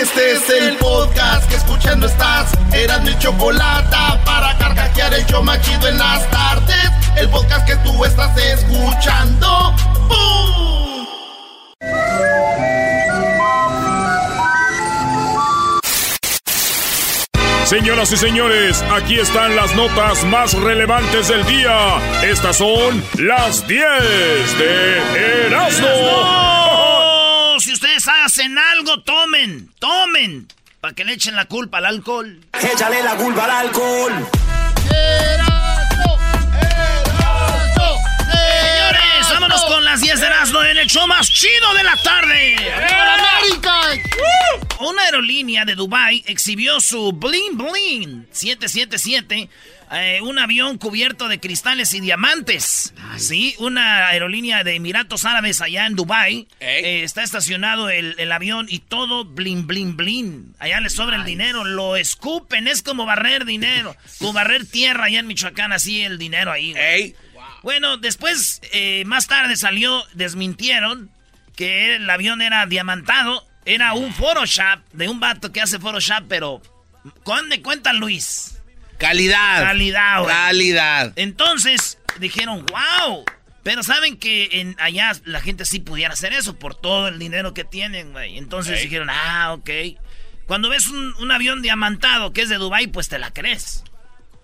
Este es el podcast que escuchando estás. Eran mi chocolate para carcajear el yo machido en las tardes. El podcast que tú estás escuchando. ¡Bum! Señoras y señores, aquí están las notas más relevantes del día. Estas son las 10 de Erasmo. Si ustedes hacen algo, tomen, tomen. Para que le echen la culpa al alcohol. Échale la culpa al alcohol. Señores, vámonos con las 10 de Erasmo en el show más chido de la tarde. América! Una aerolínea de Dubai exhibió su Bling Bling 777, eh, un avión cubierto de cristales y diamantes. Sí, una aerolínea de Emiratos Árabes allá en Dubai. Eh, está estacionado el, el avión y todo bling bling bling. Allá les sobra el dinero, lo escupen, es como barrer dinero, como barrer tierra allá en Michoacán, así el dinero ahí. güey. Bueno, después, eh, más tarde salió, desmintieron que el avión era diamantado. Era un Photoshop de un vato que hace Photoshop, pero... ¿Cuándo cuenta Luis? Calidad. Calidad, güey. Calidad. Entonces dijeron, wow. Pero saben que en allá la gente sí pudiera hacer eso por todo el dinero que tienen, güey. Entonces dijeron, ah, ok. Cuando ves un, un avión diamantado que es de Dubai, pues te la crees.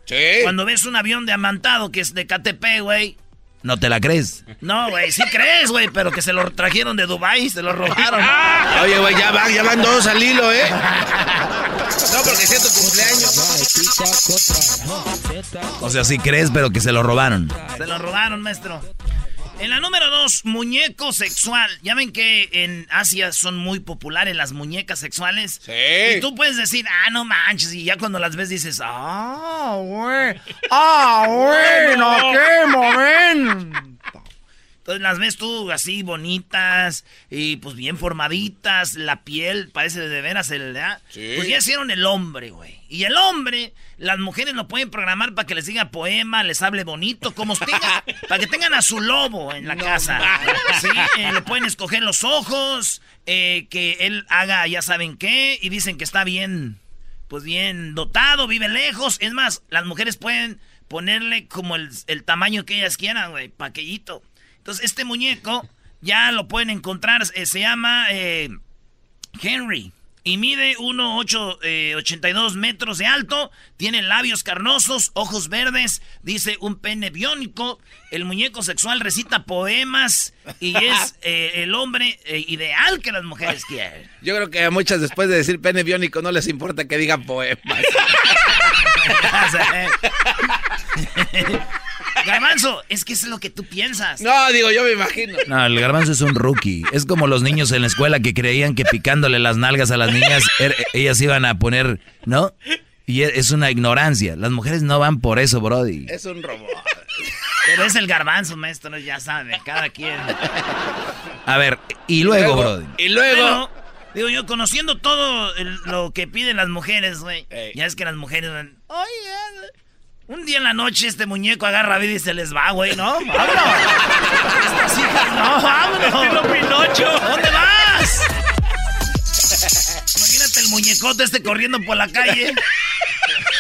Sí. Cuando ves un avión diamantado que es de KTP, güey. ¿No te la crees? No, güey, sí crees, güey, pero que se lo trajeron de Dubai, se lo robaron. Oye, güey, ya van, ya van dos al hilo, ¿eh? No, porque sea tu cumpleaños. O sea, sí crees, pero que se lo robaron. Se lo robaron, maestro. En la número dos, muñeco sexual. Ya ven que en Asia son muy populares las muñecas sexuales. Sí. Y tú puedes decir, ah, no manches. Y ya cuando las ves dices, ah, güey. Ah, bueno, qué momento. Entonces las ves tú así bonitas y pues bien formaditas, la piel parece de veras el, ¿verdad? Sí. Pues ya hicieron el hombre, güey. Y el hombre, las mujeres lo pueden programar para que les diga poema, les hable bonito, como tenga, para que tengan a su lobo en la casa. Sí, eh, le pueden escoger los ojos, eh, que él haga ya saben qué, y dicen que está bien, pues bien dotado, vive lejos. Es más, las mujeres pueden ponerle como el, el tamaño que ellas quieran, güey, paquellito. Entonces, este muñeco ya lo pueden encontrar, eh, se llama eh, Henry. Y mide 1,82 metros de alto, tiene labios carnosos, ojos verdes, dice un pene biónico. El muñeco sexual recita poemas y es eh, el hombre eh, ideal que las mujeres quieren. Yo creo que a muchas después de decir pene biónico no les importa que digan poemas. Garbanzo, es que eso es lo que tú piensas. No, digo, yo me imagino. No, el garbanzo es un rookie. Es como los niños en la escuela que creían que picándole las nalgas a las niñas, er- ellas iban a poner, ¿no? Y e- es una ignorancia. Las mujeres no van por eso, Brody. Es un robot. Pero es el garbanzo, maestro, ya sabe, cada quien. A ver, y luego, Brody. Y luego. Bueno, digo yo, conociendo todo el- lo que piden las mujeres, güey. Ey. Ya es que las mujeres van, oye, un día en la noche este muñeco agarra vida y se les va, güey, ¿no? ¡Vámonos! Estas hijas, no, vámonos. Pinocho! ¿Dónde vas? Imagínate el muñecote este corriendo por la calle.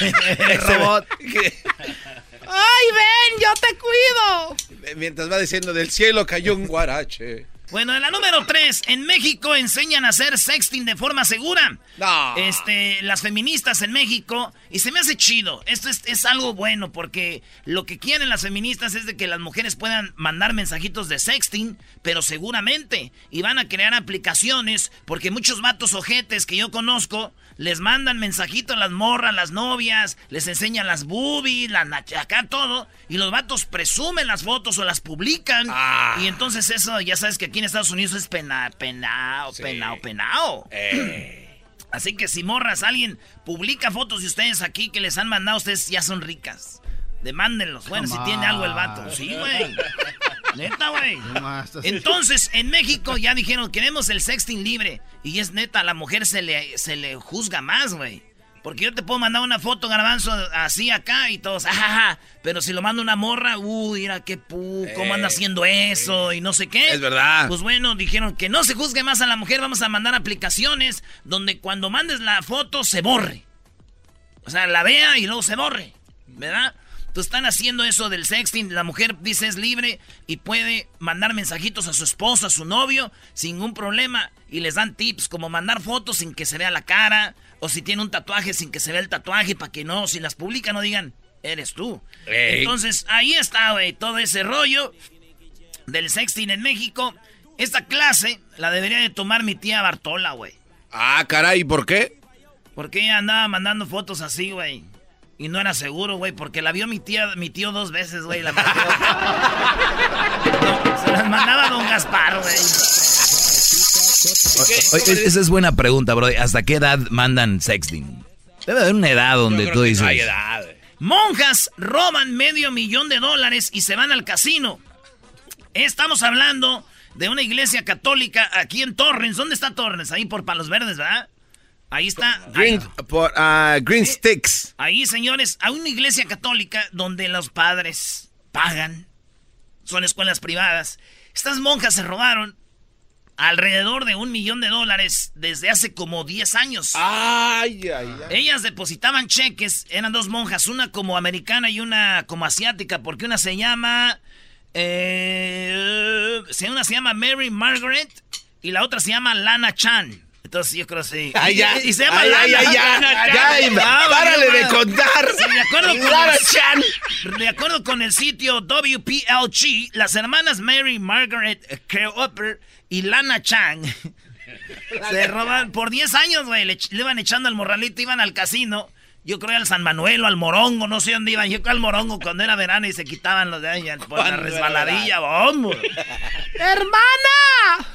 el robot. ¡Ay, ven! ¡Yo te cuido! Mientras va diciendo del cielo cayó un guarache. Bueno, en la número 3, en México enseñan a hacer sexting de forma segura. No. Este, las feministas en México, y se me hace chido. Esto es, es, algo bueno porque lo que quieren las feministas es de que las mujeres puedan mandar mensajitos de sexting, pero seguramente. Y van a crear aplicaciones porque muchos vatos ojetes que yo conozco les mandan mensajitos a las morras, las novias, les enseñan las boobies, la acá todo, y los vatos presumen las fotos o las publican. Ah. Y entonces eso, ya sabes que aquí en Estados Unidos es pena, penao, Sí. penao, penao. Eh. Así que si morras, alguien publica fotos de ustedes aquí que les han mandado, ustedes ya son ricas. Demándenlos. Bueno, si tiene algo el vato. Sí, güey. Neta, güey. Entonces, en México ya dijeron, queremos el sexting libre. Y es neta, a la mujer se le, se le juzga más, güey. Porque yo te puedo mandar una foto, garbanzo, así acá y todos, ajaja. Pero si lo manda una morra, uy, mira qué pu, cómo anda Eh, haciendo eso y no sé qué. Es verdad. Pues bueno, dijeron que no se juzgue más a la mujer, vamos a mandar aplicaciones donde cuando mandes la foto se borre. O sea, la vea y luego se borre, ¿verdad? Entonces están haciendo eso del sexting, la mujer dice es libre y puede mandar mensajitos a su esposo, a su novio, sin ningún problema. Y les dan tips como mandar fotos sin que se vea la cara, o si tiene un tatuaje sin que se vea el tatuaje, para que no, si las publican no digan, eres tú. Ey. Entonces ahí está, güey, todo ese rollo del sexting en México. Esta clase la debería de tomar mi tía Bartola, güey. Ah, caray, ¿por qué? Porque ella andaba mandando fotos así, güey. Y no era seguro, güey, porque la vio mi tía, mi tío dos veces, güey. La. No, se las mandaba a don Gaspar, güey. Oye, esa es buena pregunta, bro. ¿Hasta qué edad mandan sexting? Debe haber una edad donde tú dices. no hay edad. eh. Monjas roban medio millón de dólares y se van al casino. Estamos hablando de una iglesia católica aquí en Torrens. ¿Dónde está Torrens? Ahí por Palos Verdes, ¿verdad? Ahí está. Green, por, ah, Green Sticks. Ahí, señores, hay una iglesia católica donde los padres pagan. Son escuelas privadas. Estas monjas se robaron alrededor de un millón de dólares desde hace como 10 años. Ay, ay, ay. Ellas depositaban cheques, eran dos monjas, una como americana y una como asiática, porque una se llama... Eh, una se llama Mary Margaret y la otra se llama Lana Chan. Entonces yo creo que sí. Ay, Y- ya. Y, se llama Ay, Lana, ay, ya. Lana. Ya, y- Ah, párale de contar. Sí, de acuerdo con Lana el- Chan. de acuerdo con el sitio WPLG, las hermanas Mary Margaret Cooper y Lana Chang se roban por 10 años, güey. Le, le iban echando al morralito, iban al casino. Yo creo al San Manuel o al Morongo, no sé dónde iban. Yo creo al Morongo cuando era verano y se quitaban los de ahí por la resbaladilla, bombo. ¡Hermana!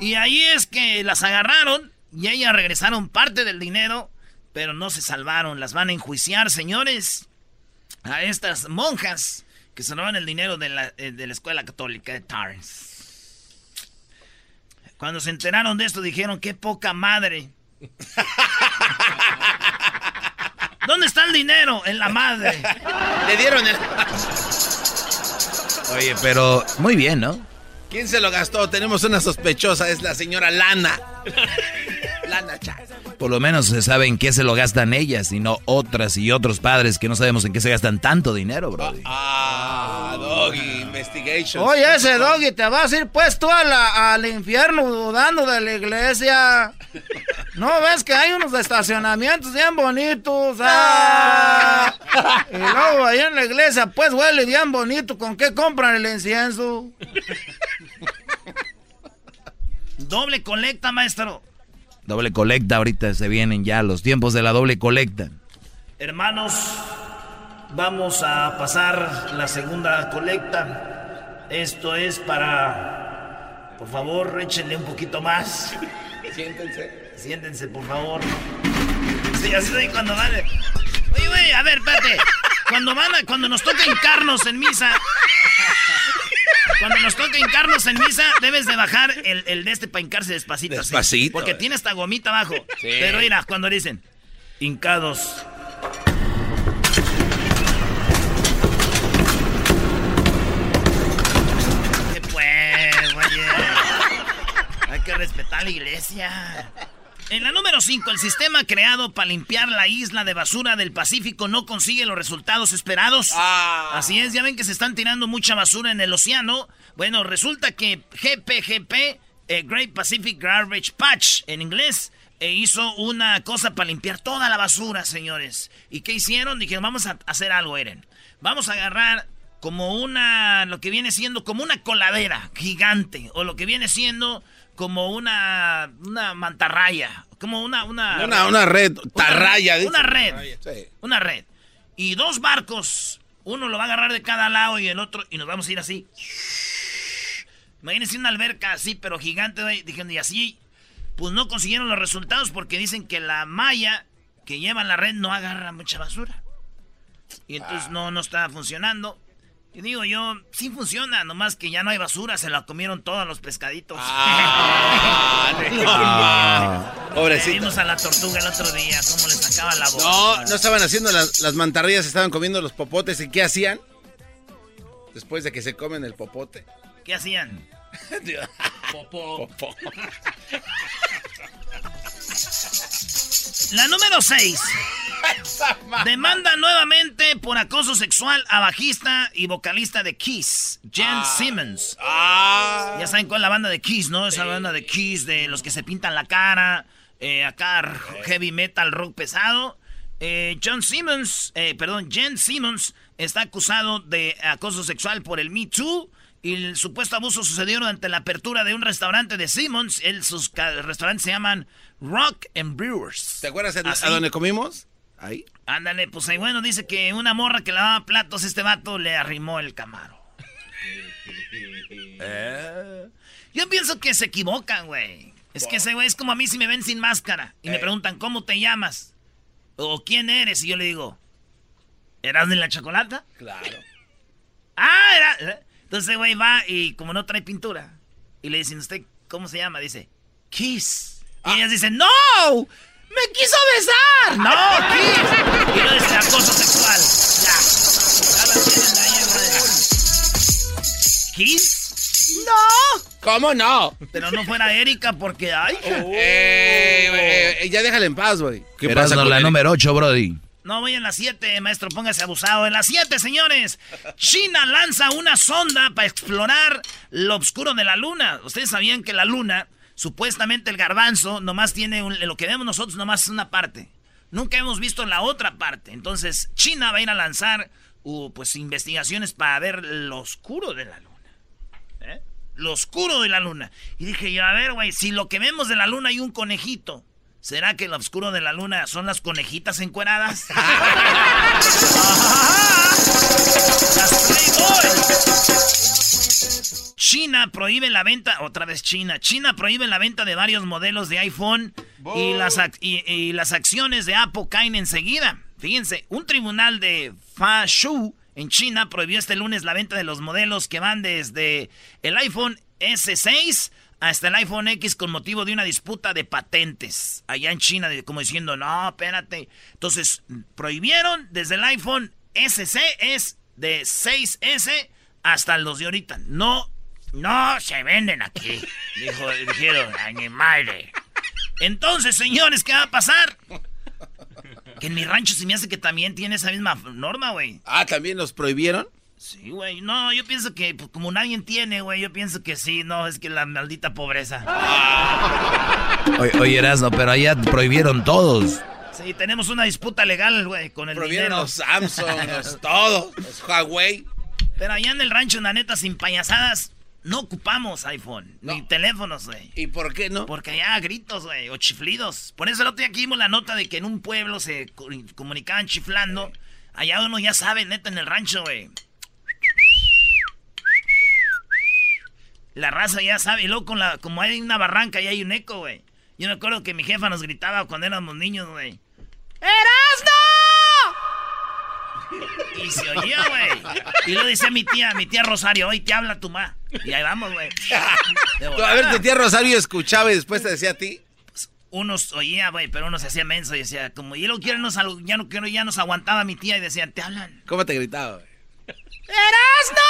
Y ahí es que las agarraron y ellas regresaron parte del dinero, pero no se salvaron. Las van a enjuiciar, señores a estas monjas que se roban el dinero de la, eh, de la escuela católica de Torrance. Cuando se enteraron de esto dijeron, qué poca madre. ¿Dónde está el dinero? En la madre. Le dieron el... Oye, pero muy bien, ¿no? ¿Quién se lo gastó? Tenemos una sospechosa, es la señora Lana. Lana Chan. Por lo menos se sabe en qué se lo gastan ellas y no otras y otros padres que no sabemos en qué se gastan tanto dinero, bro. Ah, Doggy, Investigation. Oye, ese doggy, te vas a ir pues tú a la- al infierno dudando de la iglesia. ¿No ves que hay unos estacionamientos bien bonitos? Ah. Y luego ahí en la iglesia pues huele bien bonito. ¿Con qué compran el incienso? Doble colecta, maestro. Doble colecta, ahorita se vienen ya los tiempos de la doble colecta. Hermanos, vamos a pasar la segunda colecta. Esto es para... Por favor, échenle un poquito más. Siéntense. Siéntense, por favor. Sí, así soy cuando van. Oye, güey, a ver, espérate. Cuando van a- cuando nos toca hincarnos en misa. Cuando nos toca hincarnos en misa, debes de bajar el, el de este para hincarse despacito. así. Despacito, porque eh. tiene esta gomita abajo. Pero mira, cuando dicen hincados. ¿Qué pues, oye? Hay que respetar la iglesia. En la número 5, el sistema creado para limpiar la isla de basura del Pacífico no consigue los resultados esperados. Ah. Así es, ya ven que se están tirando mucha basura en el océano. Bueno, resulta que GPGP, eh, Great Pacific Garbage Patch en inglés, eh, hizo una cosa para limpiar toda la basura, señores. ¿Y qué hicieron? Dijeron, vamos a hacer algo, Eren. Vamos a agarrar como una, lo que viene siendo como una coladera gigante, o lo que viene siendo como una, una mantarraya, como una... Una, una, una red, tarraya. Una, una red, una red. Y dos barcos, uno lo va a agarrar de cada lado y el otro, y nos vamos a ir así. Imagínense una alberca así, pero gigante, dijeron, y así, pues no consiguieron los resultados porque dicen que la malla que lleva la red no agarra mucha basura. Y entonces ah. no, no está funcionando. Y digo yo, sí funciona, nomás que ya no hay basura, se la comieron todos los pescaditos. Ah, pobrecito. Vimos a la tortuga el otro día, cómo le sacaba la boca. No, no estaban haciendo las, las mantarrillas, estaban comiendo los popotes. ¿Y qué hacían? Después de que se comen el popote. ¿Qué hacían? Popó. La número 6. Demanda nuevamente por acoso sexual a bajista y vocalista de Kiss, Jen ah. Simmons. Ah. Ya saben cuál es la banda de Kiss, ¿no? Esa banda de Kiss de los que se pintan la cara, eh, acá heavy metal, rock pesado. Eh, John Simmons, eh, perdón, Jen Simmons está acusado de acoso sexual por el Me Too. Y el supuesto abuso sucedió durante la apertura de un restaurante de Simmons. El, sus restaurantes se llaman Rock and Brewers. ¿Te acuerdas a dónde comimos? Ahí. Ándale, pues ahí bueno, dice que una morra que lavaba platos, este vato le arrimó el camaro. Eh. Yo pienso que se equivocan, güey. Es que ese güey es como a mí si me ven sin máscara y me eh. preguntan, ¿cómo te llamas? ¿O quién eres? Y yo le digo, ¿eras de la chocolata? Claro. Ah, era... Entonces, güey, va y como no trae pintura, y le dicen, ¿usted cómo se llama? Dice, Kiss. Y ah. ellas dicen, ¡No! ¡Me quiso besar! ¡No, Kiss! Lo dice acoso sexual. Ya. ¿Kiss? ¡No! ¿Cómo no? Pero no fuera Erika porque, ay. Oh. Eh, ya déjale en paz, güey. ¿Qué pasa con la número 8, Brody? No, voy en la 7, maestro, póngase abusado. En la 7, señores, China lanza una sonda para explorar lo oscuro de la luna. Ustedes sabían que la luna, supuestamente el garbanzo, nomás tiene lo que vemos nosotros, nomás es una parte. Nunca hemos visto la otra parte. Entonces, China va a ir a lanzar uh, pues investigaciones para ver lo oscuro de la luna. ¿Eh? Lo oscuro de la luna. Y dije yo, a ver, güey, si lo que vemos de la luna hay un conejito ¿Será que el oscuro de la luna son las conejitas encueradas? China prohíbe la venta, otra vez China, China prohíbe la venta de varios modelos de iPhone y las, y, las, acciones de Apple caen enseguida. Fíjense, un tribunal de Fashu en China prohibió este lunes la venta de los modelos que van desde el iPhone S6 hasta el iPhone X con motivo de una disputa de patentes allá en China, como diciendo, no, espérate. Entonces, prohibieron desde el iPhone SC, es de 6S hasta los de ahorita. No, no se venden aquí, dijo, dijeron, ay, mi madre. Entonces, señores, ¿qué va a pasar? Que en mi rancho se me hace que también tiene esa misma norma, güey. Ah, ¿también los prohibieron? Sí, güey. No, yo pienso que pues, como nadie tiene, güey, yo pienso que sí, no, es que la maldita pobreza. Oye, oye Erasmo, pero allá prohibieron todos. Sí, tenemos una disputa legal, güey, con el prohibieron los Samsung, los todos, los Huawei. Pero allá en el rancho, la neta, sin payasadas, no ocupamos iPhone, ni teléfonos, güey. ¿Y por qué no? Porque allá gritos, güey, o chiflidos. Por eso el otro día aquí vimos la nota de que en un pueblo se comunicaban chiflando. Allá uno ya sabe, neta, en el rancho, güey. La raza ya sabe. Y luego, con la, como hay una barranca y hay un eco, güey. Yo me acuerdo que mi jefa nos gritaba cuando éramos niños, güey. ¡Erasno! Y se oía, güey. Y lo dice mi tía, mi tía Rosario, hoy te habla tu ma. Y ahí vamos, güey. A ver, tu tía Rosario escuchaba y después te decía a ti. Pues, unos oía, güey, pero uno se hacía menso y decía, como y lo quieren, nos, ya, no, ya nos aguantaba mi tía y decía, te hablan. ¿Cómo te gritaba, güey? ¡Erasno!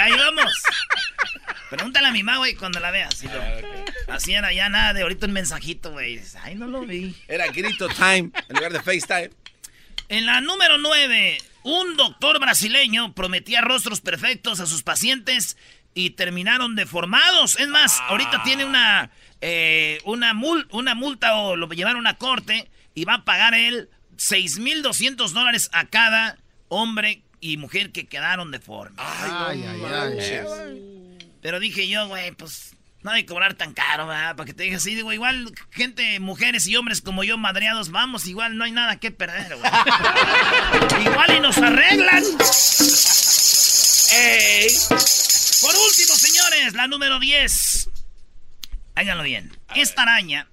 ahí vamos. Pregúntale a mi mamá, güey, cuando la veas. Ah, Así era ya nada de ahorita un mensajito, güey. Ay, no lo vi. Era grito time en lugar de FaceTime. En la número 9, un doctor brasileño prometía rostros perfectos a sus pacientes y terminaron deformados. Es más, ahorita tiene una, eh, una, una multa o lo llevaron a corte y va a pagar él 6.200 dólares a cada hombre y mujer que quedaron deformes. Ay, ay, ay, Pero dije yo, güey, pues no hay que cobrar tan caro, ¿verdad? Para que te diga así, digo, igual gente, mujeres y hombres como yo madreados, vamos, igual no hay nada que perder, güey. igual y nos arreglan. Ey. Por último, señores, la número 10. Háganlo bien. esta araña,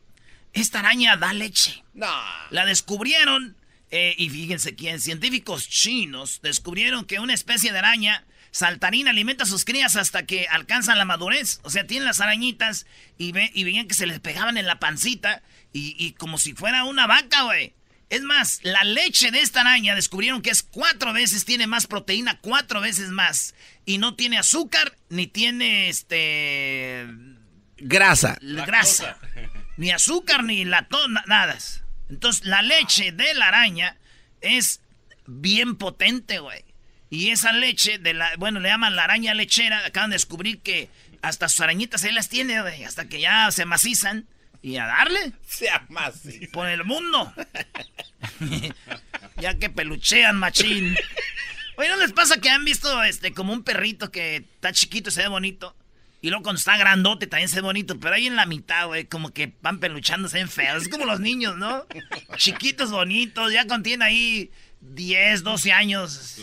esta araña da leche. No. La descubrieron, eh, y fíjense quién, científicos chinos descubrieron que una especie de araña saltarín alimenta a sus crías hasta que alcanzan la madurez. O sea, tienen las arañitas y, ve, y veían que se les pegaban en la pancita y, como si fuera una vaca, güey. Es más, la leche de esta araña descubrieron que es cuatro veces, tiene más proteína, cuatro veces más. Y no tiene azúcar, ni tiene este... Grasa. Grasa. Ni azúcar, ni latón, nada. Entonces, la leche de la araña es bien potente, güey. Y esa leche, de la, bueno, le llaman la araña lechera, acaban de descubrir que hasta sus arañitas ahí las tiene, hasta que ya se macizan. Y a darle. Se amacizan. Por el mundo. ya que peluchean, machín. Oye, ¿no les pasa que han visto este como un perrito que está chiquito y se ve bonito? Y luego cuando está grandote también se ve bonito, pero ahí en la mitad, güey, como que van peluchándose en feos. Es como los niños, ¿no? Chiquitos, bonitos, ya contiene ahí 10, 12 años.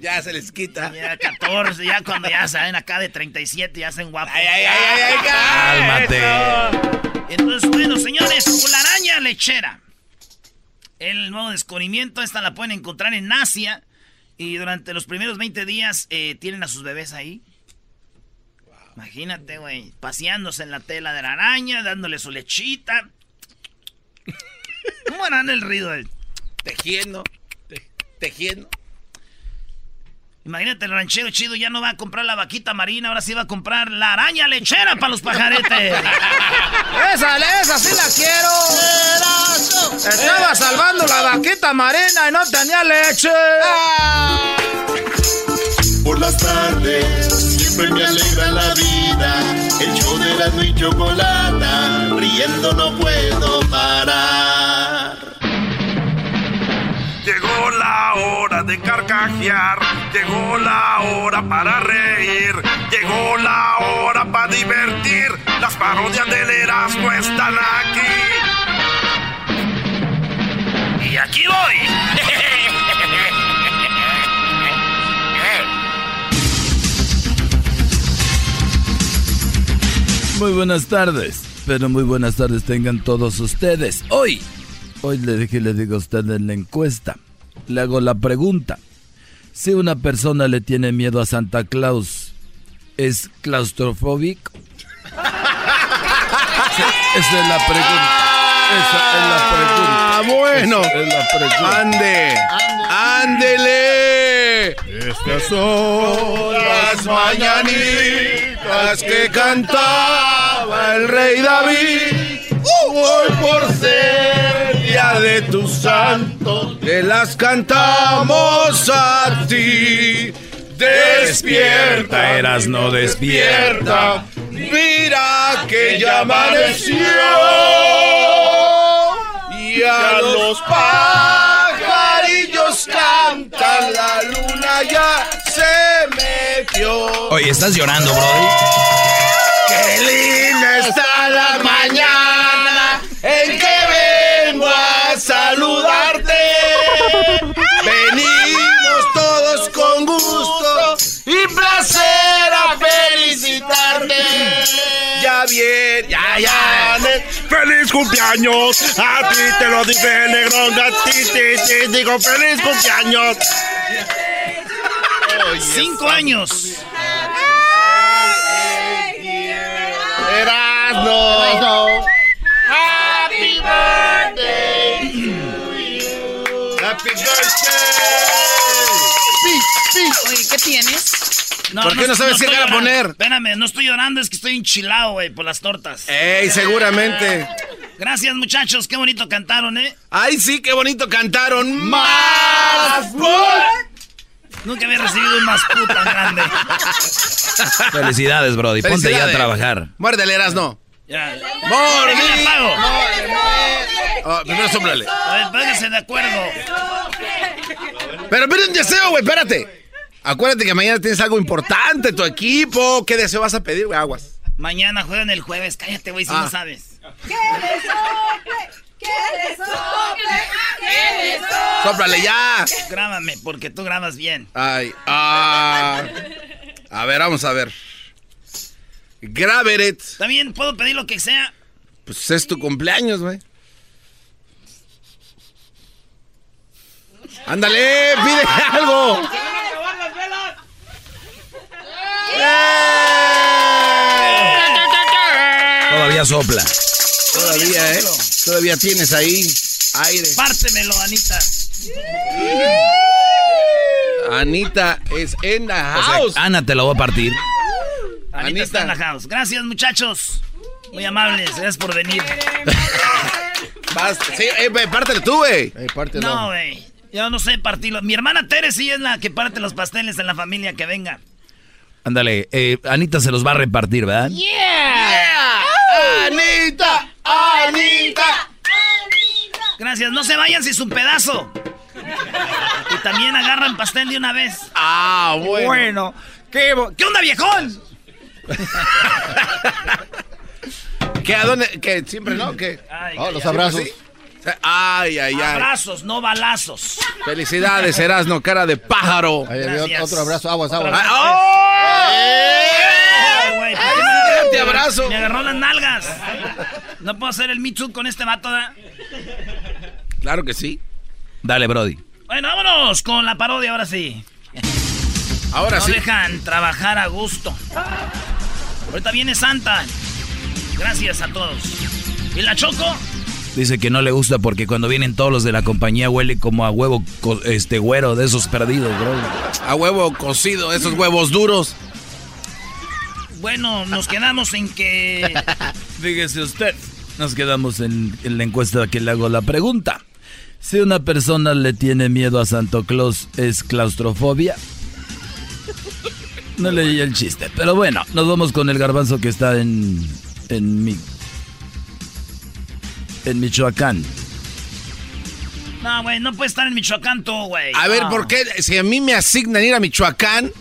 Ya se les quita. Ya 14, ya cuando ya salen acá de 37 ya hacen guapos. Ay, ay, ay, ay, Cálmate. Entonces, bueno, señores, la araña lechera. El nuevo descubrimiento, esta la pueden encontrar en Asia. Y durante los primeros 20 días eh, tienen a sus bebés ahí. Imagínate, güey, paseándose en la tela de la araña, dándole su lechita. ¿Cómo harán el ruido? Tejiendo tejiendo. Imagínate, el ranchero chido ya no va a comprar la vaquita marina, ahora sí va a comprar la araña lechera para los pajaretes. esa, esa sí la quiero. Estaba salvando la vaquita marina y no tenía leche. Por las tardes siempre me alegra la vida. El show de la y chocolata, riendo no puedo parar. De carcajear, llegó la hora para reír, llegó la hora para divertir. Las parodias del Erasmo están aquí. Y aquí voy. Muy buenas tardes, pero muy buenas tardes tengan todos ustedes. Hoy Hoy le dije, le digo a usted en la encuesta, le hago la pregunta. Si una persona le tiene miedo a Santa Claus, ¿es claustrofóbico? esa es la pregunta. Esa es la pregunta. Ah, bueno. es la pregunta. Ande. Ándele. Estas son las mañanitas que cantaba el rey David. Hoy por ser de tu santo, te las cantamos a ti. Despierta, eras no despierta. Mira que ya amaneció. Y a los pajarillos cantan, la luna ya se metió. Oye, ¿estás llorando, Brody? Qué linda está la mañana bien, ya, ya. ¡Feliz cumpleaños! A ti te lo dije, negrón. A ti te, digo feliz cumpleaños. Cinco años. Eras no. Happy birthday. ¡Happy Oye, ¿qué tienes? ¿Por qué no, sabes qué cara poner? Espérame, no estoy llorando, es que estoy enchilado, güey, por las tortas. ¡Ey, seguramente! Gracias, muchachos. Qué bonito cantaron, ¿eh? ¡Ay, sí, qué bonito cantaron! ¡Más! Nunca había recibido un más tan grande. Felicidades, Brody. Ponte ya a trabajar. Muérdele, Erasno. Ya. ¡Mordi! pago! Oh, primero sóplale. A ver, pónganse de acuerdo. Pero pide un deseo, güey, espérate. Acuérdate que mañana tienes algo importante, tu equipo. ¿Qué deseo vas a pedir, güey? Aguas. Mañana juegan el jueves. Cállate, güey, si Ah. no sabes. ¡Que le sople! ¡Que le sople! ¡Que le sople! Sóplale ya. Grábame, porque tú grabas bien. Ay, ah. A ver, vamos a ver. Graveret. También puedo pedir lo que sea. Pues es tu cumpleaños, güey. Ándale, pide algo. Todavía sopla. Todavía, ¿eh? Todavía tienes ahí aire. Pártemelo, Anita. Anita es en O sea, house. Ana te lo voy a partir. Anita, Anita. está en la house. Gracias, muchachos. Muy amables. Gracias por venir. Vas, sí, eh, pártelo tú, güey. No, güey. Yo no sé partirlo. Mi hermana Tere sí es la que parte los pasteles en la familia. Que venga. Ándale, eh, Anita se los va a repartir, ¿verdad? ¡Yeah! ¡Anita! ¡Anita! Gracias. No se vayan sin su pedazo. Y también agarran pastel de una vez. Ah, bueno. Bueno. ¿Qué, ¿Qué onda, viejón? ¿Qué? ¿A dónde? ¿Qué? ¿Siempre no? ¿Qué? Ay, Oh, los abrazos. Ay, ay, ay. Abrazos, no balazos. Felicidades, Erasno, cara de pájaro. Otro abrazo, aguas, aguas. Ah, ¡oh! Ay, güey, ¿por qué me- Te abrazo. Me agarró las nalgas. No puedo hacer el Too con este vato, ¿da? Claro que sí. Dale, Brody. Bueno, vámonos con la parodia ahora sí. Ahora no sí. dejan trabajar a gusto. Ahorita viene Santa. Gracias a todos. ¿Y la Choco? Dice que no le gusta porque cuando vienen todos los de la compañía huele como a huevo este güero de esos perdidos, bro. A huevo cocido, esos huevos duros. Bueno, nos quedamos en que... Fíjese usted. Nos quedamos en, en la encuesta que le hago la pregunta. Si una persona le tiene miedo a Santo Claus, ¿es claustrofobia? No leí el chiste, pero bueno, nos vamos con el garbanzo que está en, en, mi, en Michoacán. No, güey, no puede estar en Michoacán tú, güey. A ver, No. ¿por qué? Si a mí me asignan ir a Michoacán.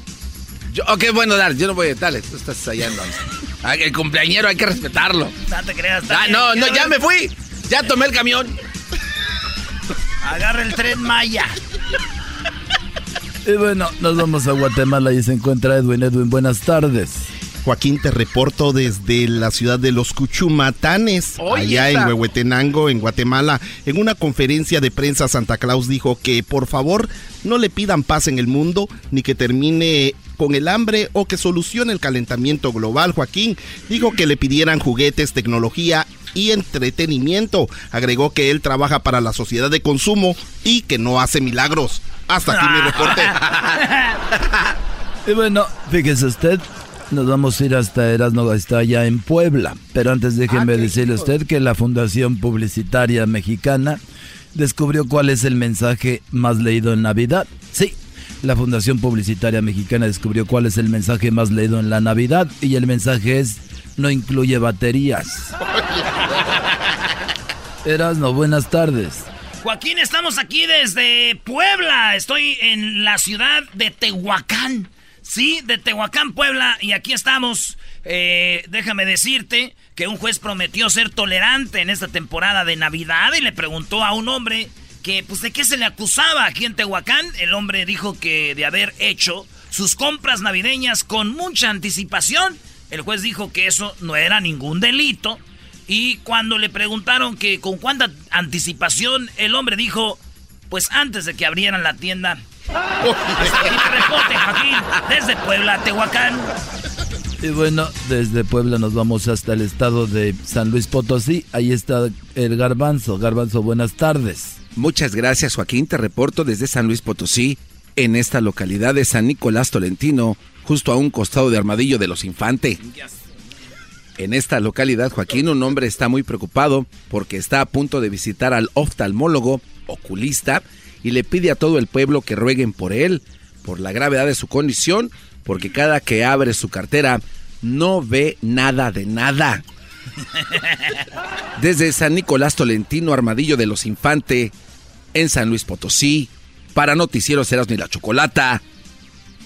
Yo, ok, bueno, dale, yo no voy. Dale, tú estás allá entonces. El cumpleañero hay que respetarlo. No te creas. Ah, no, no, ya me fui. Ya tomé el camión. Agarra el tren Maya. Y bueno, nos vamos a Guatemala y se encuentra Edwin. Edwin, buenas tardes. Joaquín, te reporto desde la ciudad de los Cuchumatanes, Oye, allá en Huehuetenango, en Guatemala. En una conferencia de prensa, Santa Claus dijo que por favor no le pidan paz en el mundo, ni que termine con el hambre o que solucione el calentamiento global. Joaquín dijo que le pidieran juguetes, tecnología y entretenimiento. Agregó que él trabaja para la sociedad de consumo y que no hace milagros. Hasta aquí mi reporte. Y bueno, fíjese usted, nos vamos a ir hasta Erasmo, está allá en Puebla. Pero antes déjeme decirle a usted que la Fundación Publicitaria Mexicana descubrió cuál es el mensaje más leído en Navidad. Sí, la Fundación Publicitaria Mexicana descubrió cuál es el mensaje más leído en la Navidad y el mensaje es no incluye baterías. Erasmo, buenas tardes. Joaquín, estamos aquí desde Puebla. Estoy en la ciudad de Tehuacán. Sí, de Tehuacán, Puebla. Y aquí estamos. Eh, déjame decirte que un juez prometió ser tolerante en esta temporada de Navidad y le preguntó a un hombre que, pues, de qué se le acusaba aquí en Tehuacán. El hombre dijo que de haber hecho sus compras navideñas con mucha anticipación. El juez dijo que eso no era ningún delito. Y cuando le preguntaron que con cuánta anticipación, el hombre dijo, pues antes de que abrieran la tienda. Hasta aquí reporte, Joaquín, desde Puebla, Tehuacán. Y bueno, desde Puebla nos vamos hasta el estado de San Luis Potosí. Ahí está el garbanzo. Garbanzo, buenas tardes. Muchas gracias, Joaquín. Te reporto desde San Luis Potosí, en esta localidad de San Nicolás Tolentino, justo a un costado de Armadillo de los Infante. En esta localidad, Joaquín, un hombre está muy preocupado porque está a punto de visitar al oftalmólogo oculista y le pide a todo el pueblo que rueguen por él, por la gravedad de su condición, porque cada que abre su cartera no ve nada de nada. Desde San Nicolás Tolentino, Armadillo de los Infante, en San Luis Potosí, para Noticieros Eras ni la Chocolata,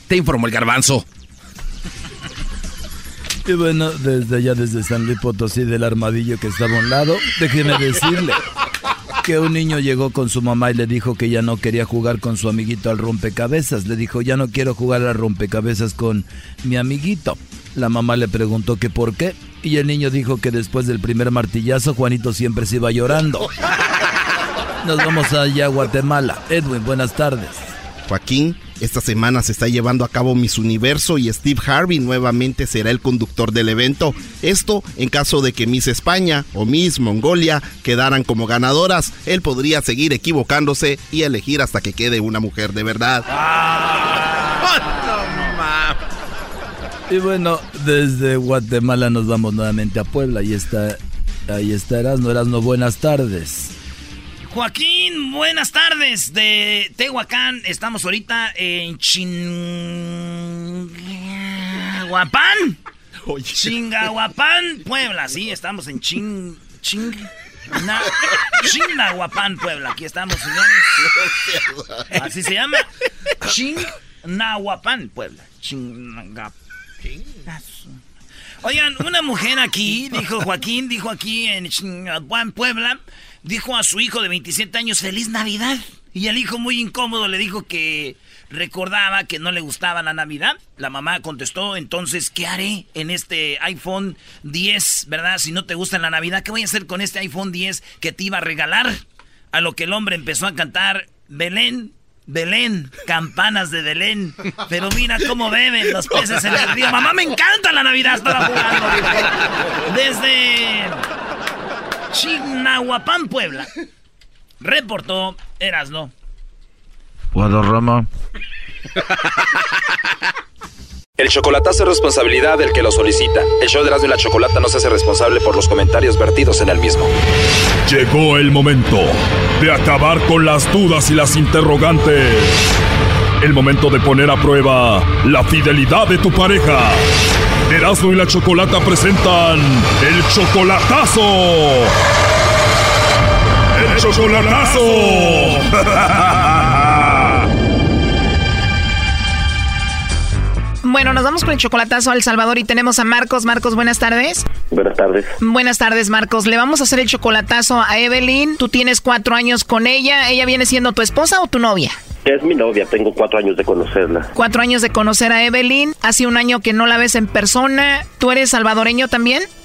te informó el garbanzo. Y bueno, desde allá, desde San Luis Potosí, del armadillo que estaba a un lado, déjeme decirle que un niño llegó con su mamá y le dijo que ya no quería jugar con su amiguito al rompecabezas. Le dijo, ya no quiero jugar al rompecabezas con mi amiguito. La mamá le preguntó que por qué. Y el niño dijo que después del primer martillazo, Juanito siempre se iba llorando. Nos vamos allá a Guatemala. Edwin, buenas tardes. Joaquín, esta semana se está llevando a cabo Miss Universo y Steve Harvey nuevamente será el conductor del evento. Esto en caso de que Miss España o Miss Mongolia quedaran como ganadoras, él podría seguir equivocándose y elegir hasta que quede una mujer de verdad. Y bueno, desde Guatemala nos vamos nuevamente a Puebla. Ahí está, ahí está Erasmo. Erasmo, buenas tardes. Joaquín, buenas tardes de Tehuacán. Estamos ahorita en Chingahuapán. Chingahuapán, Puebla. Sí, estamos en Ching... Ching... Na, Chingahuapán, Puebla. Aquí estamos, señores. Así se llama. Chingahuapán, Puebla. Chingahuapán. Oigan, una mujer aquí, dijo Joaquín, dijo aquí en Chingahuapán, Puebla dijo a su hijo de 27 años feliz Navidad. Y el hijo muy incómodo le dijo que recordaba que no le gustaba la Navidad. La mamá contestó, entonces, ¿qué haré en este iPhone 10, verdad? Si no te gusta la Navidad, ¿qué voy a hacer con este iPhone 10 que te iba a regalar? A lo que el hombre empezó a cantar, Belén, Belén, campanas de Belén. Pero mira cómo beben los peces en el río. Mamá, me encanta la Navidad, estaba jugando. Desde Chignahuapán, Puebla. Reportó Erasno. Guadarrama. El chocolatazo es responsabilidad del que lo solicita. El show de Erasmo y la Chocolata no se hace responsable por los comentarios vertidos en el mismo. Llegó el momento de acabar con las dudas y las interrogantes. El momento de poner a prueba la fidelidad de tu pareja. Erasmo y la Chocolata presentan el chocolatazo. El chocolatazo. Bueno, nos vamos con el chocolatazo a El Salvador y tenemos a Marcos. Marcos, buenas tardes. Buenas tardes. Buenas tardes, Marcos. Le vamos a hacer el chocolatazo a Evelyn. Tú tienes cuatro años con ella. ¿Ella viene siendo tu esposa o tu novia? Es mi novia, tengo cuatro años de conocerla. Cuatro años de conocer a Evelyn. Hace un año que no la ves en persona. ¿Tú eres salvadoreño también?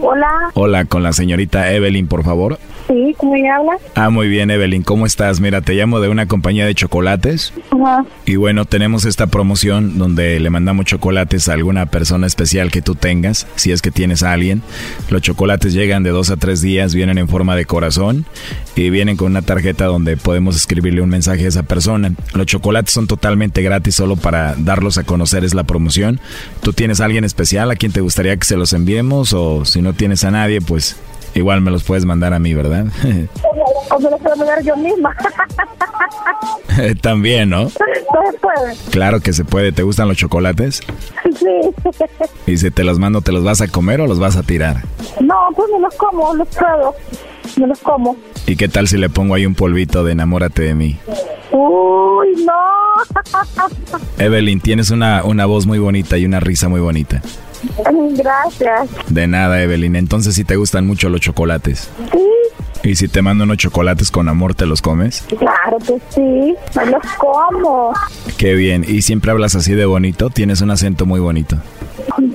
Hola, Hola, con la señorita Evelyn, por favor. Sí, ¿cómo me? Ah, muy bien, Evelyn, ¿cómo estás? Mira, te llamo de una compañía de chocolates. Ajá. Y bueno, tenemos esta promoción donde le mandamos chocolates a alguna persona especial que tú tengas, si es que tienes a alguien. Los chocolates llegan de dos a tres días, vienen en forma de corazón y vienen con una tarjeta donde podemos escribirle un mensaje a esa persona. Los chocolates son totalmente gratis, solo para darlos a conocer es la promoción. ¿Tú tienes a alguien especial a quien te gustaría que se los enviemos? O si no tienes a nadie, pues igual me los puedes mandar a mí, ¿verdad? O me lo puedo mandar yo misma. También, ¿no? Se puede. Claro que se puede. ¿Te gustan los chocolates? Sí. Y si te los mando, ¿te los vas a comer o los vas a tirar? No, pues me los como, los pruebo. Me los como. ¿Y qué tal si le pongo ahí un polvito de enamórate de mí? Uy, no. Evelyn, tienes una, una voz muy bonita y una risa muy bonita. Gracias. De nada, Evelyn. Entonces, si te gustan mucho los chocolates. Sí. ¿Y si te mando unos chocolates con amor, te los comes? Claro que sí, me los como. Qué bien. ¿Y siempre hablas así de bonito? Tienes un acento muy bonito. Sí,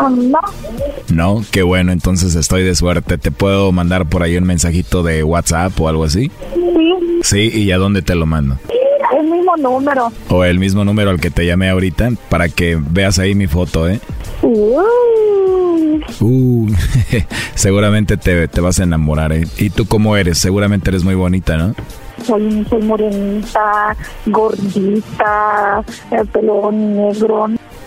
No, No, qué bueno, entonces estoy de suerte. ¿Te puedo mandar por ahí un mensajito de WhatsApp o algo así? sí, Sí, ¿y a dónde te lo mando? el mismo número. O el mismo número al que te llamé ahorita para que veas ahí mi foto, ¿eh? Uy, Uh, seguramente te, te vas a enamorar, ¿eh? ¿Y tú cómo eres? Seguramente eres muy bonita, ¿no? soy, soy morenita, gordita, el pelo negro.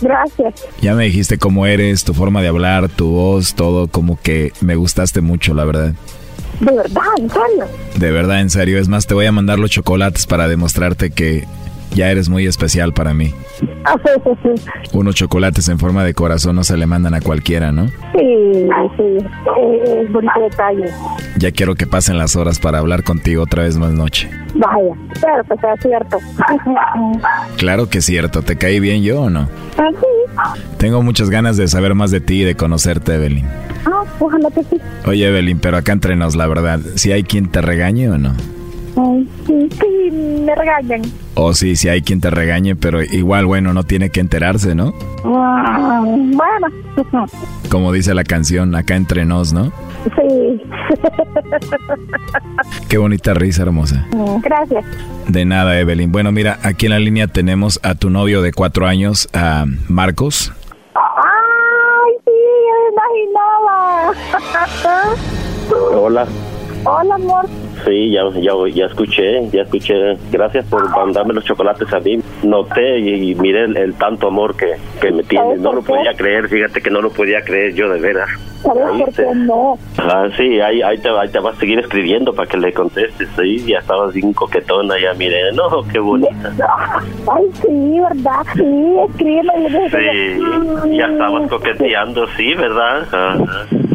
Gracias. Ya me dijiste cómo eres, tu forma de hablar, tu voz, todo como que me gustaste mucho, la verdad. De verdad, en serio. De verdad, en serio. Es más, te voy a mandar los chocolates para demostrarte que ya eres muy especial para mí. Ah, sí, sí, sí. Unos chocolates en forma de corazón no se le mandan a cualquiera, ¿no? Sí, sí. Es bonito detalle. Ya quiero que pasen las horas para hablar contigo otra vez más noche. Vaya, pero que sea cierto. Claro que es cierto, ¿te caí bien yo o no? Ah, sí. Tengo muchas ganas de saber más de ti y de conocerte, Evelyn. Ah, ojalá que sí. Oye, Evelyn, pero acá entre nos, la verdad, si hay quien te regañe o no? Sí, sí, me regañan. O sí, si hay quien te regañe, pero igual, bueno, no tiene que enterarse, ¿no? Ah, bueno, Como dice la canción, acá entre nos, ¿no? sí. Qué bonita risa, hermosa. Gracias. De nada, Evelyn. Bueno, mira, aquí en la línea tenemos a tu novio de cuatro años, a Marcos. Ay, sí, me imaginaba. Hola. Hola, amor. Sí, ya, ya, ya escuché, ya escuché. Gracias por mandarme los chocolates a mí. Noté y, y miré el, el tanto amor que, que me tienes. No lo podía creer, fíjate que no lo podía creer yo de veras. ¿Sabes por qué no? Ah, sí, ahí, ahí, te, ahí te vas a seguir escribiendo para que le contestes. Sí, ya estabas bien coquetona, ya miré. No, qué bonita. Ay, sí, ¿verdad? Sí, escríbeme. Sí, ya estabas coqueteando, sí, ¿verdad? Ajá.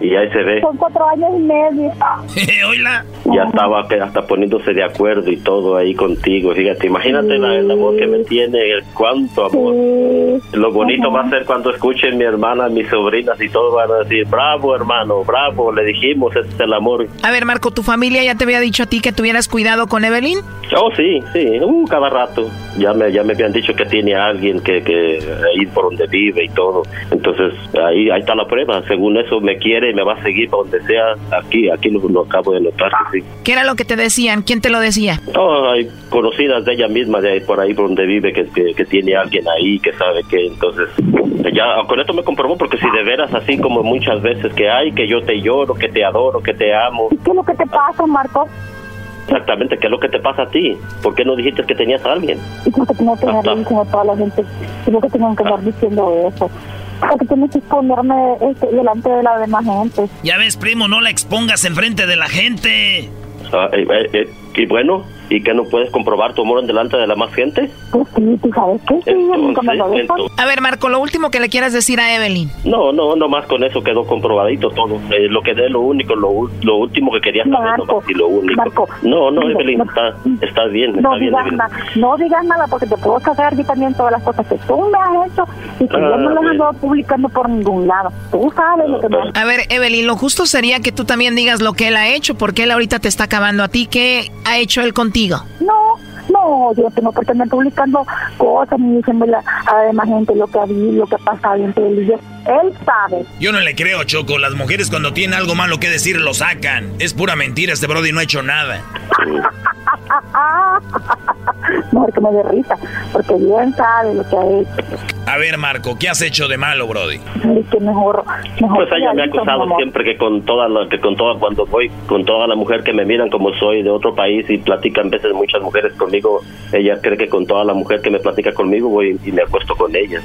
y ahí se ve, Son cuatro años y medio. Oila. ya estaba hasta poniéndose de acuerdo y todo ahí contigo, fíjate, imagínate la- el amor que me tiene, el cuánto amor. Lo bonito va a ser cuando escuchen mi hermana, mis sobrinas y todos van a decir, bravo hermano, bravo, le dijimos, ese es el amor. A ver, Marco, ¿tu familia ya te había dicho a ti que tuvieras cuidado con Evelyn? Oh, sí, sí, uh, cada rato. Ya me, ya me habían dicho que tiene a alguien que, que ahí por donde vive y todo. Entonces, ahí, ahí está la prueba. Según eso, me quiere y me va a seguir para donde sea. Aquí, aquí lo, lo acabo de notar, que sí. ¿Qué era lo que te decían? ¿Quién te lo decía? Oh, hay conocidas de ella misma, de ahí, por ahí por donde vive, que, que, que tiene alguien ahí, que sabe que. Entonces, ya con esto me comprobó, porque si de veras, así como muchas veces que hay, que yo te lloro, que te adoro, que te amo. ¿Qué es lo que te pasa, Marco? Exactamente, ¿qué es lo que te pasa a ti? ¿Por qué no dijiste que tenías a alguien? ¿Y por qué tengo que diciendo a toda la gente? ¿Y por qué tengo que andar diciendo eso? Porque tienes que esconderme este, delante de la demás gente. Ya ves, primo, no la expongas enfrente de la gente. Ah, eh, eh, eh, y bueno, ¿y que no puedes comprobar tu amor en delante de la más gente? Pues sí, ¿tú sabes qué? Sí. A ver, Marco, lo último que le quieras decir a Evelyn. No, no, nomás con eso quedó comprobadito todo. Eh, lo que es lo único, lo, lo último que quería saber, Marco, nomás, y lo único. Marco, no, no, mira, Evelyn, no- está, está bien, No está bien, digas, Evelyn. nada, no digas nada porque te puedo sacar yo también todas las cosas que tú me has hecho y que yo no Ah, las ando publicando por ningún lado. Tú sabes lo que me A ver, Evelyn, lo justo sería que tú también digas lo que él ha hecho, porque él ahorita te está acabando a ti. ¿Qué ha hecho él contigo? No, no, yo no tengo por qué andar publicando cosas ni diciéndole a la demás gente lo que ha habido, lo que ha pasado entre él y yo. Él sabe. Yo no le creo, Choco. Las mujeres cuando tienen algo malo que decir lo sacan. Es pura mentira, este Brody no ha hecho nada. Mejor que me dé risa, porque bien sabe lo que ha hecho. A ver, Marco, ¿qué has hecho de malo, Brody? Que mejor, mejor Pues ella me ha acusado siempre que con toda la, que con toda cuando voy con toda la mujer que me miran como soy de otro país y platican veces muchas mujeres conmigo, ella cree que con toda la mujer que me platica conmigo voy y me acuesto con ellas.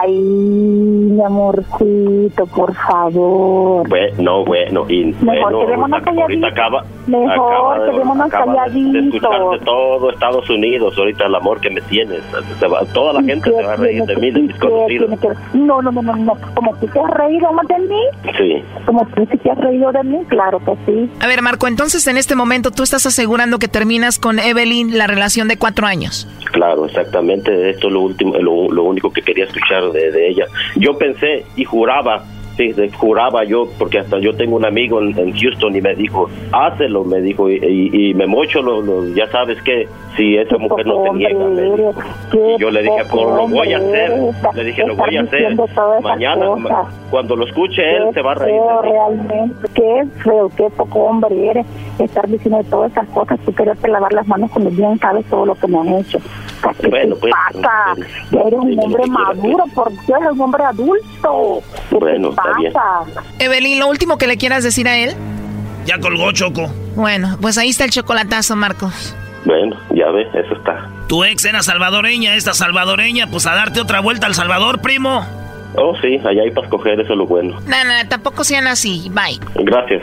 Ay, mi amorcito, por favor. Bueno, no, bueno, y Mejor bueno, ahorita- ahorita acaba, Mejor de- quedémonos acaba de- de calladitos. escucharte todo Estados Unidos, ahorita el amor que me tienes, se va- toda la gente se va a reír de mí, de mis ¿Qué conocidos. que? No, no, no, no, no. Como tú te has reído más de mí, Sí. como tú sí te has reído de mí, claro que sí. A ver, Marco, entonces en este momento tú estás asegurando que terminas con Evelyn la relación de cuatro años. Claro, exactamente. Esto es lo último, lo, lo único que quería escuchar de, de ella. Yo pensé y juraba, sí, juraba yo, porque hasta yo tengo un amigo en, en Houston y me dijo, hácelo, me dijo, y, y- y me mocho, lo, lo- ya sabes que si esa mujer no te niega, me dijo. Y yo le dije, pues lo voy a hacer. Le dije, lo voy a hacer. Mañana, ma- cuando lo escuche él, se va a reír. feo realmente, qué feo, qué poco hombre eres estar diciendo todas esas cosas, tú quererte lavar las manos cuando bien sabes todo lo que me han hecho. ¿Qué Bueno, pues, pasa? Ya eres un hombre maduro, porque eres un hombre adulto. ¿Qué Bueno, bien. Evelyn, lo último que le quieras decir a él. Ya colgó, Choco. Bueno, pues ahí está el chocolatazo, Marcos. Bueno, ya ves, eso está. Tu ex era salvadoreña, esta salvadoreña, pues a darte otra vuelta al Salvador, primo. Oh, sí, allá hay para escoger, eso es lo bueno. No, no, tampoco sean así. Bye. Gracias.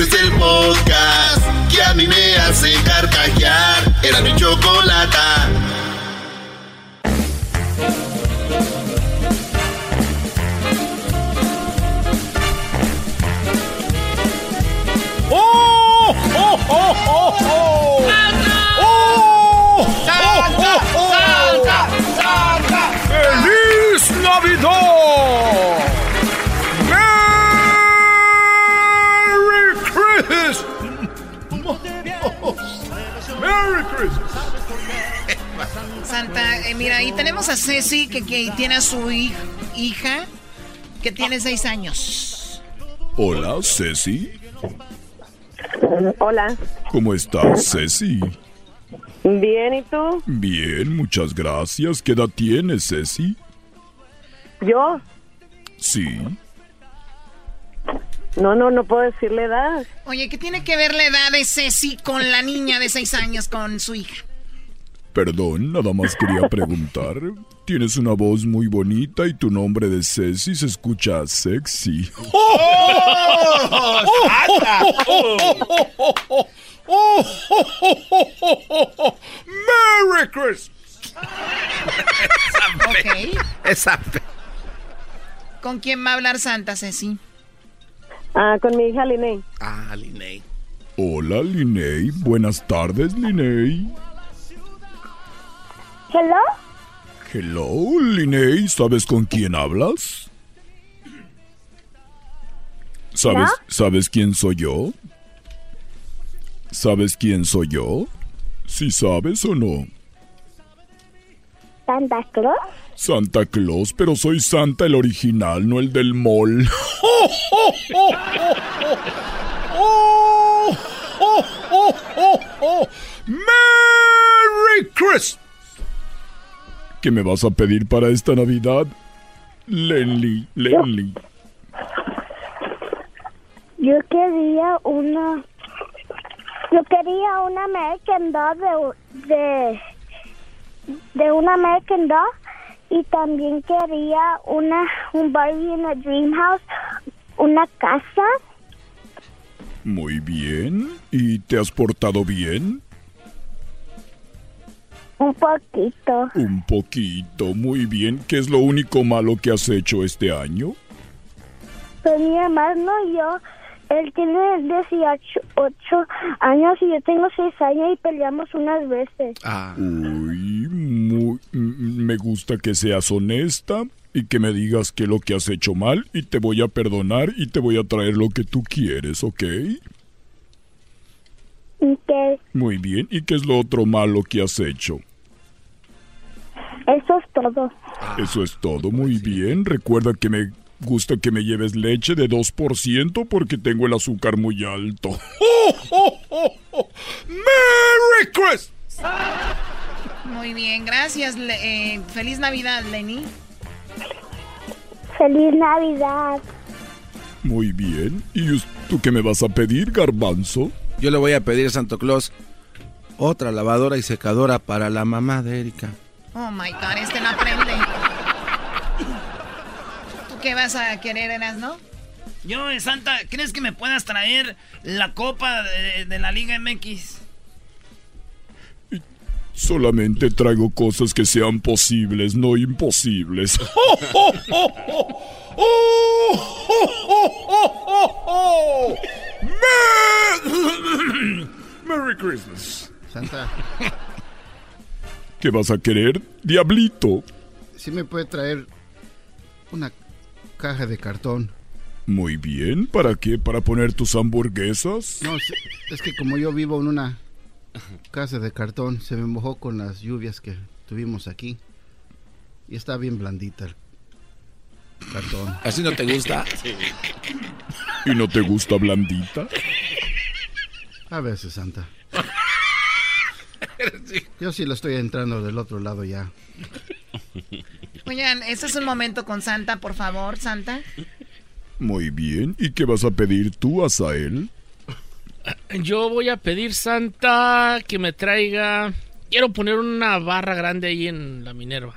Este es el podcast que a mí me hace carcajear. Era mi chocolata. ¡Oh! ¡Oh! ¡Oh! ¡Oh! ¡Oh! ¡Oh! ¡Santa! ¡Santa! ¡Santa! ¡Feliz Navidad! ¡Merry Christmas! Santa, eh, mira, ahí tenemos a Ceci que, que tiene a su hij- hija que tiene seis años. Hola, Ceci. Hola. ¿Cómo estás, Ceci? Bien, ¿y tú? Bien, muchas gracias. ¿Qué edad tienes, Ceci? ¿Yo? Sí. No, no, no puedo decirle edad. Oye, ¿qué tiene que ver la edad de Ceci con la niña de seis años con su hija? Perdón, nada más quería preguntar. Tienes una voz muy bonita y tu nombre de Ceci se escucha sexy. ¡Oh! ¡Oh! ¡Oh! ¡Oh! ¡Oh! ¡Oh! ¡Oh! ¡Merry Christmas! ok. Esa ¿Con quién va a hablar Santa, Ceci? Ah, con mi hija Linney. Ah, Linney. Hola, Linney. Buenas tardes, Linney. Hello. Hello, Linney. ¿Sabes con quién hablas? ¿Sabes, ¿Sabes quién soy yo? ¿Sabes quién soy yo? ¿Si sabes o no? Santa Claus. Santa Claus, pero soy Santa el original, no el del mall. ¡Oh, oh, oh, oh, oh, oh, oh, oh! ¡Merry Christmas! ¿Qué me vas a pedir para esta Navidad? Lenly, Lenly. Yo quería una. Yo quería una American Dog de, de, de una American Dog y también quería una un Barbie en a Dream House, una casa. Muy bien. ¿Y te has portado bien? Un poquito. Un poquito, muy bien. ¿Qué es lo único malo que has hecho este año? Pues mi hermano y yo, él tiene 18 ocho años y yo tengo 6 años y peleamos unas veces. Uy, muy- mm, me gusta que seas honesta y que me digas qué es lo que has hecho mal y te voy a perdonar y te voy a traer lo que tú quieres, ¿ok? Que Muy bien. ¿Y qué es lo otro malo que has hecho? eso es todo. Eso es todo, muy bien. Recuerda que me gusta que me lleves leche de 2% porque tengo el azúcar muy alto. ¡Merry Christmas! Muy bien, gracias. Le- eh, feliz Navidad, Lenny. Feliz Navidad. Muy bien. ¿Y tú qué me vas a pedir, garbanzo? Yo le voy a pedir a Santo Claus otra lavadora y secadora para la mamá de Erika. Oh my god, este no aprende. ¿Tú qué vas a querer, Eras, no? Yo, eh, Santa, ¿crees que me puedas traer la copa de, de la Liga MX? Solamente traigo cosas que sean posibles, no imposibles. Mer- Merry Christmas. Santa, ¿Qué vas a querer, diablito? ¿sí me puede traer una caja de cartón? Muy bien, ¿para qué? ¿Para poner tus hamburguesas? No, es, es que como yo vivo en una casa de cartón, se me mojó con las lluvias que tuvimos aquí. Y está bien blandita el cartón. ¿Así no te gusta? ¿Y no te gusta blandita? A veces, Santa. Yo sí lo estoy entrando del otro lado ya. Oigan, este es un momento con Santa, por favor, Santa. Muy bien, ¿y qué vas a pedir tú, Asael? Yo voy a pedir Santa que me traiga. Quiero poner una barra grande ahí en la Minerva.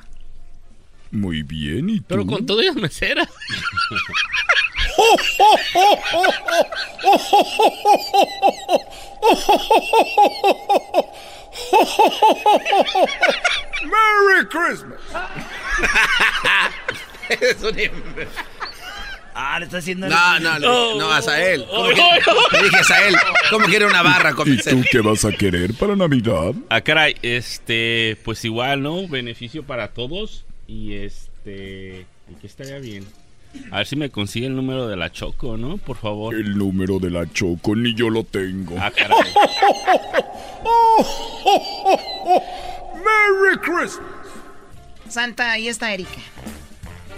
Muy bien, ¿y tú? Pero con todo y mesera. ¡Merry Christmas! Ah, le está haciendo... No, no, no, no, Asael. ¿Cómo que- Le dije Asael, ¿cómo quiere una barra con ¿Y tú qué vas a querer para Navidad? Ah, caray, este, pues igual, ¿no? Beneficio para todos. Y este, ¿y qué estaría bien? A ver si me consigue el número de la Choco, ¿no? Por favor. El número de la Choco ni yo lo tengo. Ah, caray. ¡Merry Christmas! Santa, ahí está Erika.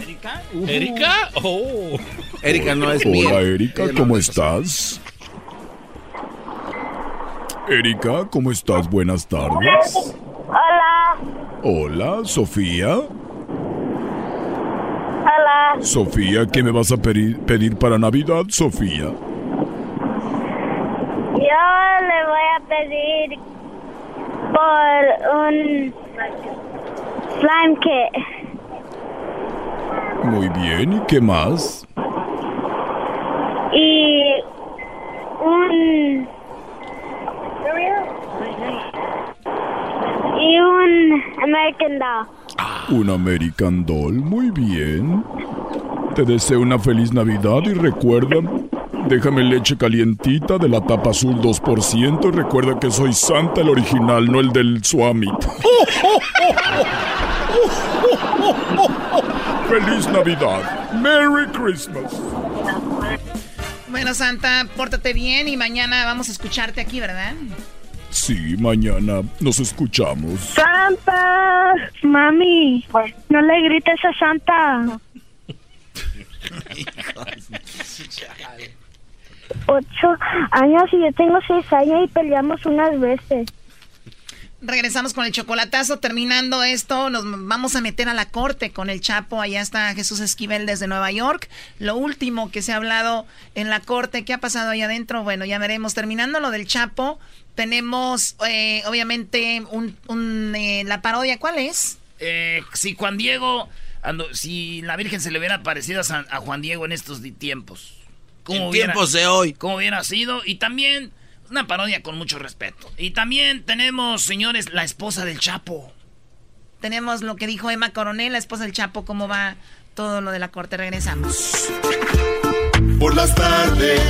¿Erika? ¿Erika? Oh. Erika no es Hola, miel. Erika, ¿cómo es- estás? Erika, ¿cómo estás? Buenas tardes. Hola. Hola, Sofía. Sofía, ¿qué me vas a pedir, pedir para Navidad, Sofía? Yo le voy a pedir por un slime kit. Muy bien, ¿y qué más? y un y un American Doll. Un American Doll, muy bien. Te deseo una feliz Navidad y recuerda, déjame leche calientita de la tapa azul 2% y recuerda que soy Santa el original, no el del Swamit. ¡Feliz Navidad! ¡Merry Christmas! Bueno, Santa, pórtate bien y mañana vamos a escucharte aquí, ¿verdad? Sí, mañana nos escuchamos. Santa, mami, no le grites a Santa. Ocho años y yo tengo seis años y peleamos unas veces. Regresamos con el chocolatazo. Terminando esto, nos vamos a meter a la corte con el Chapo. Allá está Jesús Esquivel desde Nueva York. Lo último que se ha hablado en la corte, ¿qué ha pasado ahí adentro? Bueno, ya veremos. Terminando lo del Chapo, tenemos eh, obviamente un, eh, la parodia. ¿Cuál es? Eh, si Juan Diego, si la Virgen se le hubiera parecido a, Juan Diego en estos tiempos. ¿Cómo en tiempos de hoy. ¿Cómo hubiera sido? Y también una parodia con mucho respeto. Y también tenemos, señores, la esposa del Chapo. Tenemos lo que dijo Emma Coronel, la esposa del Chapo, cómo va todo lo de la corte. Regresamos. Por las tardes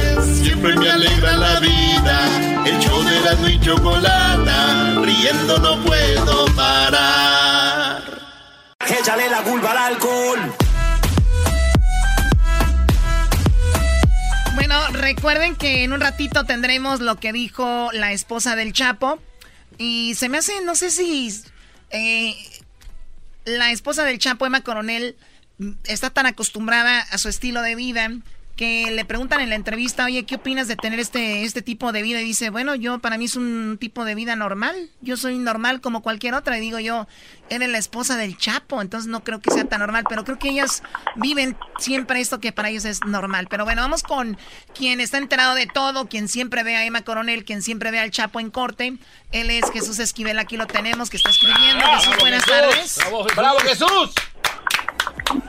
siempre me alegra la vida. El show de la y chocolata, riendo no puedo parar. Échale la culpa al alcohol. Bueno, recuerden que en un ratito tendremos lo que dijo la esposa del Chapo. Y se me hace, no sé si eh, la esposa del Chapo, Emma Coronel, está tan acostumbrada a su estilo de vida que le preguntan en la entrevista, oye, ¿qué opinas de tener este, este tipo de vida? Y dice, bueno, yo para mí es un tipo de vida normal, yo soy normal como cualquier otra. Y digo yo, eres la esposa del Chapo, entonces no creo que sea tan normal, pero creo que ellas viven siempre esto que para ellos es normal. Pero bueno, vamos con quien está enterado de todo, quien siempre ve a Emma Coronel, quien siempre ve al Chapo en corte. Él es Jesús Esquivel, aquí lo tenemos, que está escribiendo. Jesús, buenas tardes. ¡Bravo, Jesús!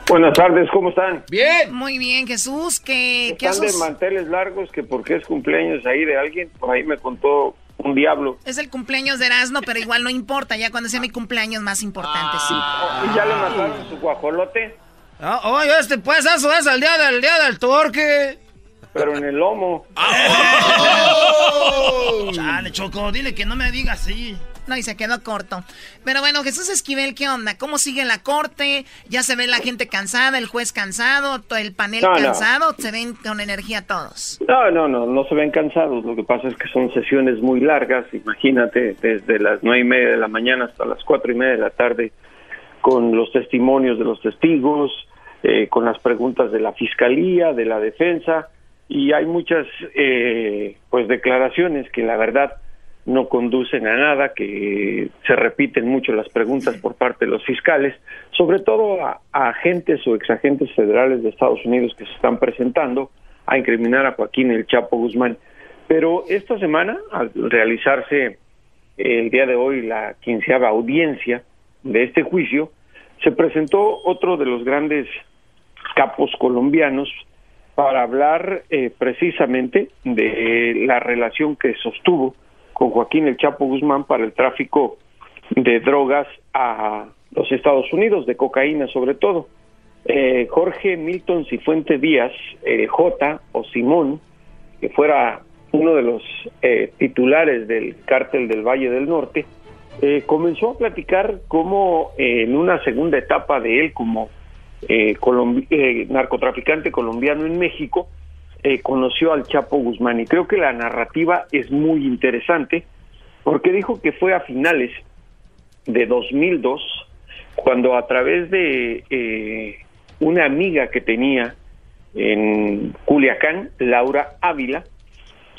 Buenas tardes, ¿cómo están? Bien. Muy bien, Jesús. ¿Qué, ¿Qué Están de manteles largos, que porque es cumpleaños ahí de alguien, por ahí me contó un diablo. Es el cumpleaños de Erasmo, pero igual no importa, ya cuando sea mi cumpleaños más importante, sí. ¿Y ya le mataron su guajolote? Ah, oye, este, pues eso es el día del día del torque. Pero en el lomo. ¡Oh! Chale, Choco, dile que no me diga así. No, y se quedó corto. Pero bueno, Jesús Esquivel, ¿qué onda? ¿Cómo sigue la corte? ¿Ya se ve la gente cansada, el juez cansado, el panel cansado? ¿Se ven con energía todos? No, no, no, no se ven cansados. Lo que pasa es que son sesiones muy largas. Imagínate, desde las nueve y media de la mañana hasta las cuatro y media de la tarde, con los testimonios de los testigos, eh, con las preguntas de la fiscalía, de la defensa. Y hay muchas, eh, pues, declaraciones que la verdad no conducen a nada, que se repiten mucho las preguntas por parte de los fiscales, sobre todo a, agentes o exagentes federales de Estados Unidos que se están presentando a incriminar a Joaquín el Chapo Guzmán. Pero esta semana, al realizarse el día de hoy la quinceava audiencia de este juicio, se presentó otro de los grandes capos colombianos para hablar eh, precisamente de la relación que sostuvo con Joaquín El Chapo Guzmán para el tráfico de drogas a los Estados Unidos, de cocaína sobre todo. Eh, Jorge Milton Cifuente Díaz, eh, J o Simón, que fuera uno de los eh, titulares del cártel del Valle del Norte, comenzó a platicar cómo en una segunda etapa de él como narcotraficante colombiano en México, eh, conoció al Chapo Guzmán. Y creo que la narrativa es muy interesante porque dijo que fue a finales de 2002 cuando a través de eh, una amiga que tenía en Culiacán, Laura Ávila,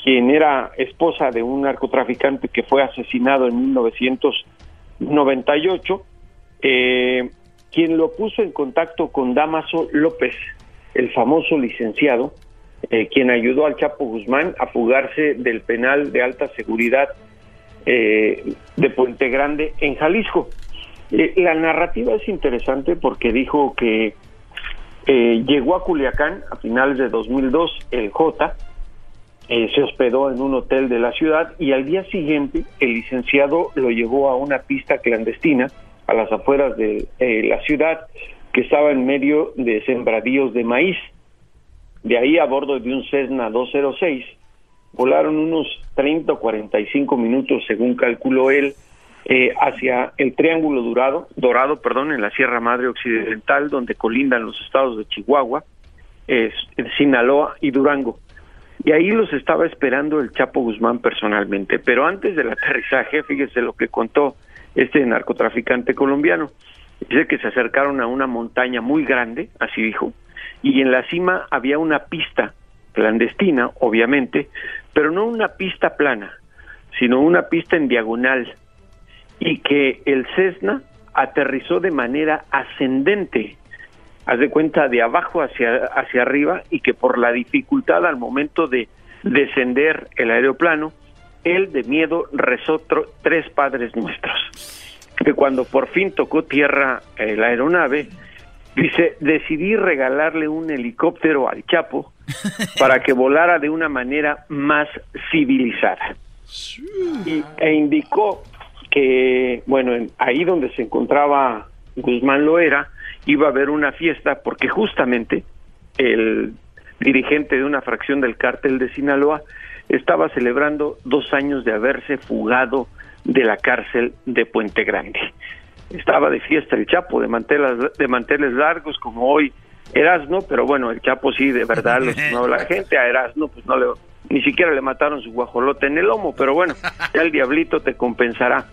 quien era esposa de un narcotraficante que fue asesinado en 1998, eh, quien lo puso en contacto con Damaso López, el famoso licenciado, eh, quien ayudó al Chapo Guzmán a fugarse del penal de alta seguridad eh, de Puente Grande en Jalisco. Eh, la narrativa es interesante porque dijo que llegó a Culiacán a finales de 2002 el J, se hospedó en un hotel de la ciudad y al día siguiente el licenciado lo llevó a una pista clandestina a las afueras de eh, la ciudad, que estaba en medio de sembradíos de maíz. De ahí, a bordo de un Cessna 206, volaron unos 30 o 45 minutos, según calculó él, eh, hacia el Triángulo Dorado, Dorado, perdón, en la Sierra Madre Occidental, donde colindan los estados de Chihuahua, eh, Sinaloa y Durango. Y ahí los estaba esperando el Chapo Guzmán personalmente. Pero antes del aterrizaje, fíjese lo que contó este narcotraficante colombiano. Dice que se acercaron a una montaña muy grande, así dijo, y en la cima había una pista clandestina, obviamente, pero no una pista plana, sino una pista en diagonal, y que el Cessna aterrizó de manera ascendente, haz de cuenta de abajo hacia, hacia arriba, y que por la dificultad al momento de descender el aeroplano, él de miedo rezó tres padres nuestros. Que cuando por fin tocó tierra eh, la aeronave, dice, decidí regalarle un helicóptero al Chapo para que volara de una manera más civilizada. Y, e indicó que, bueno, ahí donde se encontraba Guzmán Loera, iba a haber una fiesta porque justamente el dirigente de una fracción del cártel de Sinaloa estaba celebrando dos años de haberse fugado de la cárcel de Puente Grande. Estaba de fiesta el Chapo, de manteles, de manteles largos, como hoy Erasno, pero bueno, el Chapo sí, de verdad, lo estimaba la gente, a Erasno pues no le, ni siquiera le mataron su guajolote en el lomo, pero bueno, ya el diablito te compensará.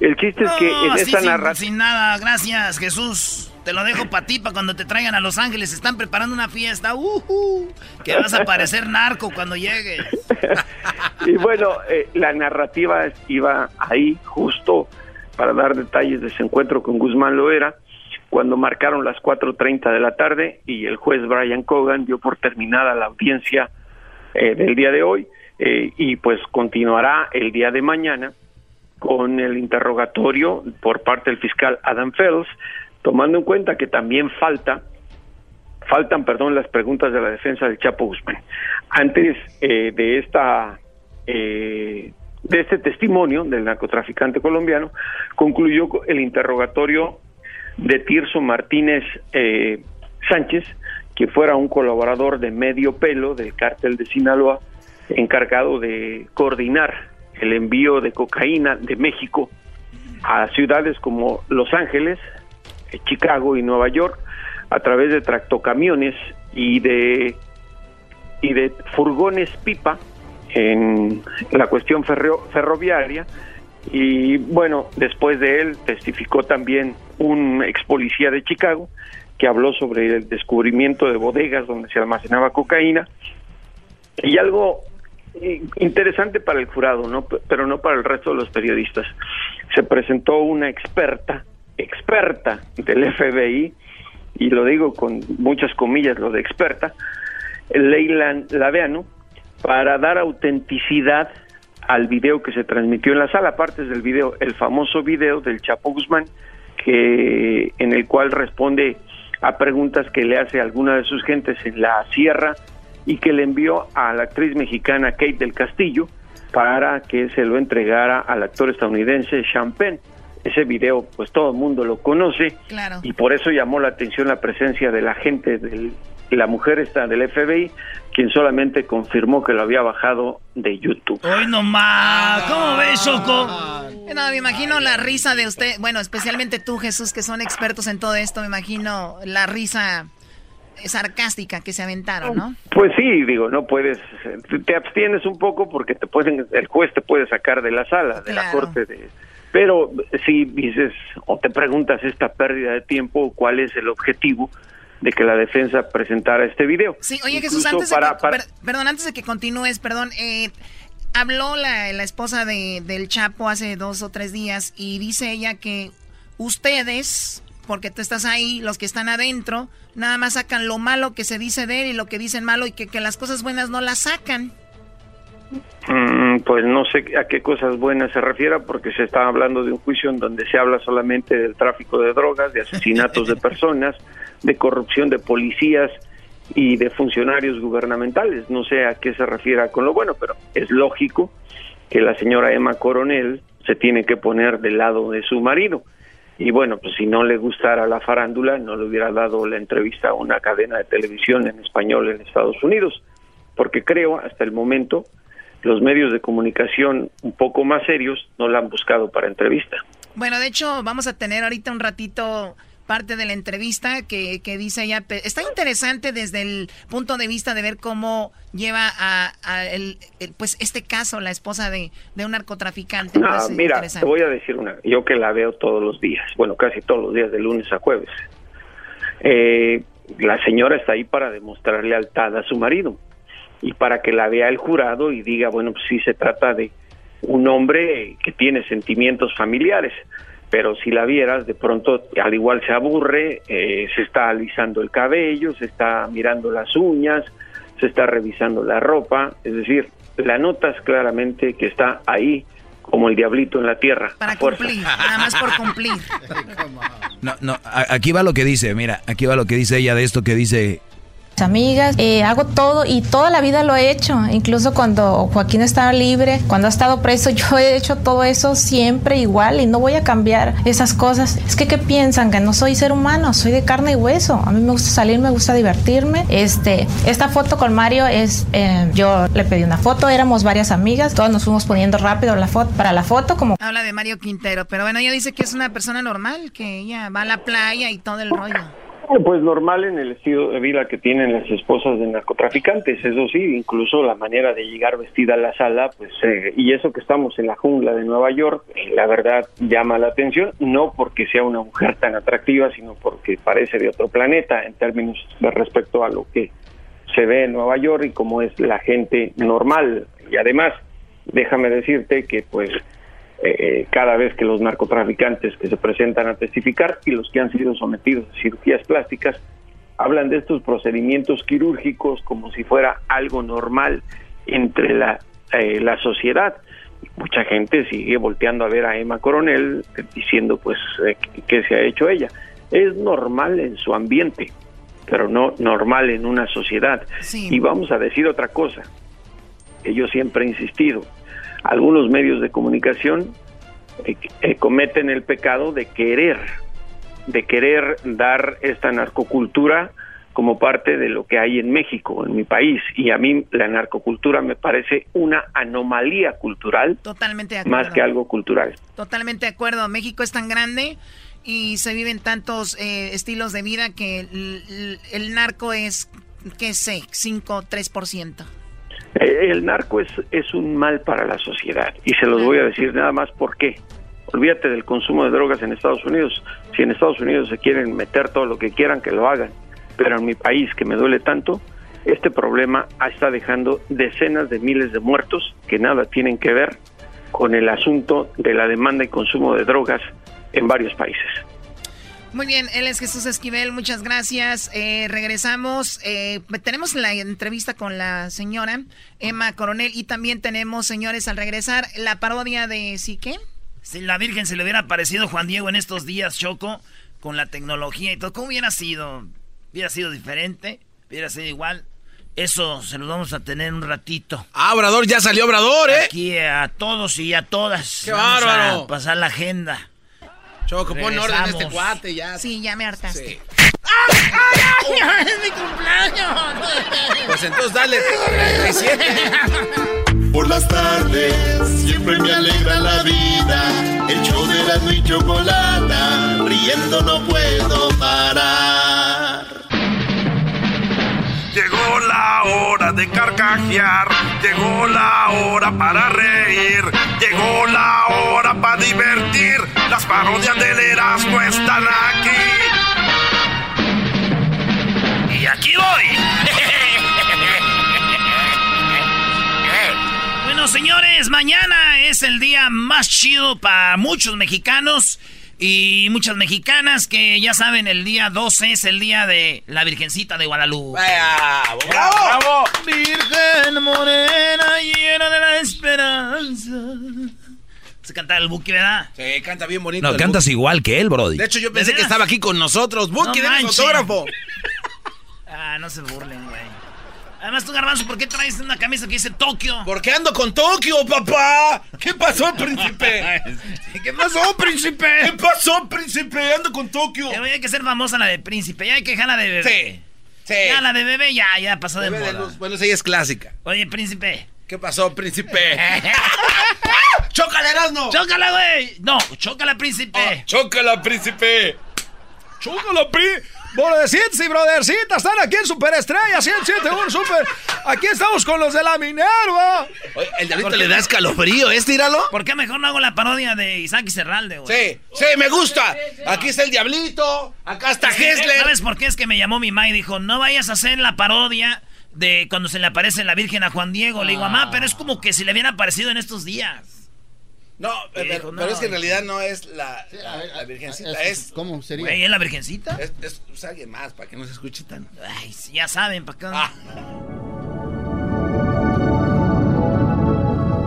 El chiste es que en esta narración... Sin nada, gracias Jesús. Te lo dejo para ti, para cuando te traigan a Los Ángeles. Están preparando una fiesta. Uh que vas a parecer narco cuando llegues. y bueno, eh, la narrativa iba ahí justo para dar detalles de ese encuentro con Guzmán Loera, cuando marcaron las 4.30 de la tarde y el juez Brian Cogan dio por terminada la audiencia eh, del día de hoy eh, y pues continuará el día de mañana con el interrogatorio por parte del fiscal Adam Fells tomando en cuenta que también falta faltan, perdón, las preguntas de la defensa del Chapo Guzmán. Antes eh, de esta eh, de este testimonio del narcotraficante colombiano, concluyó el interrogatorio de Tirso Martínez eh, Sánchez, que fuera un colaborador de medio pelo del cártel de Sinaloa, encargado de coordinar el envío de cocaína de México a ciudades como Los Ángeles, Chicago y Nueva York a través de tractocamiones y de y de furgones pipa en la cuestión ferroviaria y bueno, después de él testificó también un ex policía de Chicago que habló sobre el descubrimiento de bodegas donde se almacenaba cocaína y algo eh, interesante para el jurado, ¿no? pero no para el resto de los periodistas. Se presentó una experta experta del FBI, y lo digo con muchas comillas lo de experta, Leila Laveano, para dar autenticidad al video que se transmitió en la sala, partes del video, el famoso video del Chapo Guzmán, que en el cual responde a preguntas que le hace alguna de sus gentes en la sierra y que le envió a la actriz mexicana Kate del Castillo para que se lo entregara al actor estadounidense Champagne ese video, pues todo el mundo lo conoce. Y por eso llamó la atención la presencia de la gente, de la mujer esta del FBI, quien solamente confirmó que lo había bajado de YouTube. ¡Hoy nomás! ¿Cómo ves, Choco? No, me imagino la risa de usted, bueno, especialmente tú, Jesús, que son expertos en todo esto, me imagino la risa sarcástica que se aventaron, ¿no? Pues sí, digo, no puedes, te abstienes un poco porque te pueden, el juez te puede sacar de la sala, de la corte de pero si dices o te preguntas esta pérdida de tiempo, ¿cuál es el objetivo? De que la defensa presentara este video. Sí, oye Jesús, antes de que, perdón, antes de que continúes, perdón, eh, habló la, la esposa de, del Chapo hace dos o tres días y dice ella que ustedes, porque tú estás ahí, los que están adentro, nada más sacan lo malo que se dice de él y lo que dicen malo y que, que las cosas buenas no las sacan. Mm, pues no sé a qué cosas buenas se refiere porque se está hablando de un juicio en donde se habla solamente del tráfico de drogas, de asesinatos de personas, de corrupción de policías y de funcionarios gubernamentales. No sé a qué se refiere con lo bueno, pero es lógico que la señora Emma Coronel se tiene que poner del lado de su marido. y bueno, pues si no le gustara la farándula, no le hubiera dado la entrevista a una cadena de televisión en español en Estados Unidos, porque creo hasta el momento los medios de comunicación un poco más serios no la han buscado para entrevista. Bueno, de hecho, vamos a tener ahorita un ratito parte de la entrevista que, que dice ella. Está interesante desde el punto de vista de ver cómo lleva a, el, pues este caso la esposa de, un narcotraficante. Ah, mira, te voy a decir una. Yo que la veo todos los días, bueno, casi todos los días, de lunes a jueves. Eh, la señora está ahí para demostrar lealtad a su marido y para que la vea el jurado y diga, bueno, pues sí se trata de un hombre que tiene sentimientos familiares pero si la vieras, de pronto al igual se aburre, eh, se está alisando el cabello, se está mirando las uñas, se está revisando la ropa, es decir, la notas claramente que está ahí como el diablito en la tierra. Para cumplir, nada más por cumplir. No, no, aquí va lo que dice, mira, aquí va lo que dice ella de esto que dice amigas, eh, hago todo y toda la vida lo he hecho, incluso cuando Joaquín estaba libre, cuando ha estado preso, yo he hecho todo eso siempre igual y no voy a cambiar esas cosas. Es que ¿qué piensan? Que no soy ser humano, soy de carne y hueso. A mí me gusta salir, me gusta divertirme. Este, esta foto con Mario es, eh, yo le pedí una foto, éramos varias amigas, todos nos fuimos poniendo rápido la foto para la foto como... Habla de Mario Quintero, pero bueno, ella dice que es una persona normal, que ella va a la playa y todo el rollo. Pues normal en el estilo de vida que tienen las esposas de narcotraficantes, eso sí, incluso la manera de llegar vestida a la sala, pues, eh, y eso que estamos en la jungla de Nueva York, eh, la verdad llama la atención, no porque sea una mujer tan atractiva, sino porque parece de otro planeta en términos de respecto a lo que se ve en Nueva York y cómo es la gente normal. Y además, déjame decirte que pues eh, cada vez que los narcotraficantes que se presentan a testificar y los que han sido sometidos a cirugías plásticas hablan de estos procedimientos quirúrgicos como si fuera algo normal entre la, eh, la sociedad. Mucha gente sigue volteando a ver a Emma Coronel eh, diciendo pues qué se ha hecho ella. Es normal en su ambiente, pero no normal en una sociedad. Y vamos a decir otra cosa, que yo siempre he insistido, algunos medios de comunicación eh, eh, cometen el pecado de querer, de querer dar esta narcocultura como parte de lo que hay en México, en mi país. Y a mí la narcocultura me parece una anomalía cultural. Totalmente Más que algo cultural. Totalmente de acuerdo. México es tan grande y se viven tantos eh, estilos de vida que el, el narco es, qué sé, 5, 3%. Eh, el narco es, es un mal para la sociedad y se los voy a decir nada más por qué. Olvídate del consumo de drogas en Estados Unidos. Si en Estados Unidos se quieren meter todo lo que quieran, que lo hagan. Pero en mi país, que me duele tanto, este problema está dejando decenas de miles de muertos que nada tienen que ver con el asunto de la demanda y consumo de drogas en varios países. Muy bien, él es Jesús Esquivel, muchas gracias. Eh, regresamos, eh, tenemos la entrevista con la señora Emma Coronel y también tenemos, señores, al regresar, la parodia de Sique. Si la Virgen se le hubiera aparecido Juan Diego en estos días, Choco, con la tecnología y todo, ¿cómo hubiera sido? ¿Hubiera sido diferente? ¿Hubiera sido igual? Eso se lo vamos a tener un ratito. Ah, Obrador, ya salió Obrador, ¿eh? Aquí a todos y a todas. ¡Qué bárbaro! pasar la agenda. Choco, pon orden a este cuate ya. Sí, ya me hartaste. Sí. ¡Ay, ay, ¡Es mi cumpleaños! Pues entonces dale 37. Por las tardes siempre me alegra la vida. El show de la y chocolata, riendo no puedo parar. Llegó la hora de carcajear, llegó la hora para reír, llegó la hora divertir. Las parodias del Erasmo están aquí. Y aquí voy. bueno, señores, mañana es el día más chido para muchos mexicanos y muchas mexicanas que ya saben, el día 12 es el día de la Virgencita de Guadalupe. ¡Bravo! ¡Bravo! Virgen morena llena de la esperanza. Se canta el Buki, ¿verdad? Sí, canta bien bonito. No, cantas igual que él, Brody. De hecho, yo pensé que estaba aquí con nosotros. Buki, No manches. fotógrafo. Ah, no se burlen, güey. Además, tú, Garbanzo, ¿por qué traes una camisa que dice Tokio? Porque ando con Tokio, papá. ¿Qué pasó, príncipe? ¿Qué pasó, príncipe? ¿Qué pasó, príncipe? Ando con Tokio. Pero hay que ser famosa la de príncipe. Ya hay que dejar la de bebé. Sí. Sí. Ya la de bebé ya, ya pasó de Bebé de moda. luz. Bueno, esa ya es clásica. Oye, príncipe. ¿Qué pasó, príncipe? ¡Chócala, Erasmo! ¡Chócala, güey! No, chócala, príncipe. ¡Chócala, príncipe! ¡Chúcalo, pri! Brothercitas y brothercitas están aquí en Superestrella 171 Super. Aquí estamos con los de la Minerva. Oye, el diablito le da escalofrío, ¿eh? Tíralo. ¿Por qué mejor no hago la parodia de Isaac y Serralde, güey? Sí, sí, me gusta. Aquí está el diablito. Acá está Hessler. ¿Sabes por qué? Es que me llamó mi mamá y dijo, no vayas a hacer la parodia de cuando se le aparece la Virgen a Juan Diego. Le digo, mamá, pero es como que si le hubiera aparecido en estos días. No, pero, dijo, pero no. es que en realidad no es la, la, la virgencita, es... ¿Cómo sería? Güey, ¿es la Virgencita? Es, es- es alguien más, para que no se escuche tan... Ay, sí, ya saben, ¿para qué? Ah.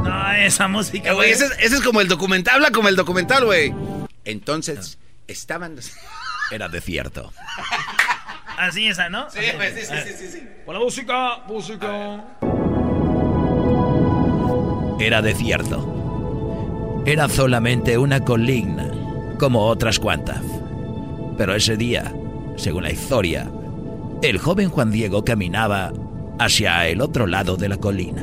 No, esa música, Eh, güey, ese, es- ese es como el documental, habla como el documental, güey. Entonces, estaban... Era desierto. Así esa, ¿no? Sí, güey, sí, sí, sí, sí, sí. Con la música, música. Era desierto. Era solamente una colina, como otras cuantas. Pero ese día, según la historia, el joven Juan Diego caminaba hacia el otro lado de la colina.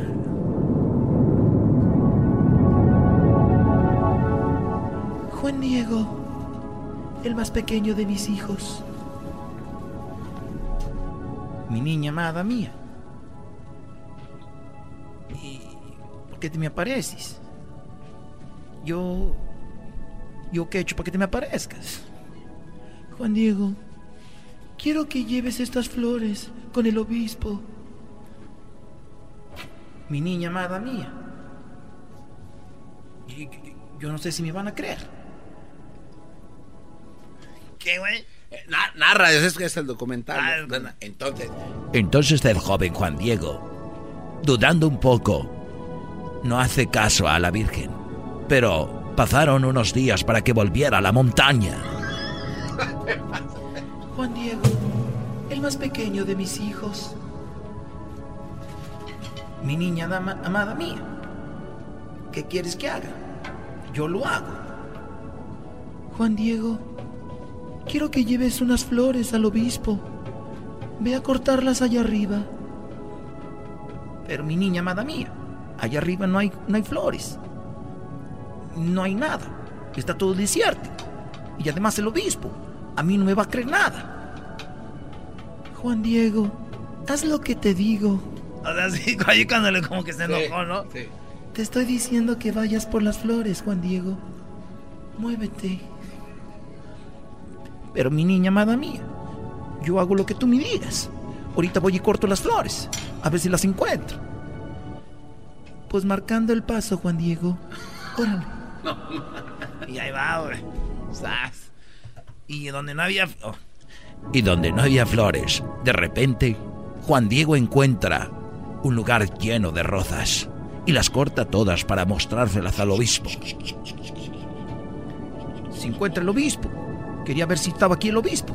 Juan Diego, el más pequeño de mis hijos. Mi niña amada mía. ¿Y por qué te me apareces? Yo... ¿Yo qué he hecho para que te me aparezcas? Juan Diego, quiero que lleves estas flores con el obispo. Mi niña amada mía. Y- yo no sé si me van a creer. ¿Qué, güey? Eh, na- narra, es que es el documental. Ah. Entonces, Entonces el joven Juan Diego, dudando un poco, no hace caso a la Virgen. Pero pasaron unos días para que volviera a la montaña. Juan Diego, el más pequeño de mis hijos. Mi niña dama- amada mía. ¿Qué quieres que haga? Yo lo hago. Juan Diego, quiero que lleves unas flores al obispo. Ve a cortarlas allá arriba. Pero mi niña amada mía, allá arriba no hay, no hay flores. No hay nada. Está todo desierto. Y además el obispo a mí no me va a creer nada. Juan Diego, haz lo que te digo. O sea, sí, ahí cuando le como que se enojó, ¿no? Sí. Te estoy diciendo que vayas por las flores, Juan Diego. Muévete. Pero mi niña amada mía, yo hago lo que tú me digas. Ahorita voy y corto las flores, a ver si las encuentro. Pues marcando el paso, Juan Diego. Órale. Y ahí va, güey. Y donde no había... oh, Y donde no había flores, de repente, Juan Diego encuentra un lugar lleno de rosas y las corta todas para mostrárselas al obispo. Si encuentra el obispo. Quería ver si estaba aquí el obispo.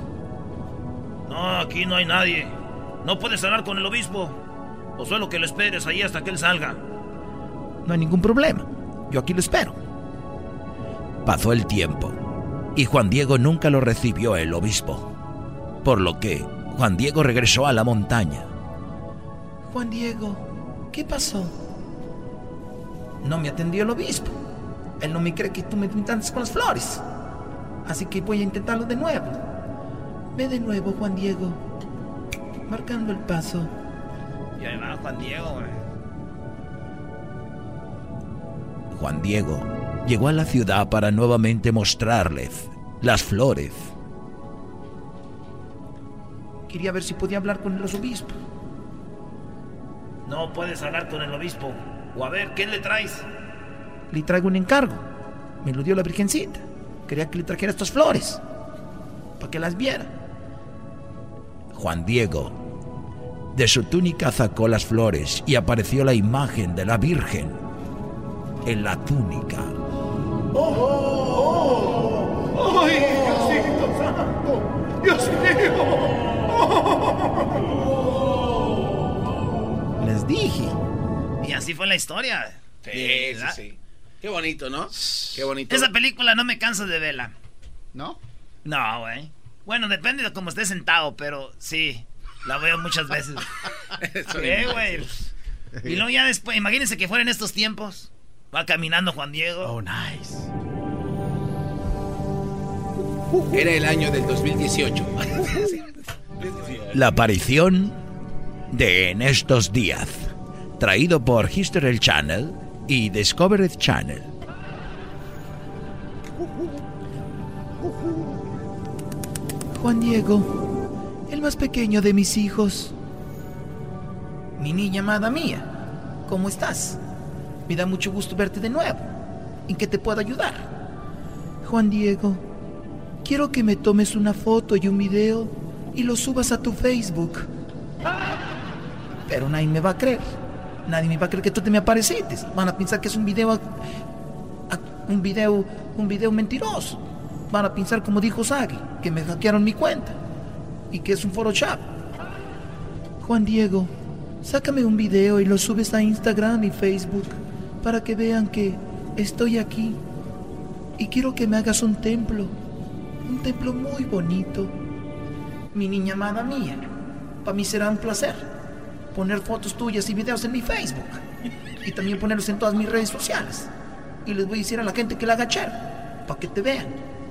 No, aquí no hay nadie. No puedes hablar con el obispo. O solo que lo esperes ahí hasta que él salga. No hay ningún problema. Yo aquí lo espero. Pasó el tiempo y Juan Diego nunca lo recibió el obispo, por lo que Juan Diego regresó a la montaña. Juan Diego, ¿qué pasó? No me atendió el obispo. Él no me cree que tú me pintaste con las flores. Así que voy a intentarlo de nuevo. Ve de nuevo, Juan Diego. Marcando el paso. Y va Juan Diego, güey. Juan Diego llegó a la ciudad para nuevamente mostrarles las flores. Quería ver si podía hablar con los obispos. No puedes hablar con el obispo. O a ver, ¿qué le traes? Le traigo un encargo. Me lo dio la Virgencita. Quería que le trajera estas flores. Para que las viera. Juan Diego de su túnica sacó las flores y apareció la imagen de la Virgen en la túnica. ¡Ay, Diosito Santo! ¡Dios mío! así fue la historia. Sí, sí, sí. Qué bonito, ¿no? Qué bonito. Esa película no me canso de verla. ¿No? No, güey. Bueno, depende de cómo esté sentado, pero sí. La veo muchas veces. sí, güey. Y luego ya después, imagínense que fuera en estos tiempos. Va caminando Juan Diego. Oh, nice. Era el año del 2018. La aparición de En estos días, traído por History Channel y Discovery Channel. Juan Diego, el más pequeño de mis hijos. Mi niña amada mía, ¿cómo estás? Me da mucho gusto verte de nuevo. ¿En qué te puedo ayudar? Juan Diego, quiero que me tomes una foto y un video y lo subas a tu Facebook. Pero nadie me va a creer. Nadie me va a creer que tú te me apareciste. Van a pensar que es un video. Un video. Un video mentiroso. Van a pensar, como dijo Sagi, que me hackearon mi cuenta. Y que es un Photoshop. Juan Diego, sácame un video y lo subes a Instagram y Facebook para que vean que estoy aquí. Y quiero que me hagas un templo. Un templo muy bonito. Mi niña amada mía. Para mí será un placer poner fotos tuyas y videos en mi Facebook. Y también ponerlos en todas mis redes sociales. Y les voy a decir a la gente que la haga para que te vean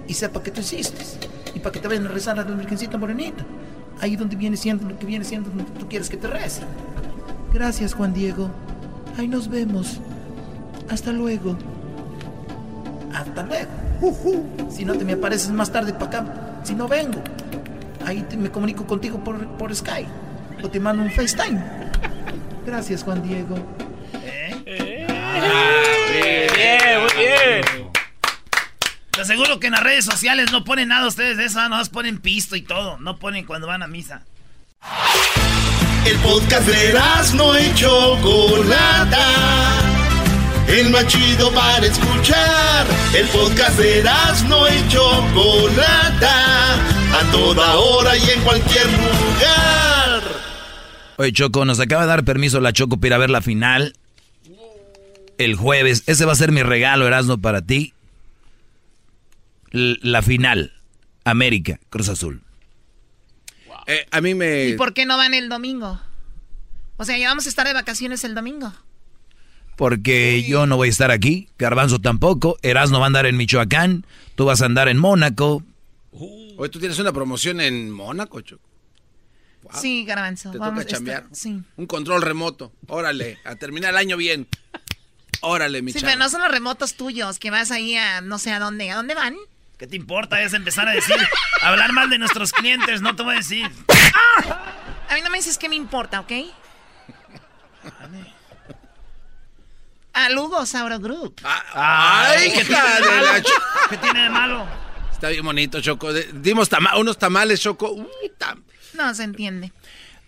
y sepa que tú existes. Y para que te vayan a rezar a la Virgencita Morenita. Ahí donde viene siendo lo que viene siendo donde tú quieres que te rece. Gracias, Juan Diego. Ahí nos vemos. Hasta luego. Hasta luego. Si no te me apareces más tarde para acá, si no vengo, ahí me comunico contigo por, por Skype o te mando un FaceTime. Gracias, Juan Diego. ¿Eh? bien, muy bien. Te aseguro que en las redes sociales no ponen nada ustedes de eso, no ponen pisto y todo, no ponen cuando van a misa. El podcast de no hecho Chocolata. El más chido para escuchar. El podcast de no hecho Chocolata. A toda hora y en cualquier lugar. Oye, Choco, nos acaba de dar permiso la Choco para ir a ver la final el jueves. Ese va a ser mi regalo, Erasmo, para ti. la final. América, Cruz Azul. Eh, a mí me... ¿Y por qué no van el domingo? O sea, ya vamos a estar de vacaciones el domingo. Porque yo no voy a estar aquí, Garbanzo tampoco, Erasmo va a andar en Michoacán, tú vas a andar en Mónaco. Hoy tú tienes una promoción en Mónaco, Choco. Sí, Garbanzo. Te Vamos toca chambear. sí. Un control remoto. Órale, a terminar el año bien. Órale, mi Sí, pero no son los remotos tuyos, que vas ahí a no sé a dónde. ¿A dónde van? ¿Qué te importa? Es empezar a decir, hablar mal de nuestros clientes, no te voy a decir. A mí no me dices qué me importa, ¿ok? A Lugo Sauro Group. Ah, ay, ¿qué tiene, de malo? ¿Qué tiene de malo? Está bien bonito, Choco. Dimos unos tamales, Choco. Uy, no se entiende.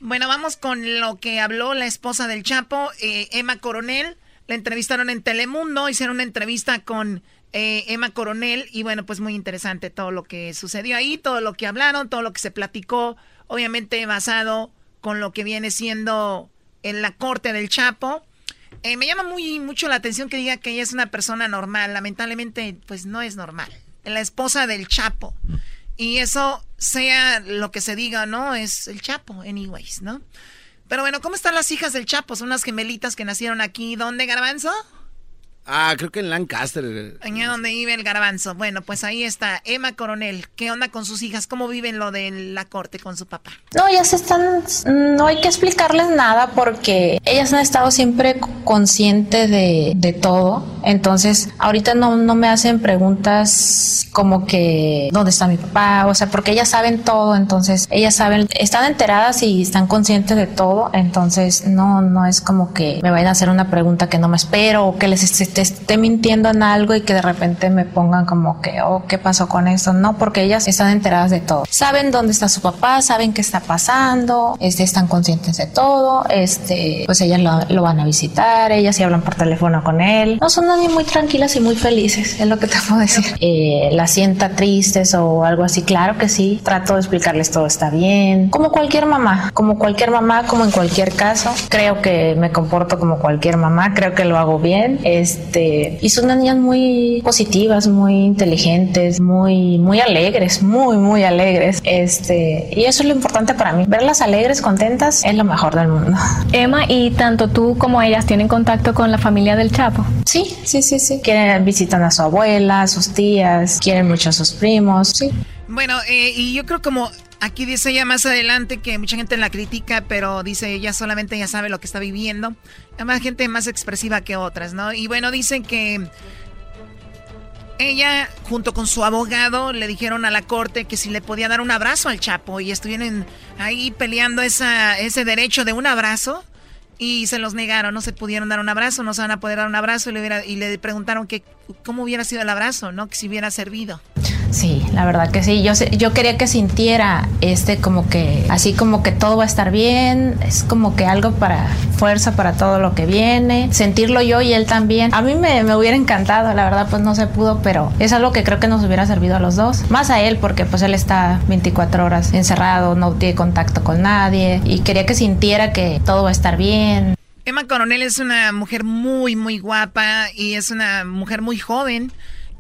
Bueno, vamos con lo que habló la esposa del Chapo, eh, Emma Coronel. La entrevistaron en Telemundo, hicieron una entrevista con eh, Emma Coronel y bueno, pues muy interesante todo lo que sucedió ahí, todo lo que hablaron, todo lo que se platicó, obviamente basado con lo que viene siendo en la corte del Chapo. Eh, me llama muy mucho la atención que diga que ella es una persona normal. Lamentablemente, pues no es normal. La esposa del Chapo. Y eso, sea lo que se diga, ¿no? Es el Chapo, anyways, ¿no? Pero bueno, ¿cómo están las hijas del Chapo? Son unas gemelitas que nacieron aquí. ¿Dónde, Garbanzo? Ah, creo que en Lancaster. Allá donde vive el garbanzo. Bueno, pues ahí está Emma Coronel. ¿Qué onda con sus hijas? ¿Cómo viven lo de la corte con su papá? No, ellas están, no hay que explicarles nada porque ellas han estado siempre conscientes de, de todo. Entonces, ahorita no, no me hacen preguntas como que, ¿dónde está mi papá? O sea, porque ellas saben todo. Entonces, ellas saben, están enteradas y están conscientes de todo. Entonces, no, no es como que me vayan a hacer una pregunta que no me espero o que les esté te esté mintiendo en algo y que de repente me pongan como que, oh, ¿qué pasó con esto? No, porque ellas están enteradas de todo. Saben dónde está su papá, saben qué está pasando, este, están conscientes de todo, este, pues ellas lo, van a visitar, ellas sí hablan por teléfono con él. No son niñas muy tranquilas y muy felices, es lo que te puedo decir. Eh, las sienta tristes o algo así, claro que sí. Trato de explicarles todo está bien. Como cualquier mamá, como cualquier mamá, como en cualquier caso. Creo que me comporto como cualquier mamá, creo que lo hago bien. Este, y son unas niñas muy positivas, muy inteligentes, muy, muy alegres, muy, muy alegres. Este, y eso es lo importante para mí. Verlas alegres, contentas, es lo mejor del mundo. Emma, ¿y tanto tú como ellas tienen contacto con la familia del Chapo? Sí, sí, sí, sí. Quieren, visitan a su abuela, a sus tías, quieren mucho a sus primos, sí. Bueno, eh, y yo creo como aquí dice ella más adelante que mucha gente la critica, pero dice ella solamente ya sabe lo que está viviendo. Hay más gente más expresiva que otras, ¿no? Y bueno, dicen que ella, junto con su abogado, le dijeron a la corte que si le podía dar un abrazo al Chapo y estuvieron ahí peleando esa, ese derecho de un abrazo y se los negaron, no se pudieron dar un abrazo, no se van a poder dar un abrazo y le, y le preguntaron que cómo hubiera sido el abrazo, ¿no? Que si hubiera servido. Sí, la verdad que sí. Yo, yo quería que sintiera este como que, así como que todo va a estar bien, es como que algo para fuerza para todo lo que viene, sentirlo yo y él también. A mí me, me hubiera encantado, la verdad pues no se pudo, pero es algo que creo que nos hubiera servido a los dos. Más a él porque pues él está 24 horas encerrado, no tiene contacto con nadie y quería que sintiera que todo va a estar bien. Emma Coronel es una mujer muy, muy guapa y es una mujer muy joven.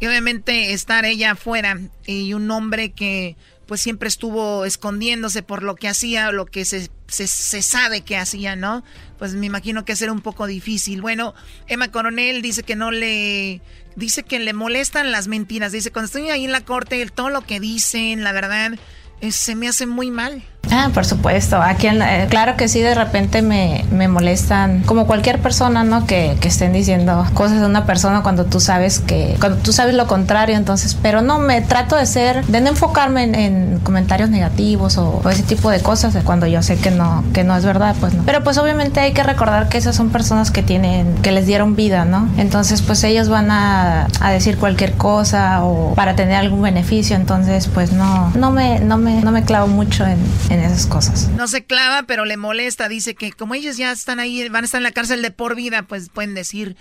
Y obviamente estar ella afuera y un hombre que pues siempre estuvo escondiéndose por lo que hacía, lo que se, se, sabe que hacía, ¿no? Pues me imagino que será un poco difícil. Bueno, Emma Coronel dice que no le... Dice que le molestan las mentiras. Dice, cuando estoy ahí en la corte, todo lo que dicen, la verdad, eh, se me hace muy mal. Ah, por supuesto. Aquí, eh, claro que sí, de repente me, me molestan, como cualquier persona, ¿no? Que, que, estén diciendo cosas de una persona cuando tú sabes que, cuando tú sabes lo contrario, entonces, pero no, me trato de ser, de no enfocarme en, comentarios negativos o, ese tipo de cosas, cuando yo sé que no, que no es verdad, pues no. Pero pues obviamente hay que recordar que esas son personas que tienen, que les dieron vida, ¿no? Entonces, pues ellos van a, a decir cualquier cosa o para tener algún beneficio, entonces, pues no, no me, no me, no me clavo mucho en esas cosas. No se clava, pero le molesta. Dice que como ellos ya están ahí, van a estar en la cárcel de por vida, pues pueden decir,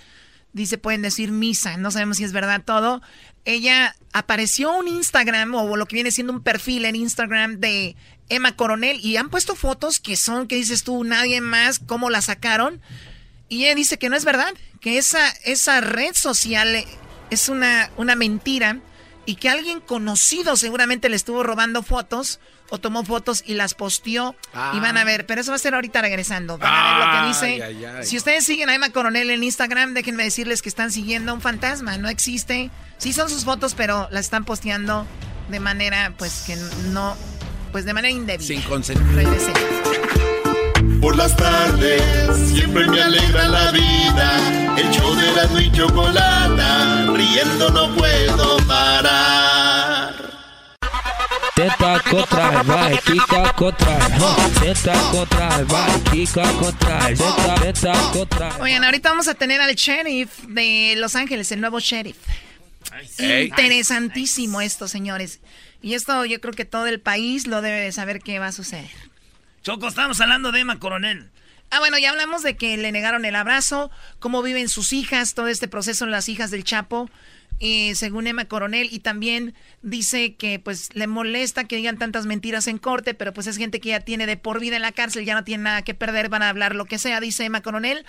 dice, pueden decir misa. No sabemos si es verdad todo. Ella apareció un Instagram o lo que viene siendo un perfil en Instagram de Emma Coronel y han puesto fotos que son, que dices tú, nadie más, cómo la sacaron. Y ella dice que no es verdad, que esa, esa red social es una, una mentira y que alguien conocido seguramente le estuvo robando fotos o tomó fotos y las posteó y van a ah. ver, pero eso va a ser ahorita regresando. Van a ver lo que dice. Si ustedes siguen a Emma Coronel en Instagram, déjenme decirles que están siguiendo a un fantasma, no existe. Sí son sus fotos, pero las están posteando de manera pues que no pues de manera indebida. Sin consentimiento. Por las tardes siempre me alegra la vida. El show de la y chocolata, riendo no puedo parar. Oigan, ahorita vamos a tener al sheriff de Los Ángeles, el nuevo sheriff. Interesantísimo esto, señores. Y esto yo creo que todo el país lo debe de saber qué va a suceder. Choco, estamos hablando de Emma Coronel. Ah, bueno, ya hablamos de que le negaron el abrazo, cómo viven sus hijas, todo este proceso en las hijas del Chapo según Emma Coronel, y también dice que pues le molesta que digan tantas mentiras en corte, pero pues es gente que ya tiene de por vida en la cárcel, ya no tiene nada que perder, van a hablar lo que sea, dice Emma Coronel.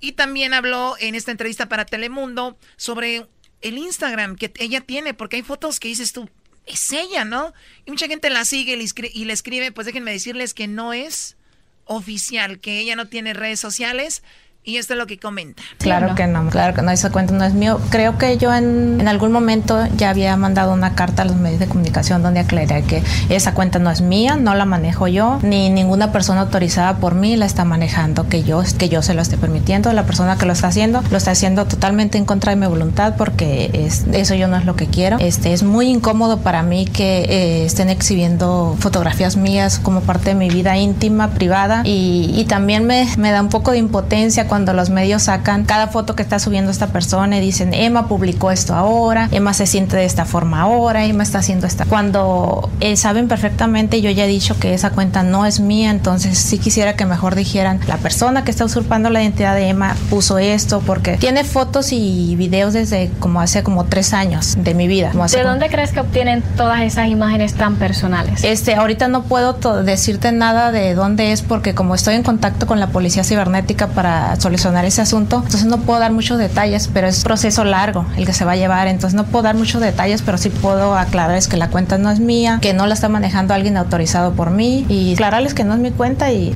Y también habló en esta entrevista para Telemundo sobre el Instagram que ella tiene, porque hay fotos que dices tú, es ella, ¿no? Y mucha gente la sigue y le escribe, pues déjenme decirles que no es oficial, que ella no tiene redes sociales y esto es lo que comenta. Claro que no, claro que no, esa cuenta no es mío. Creo que yo en, en, algún momento ya había mandado una carta a los medios de comunicación donde aclaré que esa cuenta no es mía, no la manejo yo, ni ninguna persona autorizada por mí la está manejando, que yo, que yo se lo esté permitiendo. La persona que lo está haciendo lo está haciendo totalmente en contra de mi voluntad porque es, eso yo no es lo que quiero. Este, es muy incómodo para mí que eh, estén exhibiendo fotografías mías como parte de mi vida íntima, privada y, y también me, me da un poco de impotencia cuando los medios sacan cada foto que está subiendo esta persona y dicen, Emma publicó esto ahora, Emma se siente de esta forma ahora, Emma está haciendo esta. Cuando eh, saben perfectamente, yo ya he dicho que esa cuenta no es mía, entonces sí quisiera que mejor dijeran, la persona que está usurpando la identidad de Emma puso esto porque tiene fotos y videos desde como hace como tres años de mi vida. ¿De dónde crees que obtienen todas esas imágenes tan personales? Este, ahorita no puedo decirte nada de dónde es porque como estoy en contacto con la policía cibernética para solucionar ese asunto, entonces no puedo dar muchos detalles, pero es un proceso largo el que se va a llevar, entonces no puedo dar muchos detalles, pero sí puedo aclararles que la cuenta no es mía, que no la está manejando alguien autorizado por mí y aclararles que no es mi cuenta y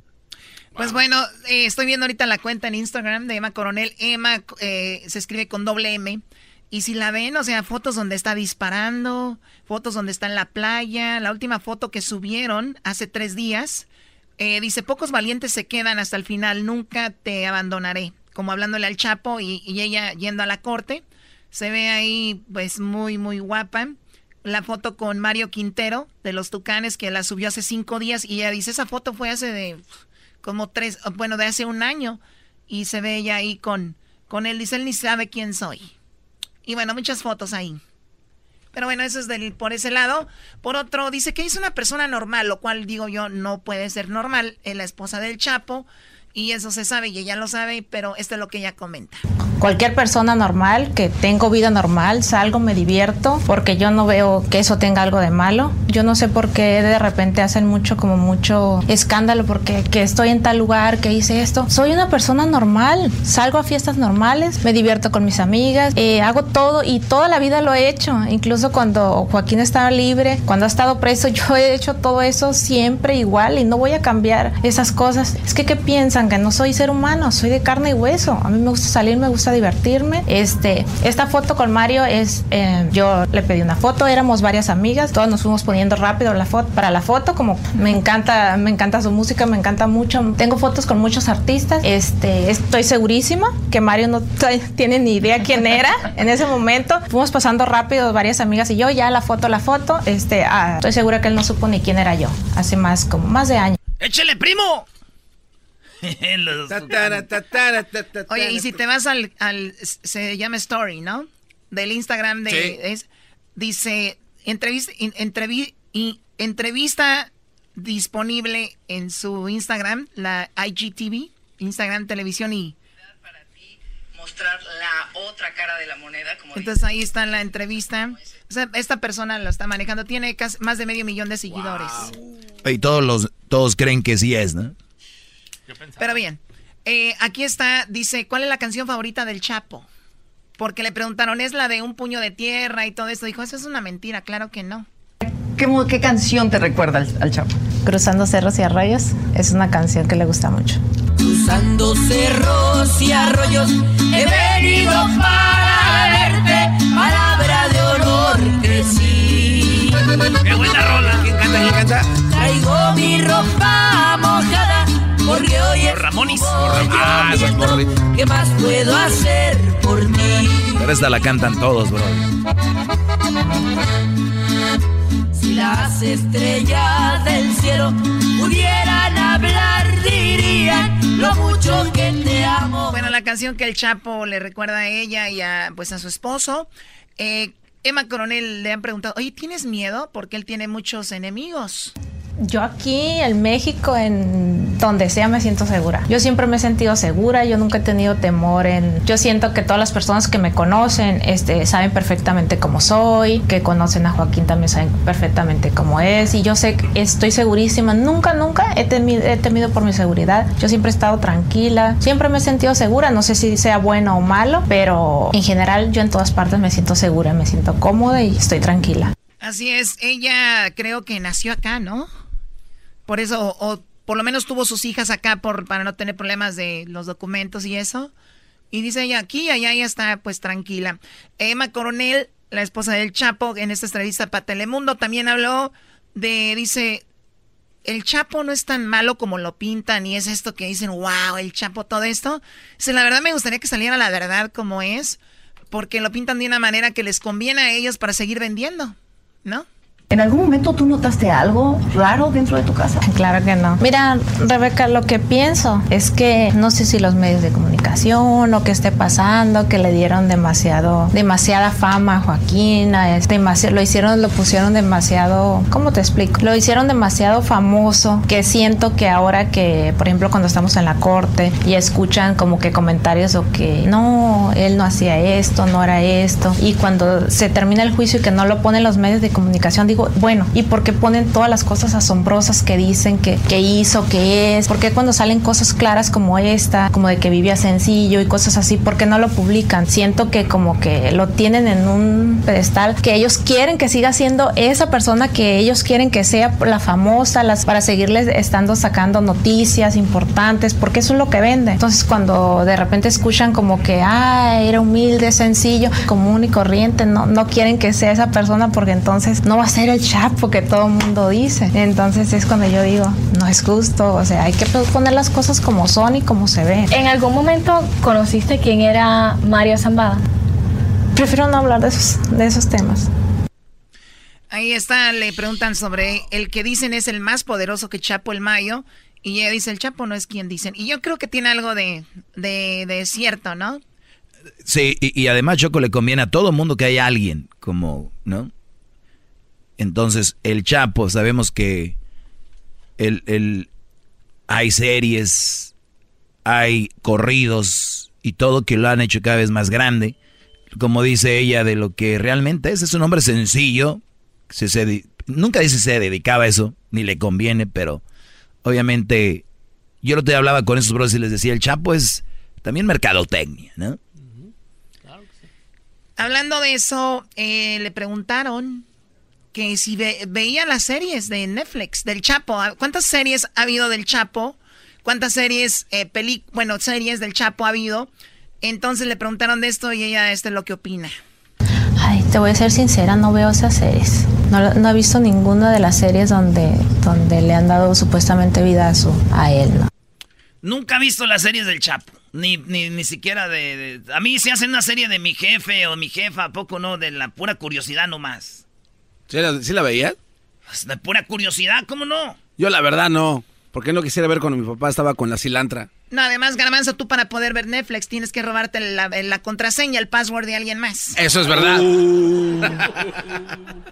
pues bueno, eh, estoy viendo ahorita la cuenta en Instagram de Emma Coronel. Emma eh, se escribe con doble M. Y si la ven, o sea, fotos donde está disparando, fotos donde está en la playa. La última foto que subieron hace tres días, eh, dice, pocos valientes se quedan hasta el final, nunca te abandonaré. Como hablándole al Chapo y, y ella yendo a la corte. Se ve ahí, pues, muy, muy guapa la foto con Mario Quintero de los Tucanes que la subió hace cinco días y ella dice, esa foto fue hace de como tres, bueno, de hace un año. Y se ve ella ahí con, con él. Dice, él ni sabe quién soy. Y bueno, muchas fotos ahí. Pero bueno, eso es del, por ese lado. Por otro, dice que es una persona normal, lo cual digo yo no puede ser normal. Es la esposa del Chapo. Y eso se sabe y ella lo sabe, pero esto es lo que ella comenta. Cualquier persona normal, que tengo vida normal, salgo, me divierto, porque yo no veo que eso tenga algo de malo. Yo no sé por qué de repente hacen mucho, como mucho escándalo, porque que estoy en tal lugar, que hice esto. Soy una persona normal, salgo a fiestas normales, me divierto con mis amigas, eh, hago todo y toda la vida lo he hecho. Incluso cuando Joaquín estaba libre, cuando ha estado preso, yo he hecho todo eso siempre igual y no voy a cambiar esas cosas. Es que, ¿qué piensan? que no soy ser humano, soy de carne y hueso. A mí me gusta salir, me gusta divertirme. Este, esta foto con Mario es, eh, yo le pedí una foto, éramos varias amigas, todos nos fuimos poniendo rápido la foto para la foto, como me encanta, me encanta su música, me encanta mucho. Tengo fotos con muchos artistas. Este, estoy segurísima que Mario no tiene ni idea quién era en ese momento. Fuimos pasando rápido varias amigas y yo ya la foto, la foto. Este, ah, estoy segura que él no supo ni quién era yo. Hace más como más de años. ¡Échele, primo! Oye, y si te vas al, se llama Story, ¿no? Del Instagram de... Es, dice, entrevista, entrevista disponible en su Instagram, la IGTV, Instagram Televisión y... Para ti mostrar la otra cara de la moneda. Entonces ahí está la entrevista. O sea, esta persona lo está manejando, tiene casi más de medio millón de seguidores. Y todos, los, todos creen que sí es, ¿no? Pero bien, eh, aquí está, dice, ¿cuál es la canción favorita del Chapo? Porque le preguntaron, ¿es la de un puño de tierra y todo esto? Dijo, eso es una mentira, claro que no. ¿Qué, canción te recuerda al, Chapo? Cruzando cerros y arroyos es una canción que le gusta mucho. Cruzando cerros y arroyos he venido para verte, palabra de honor que sí. ¡Qué buena rola! ¿Quién canta? ¿Quién canta? Traigo mi ropa mojada porque hoy es Ramones. Ah, ¿Qué más puedo hacer por ti? Pero esta la cantan todos, bro. Si las estrellas del cielo pudieran hablar, dirían lo mucho que te amo. Bueno, la canción que el Chapo le recuerda a ella y a, pues, a su esposo. Eh, Emma Coronel le han preguntado, oye, ¿tienes miedo? Porque él tiene muchos enemigos. Yo aquí en México, en donde sea, me siento segura. Yo siempre me he sentido segura, yo nunca he tenido temor en... Yo siento que todas las personas que me conocen este, saben perfectamente cómo soy, que conocen a Joaquín también saben perfectamente cómo es y yo sé estoy segurísima. Nunca, nunca he temido, he temido por mi seguridad. Yo siempre he estado tranquila, siempre me he sentido segura. No sé si sea bueno o malo, pero en general yo en todas partes me siento segura, me siento cómoda y estoy tranquila. Así es, ella creo que nació acá, ¿no? Por eso, o, por lo menos tuvo sus hijas acá por, para no tener problemas de los documentos y eso. Y dice ella, aquí, allá ella está pues tranquila. Emma Coronel, la esposa del Chapo, en esta entrevista para Telemundo también habló de, dice, el Chapo no es tan malo como lo pintan y es esto que dicen, wow, el Chapo, todo esto. Dice, la verdad me gustaría que saliera la verdad como es, porque lo pintan de una manera que les conviene a ellos para seguir vendiendo, ¿no? ¿En algún momento tú notaste algo raro dentro de tu casa? Claro que no. Mira, Rebeca, lo que pienso es que no sé si los medios de comunicación o qué esté pasando, que le dieron demasiado, demasiada fama a Joaquín, es demasiado, lo hicieron, lo pusieron demasiado, ¿cómo te explico? Lo hicieron demasiado famoso, que siento que ahora que, por ejemplo, cuando estamos en la corte y escuchan como que comentarios o que no, él no hacía esto, no era esto, y cuando se termina el juicio y que no lo ponen los medios de comunicación, digo, bueno, ¿y por qué ponen todas las cosas asombrosas que dicen que, que hizo, que es? ¿Por qué cuando salen cosas claras como esta, como de que vivía sencillo y cosas así, por qué no lo publican? Siento que como que lo tienen en un pedestal que ellos quieren que siga siendo esa persona que ellos quieren que sea la famosa, las, para seguirles estando sacando noticias importantes, porque eso es lo que vende. Entonces cuando de repente escuchan como que, ah, era humilde, sencillo, común y corriente, no, no quieren que sea esa persona porque entonces no va a ser el chapo que todo el mundo dice. Entonces es cuando yo digo, no es justo, o sea, hay que poner las cosas como son y como se ven. ¿En algún momento conociste quién era Mario Zambada? Prefiero no hablar de esos, de esos temas. Ahí está, le preguntan sobre el que dicen es el más poderoso que Chapo el Mayo. Y ella dice, el Chapo no es quien dicen. Y yo creo que tiene algo de, de, cierto, ¿no? Sí, y, y, además Choco le conviene a todo mundo que haya alguien como, ¿no? Entonces, el Chapo, sabemos que el, hay series, hay corridos y todo que lo han hecho cada vez más grande. Como dice ella, de lo que realmente es. Es un hombre sencillo. Se, nunca dice se dedicaba a eso, ni le conviene, pero obviamente yo lo te hablaba con esos bros y les decía, el Chapo es también mercadotecnia, ¿no? Hablando de eso, eh, le preguntaron que si veía las series de Netflix del Chapo, ¿cuántas series ha habido del Chapo? ¿Cuántas series, eh, bueno, series del Chapo ha habido? Entonces le preguntaron de esto y ella, este es lo que opina. Ay, te voy a ser sincera, no veo esas series. No, no he visto ninguna de las series donde, donde le han dado supuestamente vida a, su, a él, ¿no? Nunca he visto las series del Chapo. Ni, ni, ni siquiera de, A mí se hace una serie de mi jefe o mi jefa, ¿a poco no? De la pura curiosidad nomás. ¿Sí la, ¿sí la veías? Pues, de pura curiosidad, ¿cómo no? Yo la verdad no. Porque no quisiera ver cuando mi papá estaba con la cilantra. No, además, Garbanzo, tú para poder ver Netflix tienes que robarte la, la contraseña, el password de alguien más. Eso es verdad. Uh.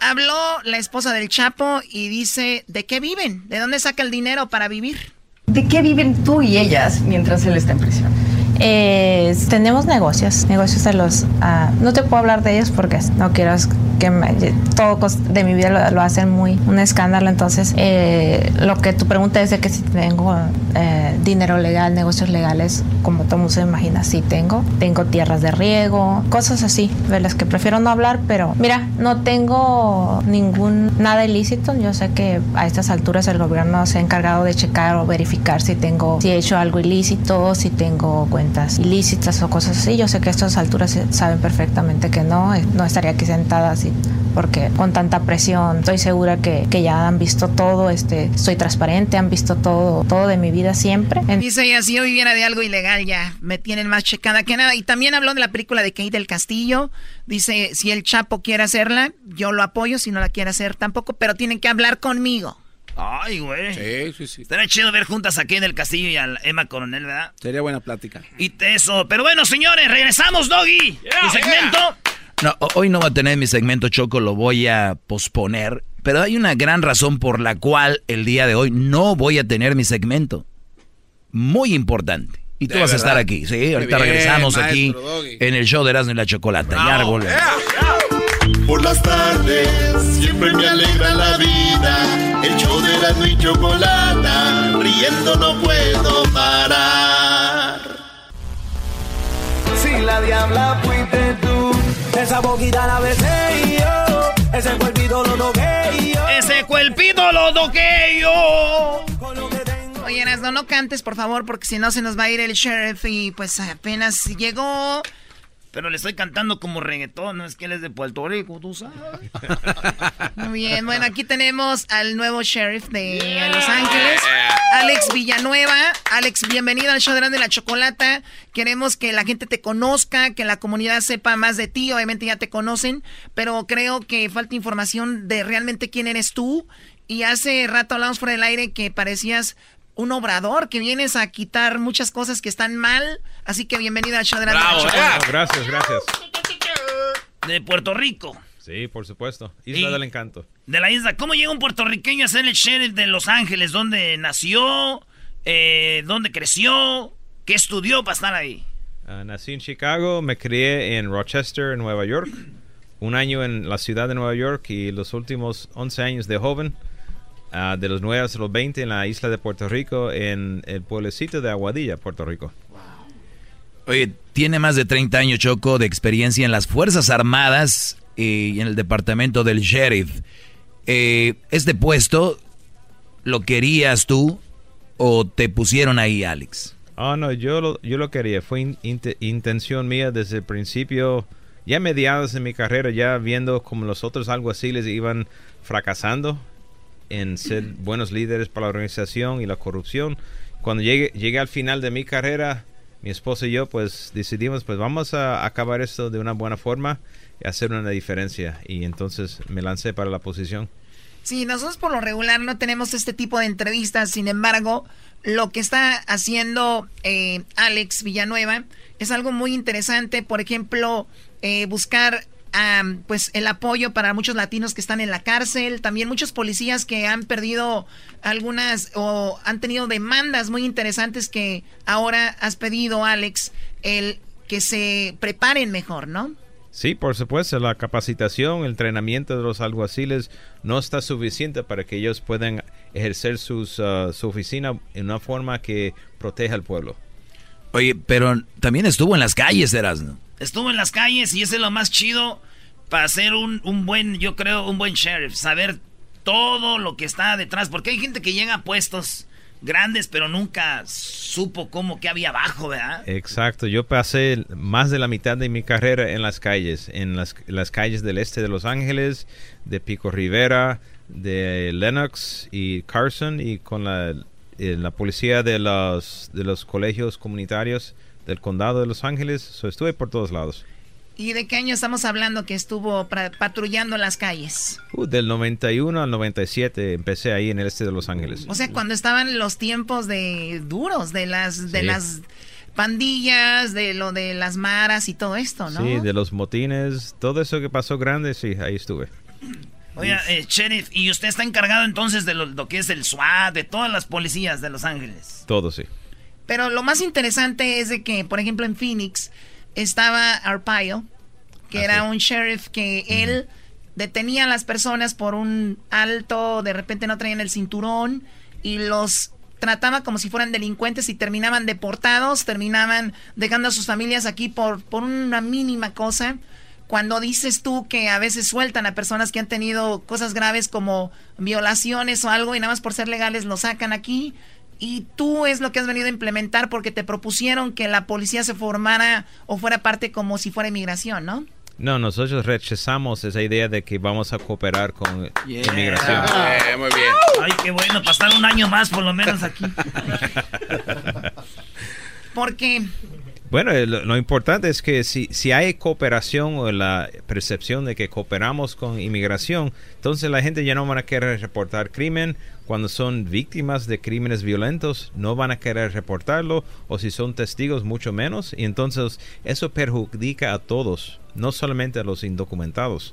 Habló la esposa del Chapo y dice, ¿de qué viven? ¿De dónde saca el dinero para vivir? ¿De qué viven tú y ellas mientras él está en prisión? Eh, tenemos negocios, negocios de los... Uh, no te puedo hablar de ellos porque no quiero que me, todo de mi vida lo, hacen muy un escándalo. Entonces, eh, lo que tú preguntas es de que si tengo eh, dinero legal, negocios legales, como todo mundo se imagina, sí tengo. Tengo tierras de riego, cosas así, de las que prefiero no hablar, pero mira, no tengo ningún nada ilícito. Yo sé que a estas alturas el gobierno se ha encargado de checar o verificar si tengo, si he hecho algo ilícito, si tengo ilícitas o cosas así. Yo sé que a estas alturas saben perfectamente que no, no estaría aquí sentada así porque con tanta presión estoy segura que, que, ya han visto todo, este, soy transparente, han visto todo, todo de mi vida siempre. Dice ella, si yo viviera de algo ilegal ya me tienen más checada que nada. Y también habló de la película de Kate del Castillo. Dice, si el Chapo quiere hacerla, yo lo apoyo, si no la quiere hacer tampoco, pero tienen que hablar conmigo. Ay, güey. Sí, sí, sí. Estaría chido ver juntas aquí en el castillo y a Emma Coronel, ¿verdad? Sería buena plática. Y eso. Pero bueno, señores, regresamos, Doggy. Yeah, segmento. No, hoy no va a tener mi segmento Choco, lo voy a posponer. Pero hay una gran razón por la cual el día de hoy no voy a tener mi segmento. Muy importante. Y tú vas a estar aquí, ¿sí? Ahorita regresamos aquí en el show de Erasmo y la Chocolata. Ya Por las tardes siempre me alegra la vida. El show de Erasmo y Chocolata. Riendo no puedo parar. Si la diabla fuiste tú esa boquita la besé yo. Ese cuerpito lo toqué yo. Ese cuerpito lo toqué yo. Oye, Erasno, no cantes, por favor, porque si no se nos va a ir el sheriff y pues apenas llegó. Pero le estoy cantando como reggaetón, no es que él es de Puerto Rico, tú sabes. Muy bien, bueno, aquí tenemos al nuevo sheriff de Los Ángeles, Alex Villanueva. Alex, bienvenido al show de la Chocolata. Queremos que la gente te conozca, que la comunidad sepa más de ti. Obviamente ya te conocen, pero creo que falta información de realmente quién eres tú. Y hace rato hablamos por el aire que parecías un obrador, que vienes a quitar muchas cosas que están mal. Así que bienvenido al show de Chocolata. gracias, gracias. De Puerto Rico. Sí, por supuesto. Isla Y- del Encanto. De la isla. ¿Cómo llega un puertorriqueño a ser el sheriff de Los Ángeles? ¿Dónde nació? Eh, ¿Dónde creció? ¿Qué estudió para estar ahí? Ah, nací en Chicago, me crié en Rochester, Nueva York. Un año en la ciudad de Nueva York y los últimos 11 años de joven. Ah, de los 9 hasta los 20 en la isla de Puerto Rico, en el pueblecito de Aguadilla, Puerto Rico. Oye, tiene más de 30 años, Choco, de experiencia en las Fuerzas Armadas y en el departamento del sheriff. Eh, ¿Este puesto lo querías tú o te pusieron ahí, Alex? Oh, no, yo lo, yo lo quería. Fue in- inte- intención mía desde el principio, ya mediados de mi carrera, ya viendo como los otros alguaciles iban fracasando en ser buenos líderes para la organización y la corrupción. Cuando llegué, llegué al final de mi carrera, mi esposa y yo pues decidimos pues vamos a acabar esto de una buena forma y hacer una diferencia. Y entonces me lancé para la posición. Sí, nosotros por lo regular no tenemos este tipo de entrevistas, sin embargo, lo que está haciendo eh, Alex Villanueva es algo muy interesante, por ejemplo, eh, buscar pues el apoyo para muchos latinos que están en la cárcel, también muchos policías que han perdido algunas o han tenido demandas muy interesantes que ahora has pedido, Alex, el que se preparen mejor, ¿no? Sí, por supuesto, la capacitación, el entrenamiento de los alguaciles no está suficiente para que ellos puedan ejercer sus, ah, su oficina en una forma que proteja al pueblo. Oye, pero también estuvo en las calles, Erasmo. Estuvo en las calles y ese es lo más chido para ser un, un buen, yo creo, un buen sheriff. Saber todo lo que está detrás. Porque hay gente que llega a puestos grandes, pero nunca supo cómo que había abajo, ¿verdad? Exacto, yo pasé más de la mitad de mi carrera en las calles, en las, calles del este de Los Ángeles, de Pico Rivera, de Lenox y Carson y con la, eh, la policía de los, de los colegios comunitarios del condado de Los Ángeles. So, estuve por todos lados. ¿Y de qué año estamos hablando que estuvo patrullando las calles? Uh, del 91 al 97 empecé ahí en el este de Los Ángeles. O sea, cuando estaban los tiempos de duros de las de Sí. las pandillas, de lo de las maras y todo esto, ¿no? Sí, de los motines, todo eso que pasó grande, sí, ahí estuve. Oiga, eh, sheriff, y usted está encargado entonces de lo, lo que es el SWAT, de todas las policías de Los Ángeles. Todo, sí. Pero lo más interesante es de que, por ejemplo, en Phoenix estaba Arpaio, que era un sheriff que él detenía a las personas por un alto, de repente no traían el cinturón y los trataba como si fueran delincuentes y terminaban deportados, terminaban dejando a sus familias aquí por, por una mínima cosa. Cuando dices tú que a veces sueltan a personas que han tenido cosas graves como violaciones o algo y nada más por ser legales lo sacan aquí, y tú es lo que has venido a implementar porque te propusieron que la policía se formara o fuera parte como si fuera inmigración, ¿no? No, nosotros rechazamos esa idea de que vamos a cooperar con inmigración. Eh, muy bien. Ay, qué bueno, pasar un año más por lo menos aquí. Porque Bueno, eh, lo, importante es que si, si hay cooperación o la percepción de que cooperamos con inmigración, entonces la gente ya no van a querer reportar crimen. Cuando son víctimas de crímenes violentos, no van a querer reportarlo, o si son testigos, mucho menos. Y entonces eso perjudica a todos, no solamente a los indocumentados.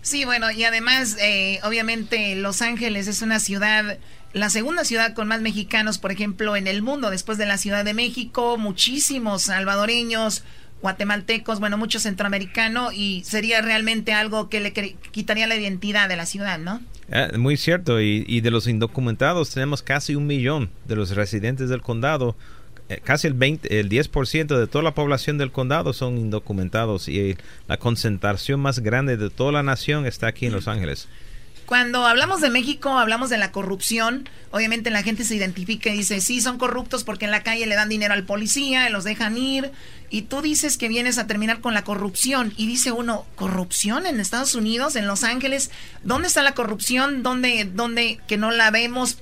Sí, bueno, y además, eh, obviamente, Los Ángeles es una ciudad, la segunda ciudad con más mexicanos, por ejemplo, en el mundo, después de la Ciudad de México, muchísimos salvadoreños, guatemaltecos, bueno, mucho centroamericano, y sería realmente algo que le quitaría la identidad de la ciudad, ¿no? Eh, muy cierto, y, y de los indocumentados tenemos casi un millón de los residentes del condado. eh, casi el, 20, el 10% de toda la población del condado son indocumentados y la concentración más grande de toda la nación está aquí en Los Ángeles. Cuando hablamos de México, hablamos de la corrupción. Obviamente la gente se identifica y dice, sí, son corruptos porque en la calle le dan dinero al policía, los dejan ir. Y tú dices que vienes a terminar con la corrupción. Y dice uno, ¿corrupción en Estados Unidos, en Los Ángeles? ¿Dónde está la corrupción? ¿Dónde, dónde que no la vemos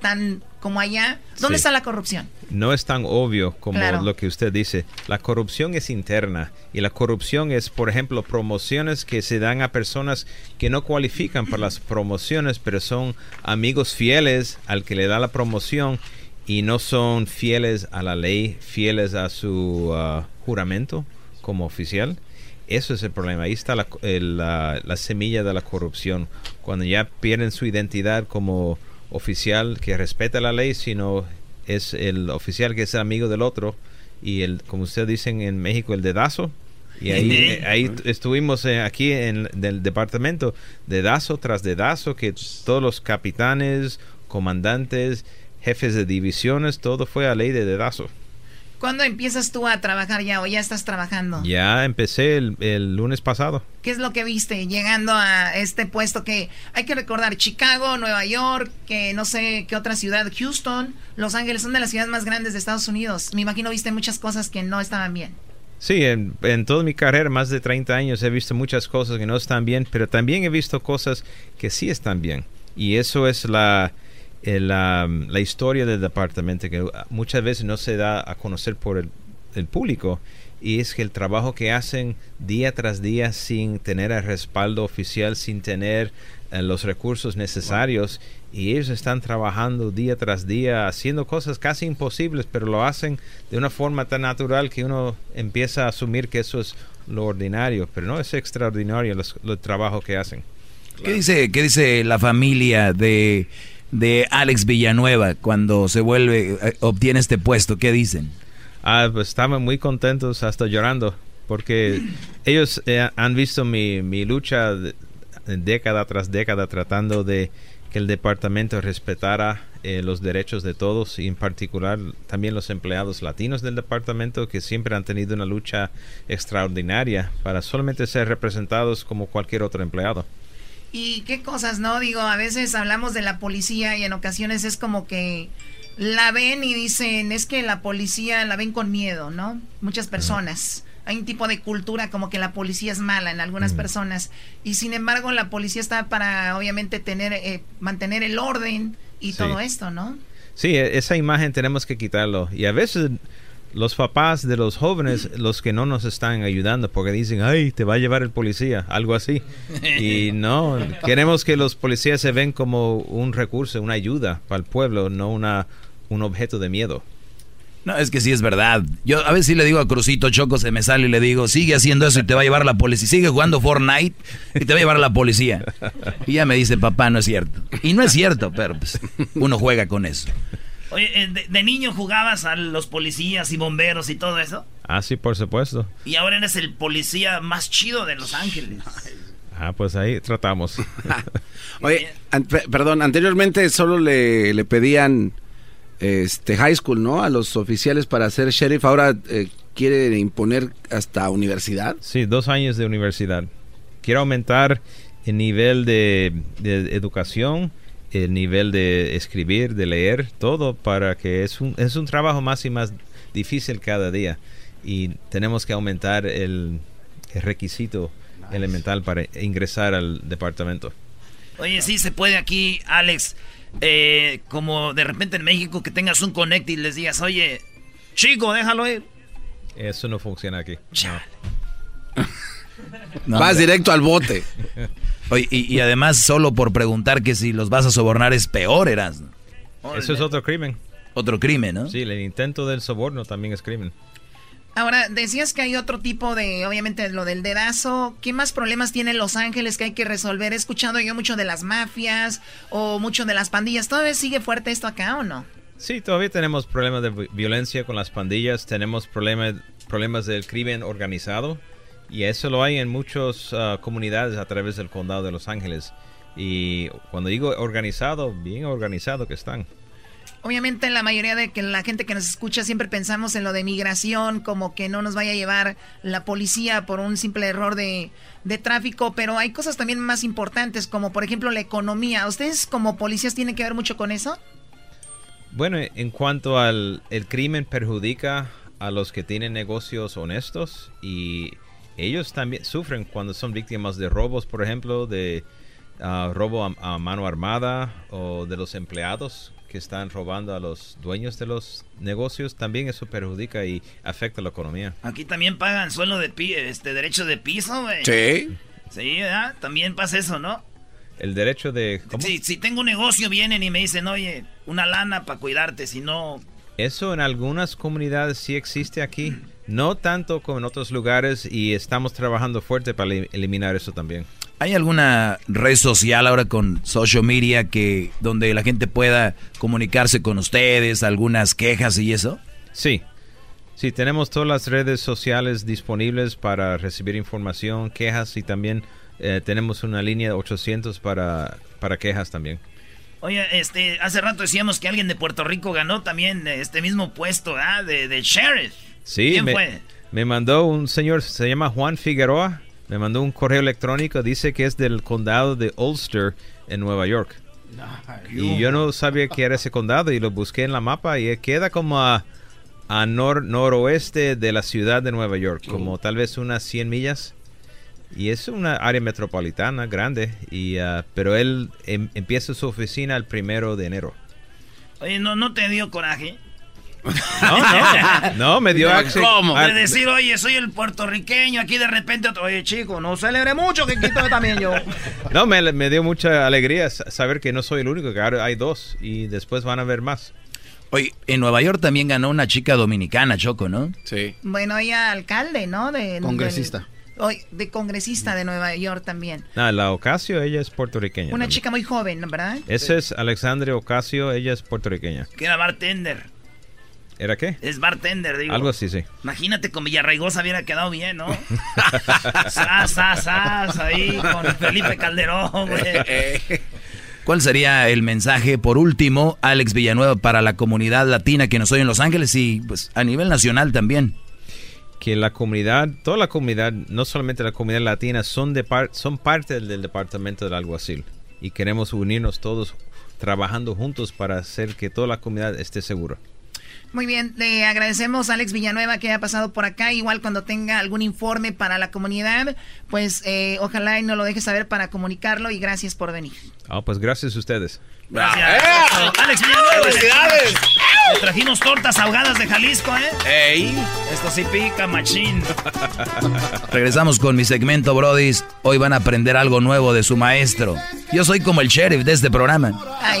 tan como allá? ¿Dónde Sí. está la corrupción? No es tan obvio como Claro. lo que usted dice. La corrupción es interna y la corrupción es, por ejemplo, promociones que se dan a personas que no cualifican para las promociones, pero son amigos fieles al que le da la promoción y no son fieles a la ley, fieles a su ah, juramento como oficial. Eso es el problema. Ahí está la, el, la- la semilla de la corrupción. Cuando ya pierden su identidad como oficial que respeta la ley, sino es el oficial que es amigo del otro y el, como ustedes dicen en México, el dedazo. Y ahí, eh, ahí estuvimos eh, aquí en el departamento, dedazo tras dedazo, que todos los capitanes, comandantes, jefes de divisiones, todo fue a ley de dedazo. ¿Cuándo empiezas tú a trabajar ya o ya estás trabajando? Ya empecé el, el lunes pasado. ¿Qué es lo que viste llegando a este puesto que hay que recordar? Chicago, Nueva York, que no sé qué otra ciudad, Houston, Los Ángeles son de las ciudades más grandes de Estados Unidos. Me imagino viste muchas cosas que no estaban bien. Sí, en, en toda mi carrera, más de 30 años, he visto muchas cosas que no están bien, pero también he visto cosas que sí están bien. Y eso es la, el, la, la historia del departamento, que muchas veces no se da a conocer por el, el público. Y es que el trabajo que hacen día tras día sin tener el respaldo oficial, sin tener eh, los recursos necesarios, y ellos están trabajando día tras día, haciendo cosas casi imposibles, pero lo hacen de una forma tan natural que uno empieza a asumir que eso es lo ordinario, pero no es extraordinario los, el trabajo que hacen. ¿Qué dice, qué dice la familia de, de Alex Villanueva cuando se vuelve, eh, obtiene este puesto? ¿Qué dicen? Ah, pues estaban muy contentos, hasta llorando, porque ellos eh, han visto mi, mi lucha década tras década tratando de que el departamento respetara eh, los derechos de todos y en particular también los empleados latinos del departamento que siempre han tenido una lucha extraordinaria para solamente ser representados como cualquier otro empleado. Y qué cosas, ¿no? Digo, a veces hablamos de la policía y en ocasiones es como que la ven y dicen, es que la policía la ven con miedo, ¿no? Muchas personas. Hay un tipo de cultura como que la policía es mala en algunas personas. Y sin embargo, la policía está para, obviamente, tener, eh, mantener el orden y Sí. todo esto, ¿no? Sí, e- esa imagen tenemos que quitarlo. Y a veces los papás de los jóvenes, los que no nos están ayudando, porque dicen, ay, te va a llevar el policía, algo así. Y no, queremos que los policías se ven como un recurso, una ayuda para el pueblo, no una, un objeto de miedo. No, es que sí es verdad. Yo a veces sí le digo a Crucito Choco, se me sale y le digo, sigue haciendo eso y te va a llevar la policía. Sigue jugando Fortnite y te va a llevar la policía. Y ya me dice, papá, no es cierto. Y no es cierto, pero pues, uno juega con eso. Oye, eh, de, de niño jugabas a los policías y bomberos y todo eso. Ah, sí, por supuesto. Y ahora eres el policía más chido de Los Ángeles. Ah, pues ahí tratamos. Oye, an- perdón, anteriormente solo le, le pedían este high school, ¿no? A los oficiales para ser sheriff. Ahora eh, quiere imponer hasta universidad. Sí, dos años de universidad. Quiero aumentar el nivel de, de educación, el nivel de escribir, de leer, todo para que es un, es un trabajo más y más difícil cada día. Y tenemos que aumentar el, el requisito elemental para ingresar al departamento. Oye, sí se puede aquí, Alex, eh, como de repente en México que tengas un connect y les digas, oye, chico, déjalo ir. Eso no funciona aquí. No, Vas directo al bote. Oye, y, y además solo por preguntar que si los vas a sobornar es peor, eras. Eso es otro crimen. Otro crimen, ¿no? Sí, el intento del soborno también es crimen. Ahora, decías que hay otro tipo de, obviamente, lo del dedazo. ¿Qué más problemas tiene Los Ángeles que hay que resolver? He escuchado yo mucho de las mafias o mucho de las pandillas. ¿Todavía sigue fuerte esto acá o no? Sí, todavía tenemos problemas de vi- violencia con las pandillas, tenemos problemas problemas del crimen organizado y eso lo hay en muchas ah, comunidades a través del condado de Los Ángeles. Y cuando digo organizado, bien organizado que están. Obviamente la mayoría de que la gente que nos escucha siempre pensamos en lo de migración, como que no nos vaya a llevar la policía por un simple error de, de tráfico, pero hay cosas también más importantes, como por ejemplo la economía. ¿Ustedes como policías tienen que ver mucho con eso? Bueno, en cuanto al el crimen perjudica a los que tienen negocios honestos y ellos también sufren cuando son víctimas de robos, por ejemplo, de ah, robo a, a mano armada o de los empleados que están robando a los dueños de los negocios, también eso perjudica y afecta la economía. Aquí también pagan suelo de pi este derecho de piso, güey. Sí. Sí, ¿verdad? También pasa eso, ¿no? El derecho de... ¿cómo? Si, si tengo un negocio, vienen y me dicen, oye, una lana para cuidarte, si no... Eso en algunas comunidades sí existe aquí, no tanto como en otros lugares y estamos trabajando fuerte para elim- eliminar eso también. ¿Hay alguna red social ahora con social media que donde la gente pueda comunicarse con ustedes, algunas quejas y eso? Sí, sí, tenemos todas las redes sociales disponibles para recibir información, quejas y también eh, tenemos una línea de 800 para, para quejas también. Oye, este, hace rato decíamos que alguien de Puerto Rico ganó también este mismo puesto, ¿ah? De, de sheriff. Sí, ¿Quién me, fue? me mandó un señor, se llama Juan Figueroa, me mandó un correo electrónico, dice que es del condado de Ulster en Nueva York. Y yo no sabía que era ese condado y lo busqué en la mapa y queda como a, a nor- noroeste de la ciudad de Nueva York, como tal vez unas 100 millas. Y es una área metropolitana grande, y, ah, pero él em- empieza su oficina el primero de enero. Oye, ¿no, no te dio coraje? No, no, no, me dio acce- ah, De decir, oye, soy el puertorriqueño, aquí de repente otro, oye, chico, no celebre mucho, que quito también yo. No, me, me dio mucha alegría sa- saber que no soy el único, que ahora hay dos y después van a haber más. Oye, en Nueva York también ganó una chica dominicana, Choco, ¿no? Sí. Bueno, ella alcalde, ¿no? De, Congresista. del- hoy- de congresista de Nueva York también. No, la Ocasio, ella es puertorriqueña. Una también. chica muy joven. ¿verdad? Ese es Alexandria Ocasio, ella es puertorriqueña. Que era bartender. ¿Era qué? Es bartender, digo. Algo así, sí. Imagínate con Villarraigosa hubiera quedado bien, ¿no? sas, sas, sas, ahí con Felipe Calderón, güey. ¿Cuál sería el mensaje por último, Alex Villanueva, para la comunidad latina que nos oye en Los Ángeles y pues a nivel nacional también? Que la comunidad, toda la comunidad, no solamente la comunidad latina, son, de par- son parte del, del departamento del alguacil. Y queremos unirnos todos trabajando juntos para hacer que toda la comunidad esté segura. Muy bien, le agradecemos a Alex Villanueva que haya pasado por acá. Igual cuando tenga algún informe para la comunidad, pues eh, ojalá y nos lo deje saber para comunicarlo y gracias por venir. Ah, pues gracias a ustedes. Gracias. Alex Villanueva. ¡Felicidades! Le trajimos tortas ahogadas de Jalisco, ¿eh? ¡Ey! Esto sí pica, machín. Regresamos con mi segmento, Brodis. Hoy van a aprender algo nuevo de su maestro. Yo soy como el sheriff de este programa. Ay,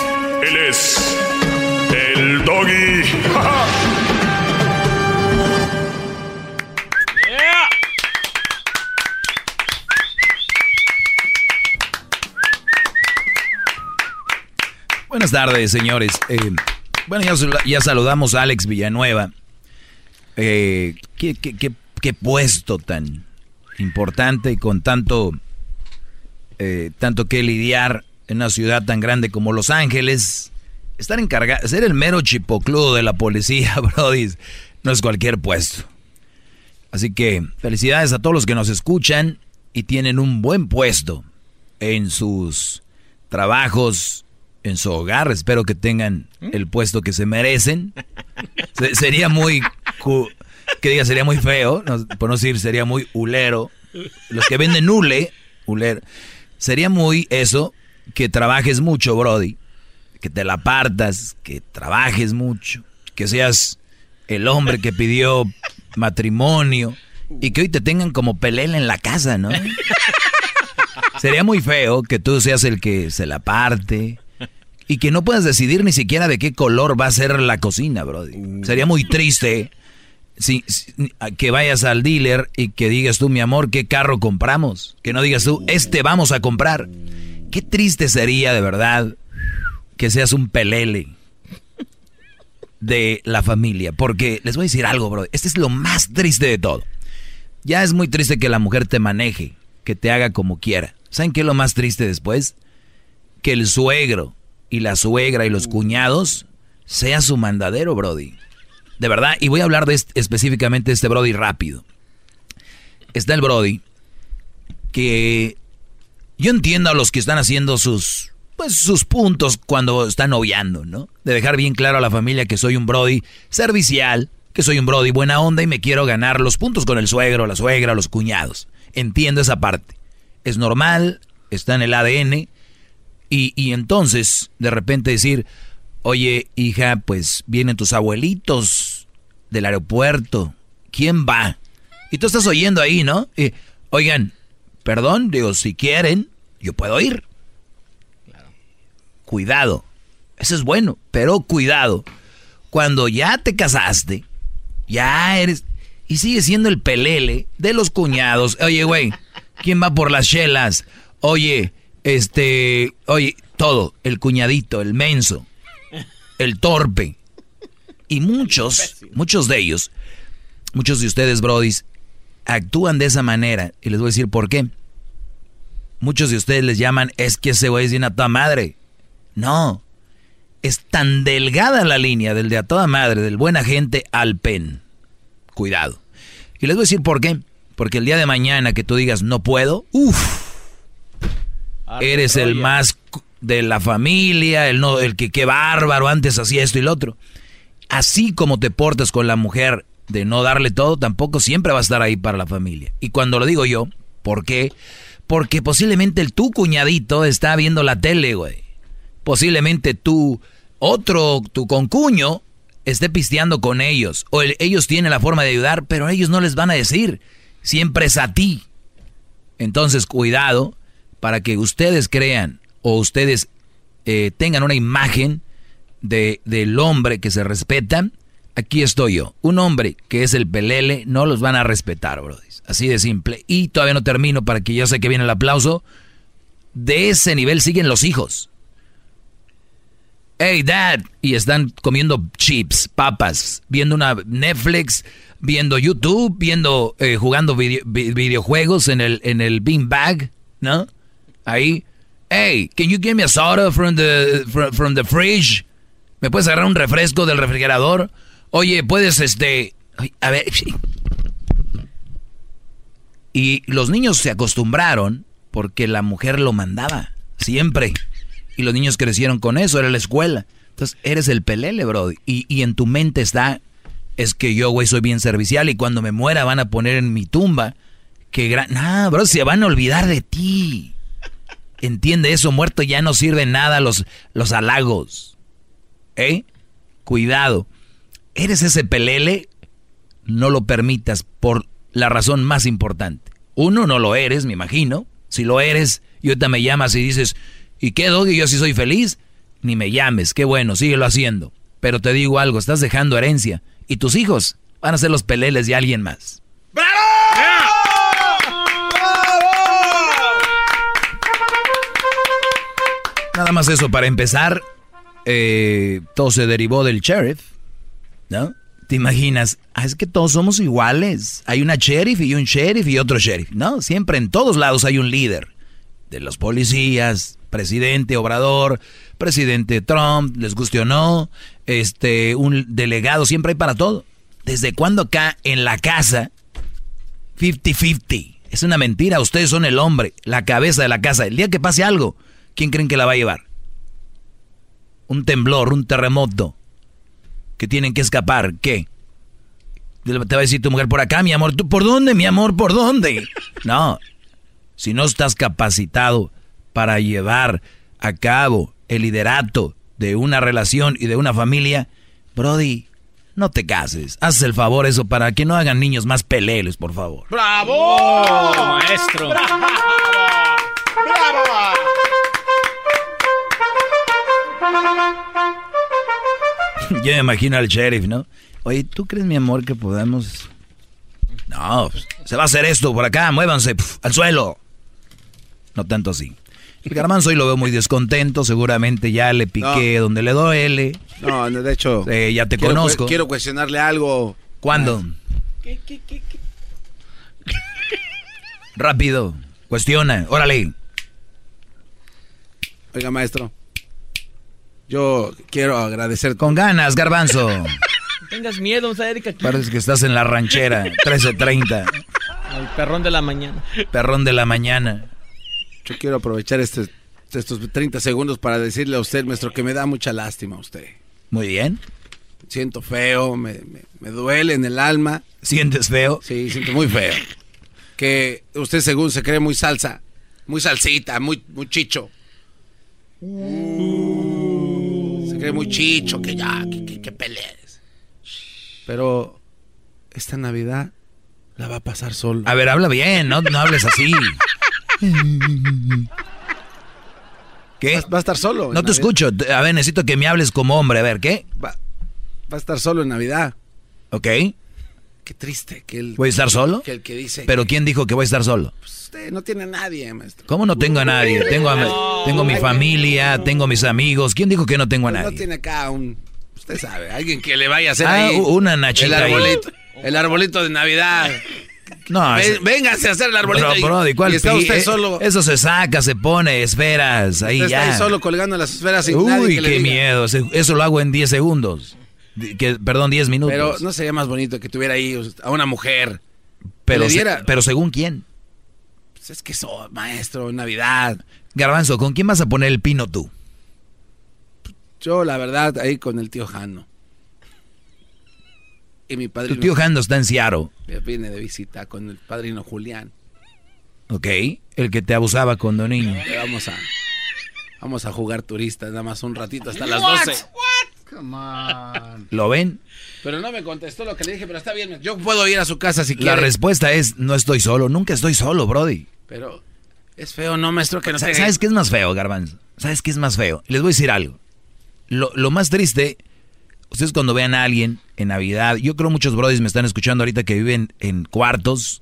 Él es el doggy. Buenas tardes, señores. Eh, bueno, ya, sal- ya saludamos a Alex Villanueva. Eh, ¿qué, qué- qué- qué puesto tan importante y con tanto, eh, tanto que lidiar en una ciudad tan grande como Los Ángeles? Estar encargado, ser el mero chipocludo de la policía, Brody, no es cualquier puesto. Así que felicidades a todos los que nos escuchan y tienen un buen puesto en sus trabajos, en su hogar. Espero que tengan el puesto que se merecen. Se- sería muy, que diga, sería muy feo, no, por no decir, sería muy ulero. Los que venden hule, ulero, sería muy eso, que trabajes mucho, Brody. Que te la partas, que trabajes mucho, que seas el hombre que pidió matrimonio y que hoy te tengan como pelele en la casa, ¿no? Sería muy feo que tú seas el que se la parte y que no puedas decidir ni siquiera de qué color va a ser la cocina, Brody. Sería muy triste si, que vayas al dealer y que digas tú, mi amor, ¿qué carro compramos? Que no digas tú, este vamos a comprar. Qué triste sería de verdad que seas un pelele de la familia. Porque les voy a decir algo, bro. Este es lo más triste de todo. Ya es muy triste que la mujer te maneje, que te haga como quiera. ¿Saben qué es lo más triste después? Que el suegro y la suegra y los cuñados sea su mandadero, Brody. De verdad, y voy a hablar de específicamente de este Brody rápido. Está el Brody que yo entiendo a los que están haciendo sus pues sus puntos cuando están noviando, ¿no? De dejar bien claro a la familia que soy un Brody servicial, que soy un Brody buena onda y me quiero ganar los puntos con el suegro, la suegra, los cuñados. Entiendo esa parte. Es normal, está en el ADN. Y, y entonces, de repente decir, oye, hija, pues vienen tus abuelitos del aeropuerto. ¿Quién va? Y tú estás oyendo ahí, ¿no? Oigan, perdón, digo, si quieren, yo puedo ir cuidado. Eso es bueno, pero cuidado. Cuando ya te casaste, ya eres... Y sigue siendo el pelele de los cuñados. Oye, güey, ¿quién va por las chelas? Oye, este... Oye, todo. El cuñadito, el menso, el torpe. Y muchos, muchos de ellos, muchos de ustedes, brodis, actúan de esa manera. Y les voy a decir por qué. Muchos de ustedes les llaman, es que ese güey es bien a tu madre. No. Es tan delgada la línea del de a toda madre, del buena gente al pen. Cuidado. Y les voy a decir por qué. Porque el día de mañana que tú digas no puedo, uff, eres el más de la familia, el no, el que qué bárbaro, antes hacía esto y lo otro. Así como te portas con la mujer de no darle todo, tampoco siempre va a estar ahí para la familia. Y cuando lo digo yo, ¿por qué? Porque posiblemente el tu cuñadito está viendo la tele, güey posiblemente tú, otro, tu concuño, esté pisteando con ellos. O ellos tienen la forma de ayudar, pero ellos no les van a decir. Siempre es a ti. Entonces, cuidado para que ustedes crean o ustedes eh, tengan una imagen de, del hombre que se respeta. Aquí estoy yo. Un hombre que es el pelele, no los van a respetar, bro. Así de simple. Y todavía no termino para que yo sé que viene el aplauso. De ese nivel siguen los hijos hey dad, y están comiendo chips, papas, viendo una Netflix, viendo YouTube, viendo, eh, jugando videojuegos en el, en el bean bag, ¿no? Ahí, hey, can you give me a soda from the, from, the fridge? ¿Me puedes agarrar un refresco del refrigerador? Oye, puedes, este, a ver. Y los niños se acostumbraron porque la mujer lo mandaba, siempre. Y los niños crecieron con eso, era la escuela. Entonces, eres el pelele, bro. Y, y en tu mente está, es que yo, güey, soy bien servicial y cuando me muera van a poner en mi tumba que gran... Nah, bro, se van a olvidar de ti. Entiende eso, muerto ya no sirve nada los, los halagos. ¿Eh? Cuidado. ¿Eres ese pelele? No lo permitas por la razón más importante. Uno, no lo eres, me imagino. Si lo eres, y ahorita me llamas y dices, ¿Y qué, Doggy? Yo sí soy feliz. Ni me llames, qué bueno, síguelo haciendo. Pero te digo algo, estás dejando herencia. Y tus hijos van a ser los peleles de alguien más. ¡Bravo! Nada más eso, para empezar, eh, todo se derivó del sheriff, ¿no? ¿Te imaginas? Ah, es que todos somos iguales. Hay una sheriff y un sheriff y otro sheriff. No, siempre en todos lados hay un líder. De los policías, presidente Obrador, presidente Trump, les guste o no, este, un delegado, siempre hay para todo. ¿Desde cuándo acá en la casa 50-50? Es una mentira, ustedes son el hombre, la cabeza de la casa. El día que pase algo, ¿quién creen que la va a llevar? Un temblor, un terremoto, que tienen que escapar, ¿qué? Te va a decir tu mujer por acá, mi amor, ¿tú por dónde, mi amor, por dónde? No, si no estás capacitado para llevar a cabo el liderato de una relación y de una familia, Brody, no te cases. Haz el favor eso para que no hagan niños más peleles, por favor. ¡Bravo! Oh, maestro! ¡Bravo! ¡Bravo! Yo me imagino al sheriff, ¿no? Oye, ¿tú crees, mi amor, que podamos...? No, pues, se va a hacer esto por acá, muévanse pf, al suelo. No tanto así. El garbanzo hoy lo veo muy descontento, seguramente ya le piqué donde le duele. No, no, de hecho. Eh, ya te quiero conozco. cu- quiero cuestionarle algo. ¿Cuándo? Rápido, cuestiona, órale. Oiga, maestro. Yo quiero agradecer. Con ganas, garbanzo. No tengas miedo, Erika. Parece que estás en la ranchera, 13.30. El perrón de la mañana. Perrón de la mañana. Yo quiero aprovechar este, estos 30 segundos para decirle a usted, maestro, que me da mucha lástima a usted. Muy bien. Siento feo, me, me- me duele en el alma. ¿Sientes feo? Sí, siento muy feo. Que usted según se cree muy salsa, muy salsita, muy, muy chicho. Se muy chicho, que ya, que, que, que pelees. Pero esta Navidad la va a pasar solo. A ver, habla bien, no, no hables así. ¿Qué? Va, va a estar solo. No te Navidad. escucho. A ver, necesito que me hables como hombre. A ver, ¿qué? Va, va a estar solo en Navidad. ¿Ok? Qué triste que él. ¿Voy a estar solo? Que el que dice. ¿Pero quién dijo que voy a estar solo? Usted no tiene a nadie, maestro. ¿Cómo no tengo a nadie? Tengo, a, tengo mi familia, tengo mis amigos. ¿Quién dijo que no tengo a No nadie? tiene acá un. Usted sabe, alguien que le vaya a hacer Ah, ahí. una nachita El ahí. arbolito. El arbolito de Navidad. No, véngase a hacer el arbolito. Bro, y- Brody, ¿cuál y está usted eh, solo. Eso se saca, se pone, esperas, ahí usted está ya. ahí solo colgando las esferas sin nadie Uy, que le qué miedo. Eso lo hago en 10 segundos. Que, perdón, 10 minutos. Pero no sería más bonito que tuviera ahí a una mujer. pero, se- pero según quién. Pues es que eso, maestro, Navidad. Garbanzo, ¿con quién vas a poner el pino tú? Yo, la verdad, ahí con el tío Jano. Y mi Tu padrino. tío Jando está en Seattle, Viene de visita con el padrino Julián. ¿ok? El que te abusaba cuando niño. Vamos a. Vamos a jugar turistas nada más un ratito hasta las What? 12. Come on. ¿Lo ven? Pero no me contestó lo que le dije, pero está bien. Yo puedo ir a su casa si La quiere. respuesta es, no estoy solo. Nunca estoy solo, Brody. Pero es feo, ¿no, maestro? Que no Sa- tenga- ¿Sabes qué es más feo, Garbanzo? ¿Sabes qué es más feo? Les voy a decir algo. Lo, lo más triste, ustedes cuando vean a alguien en Navidad, yo creo muchos brodis me están escuchando ahorita que viven en cuartos.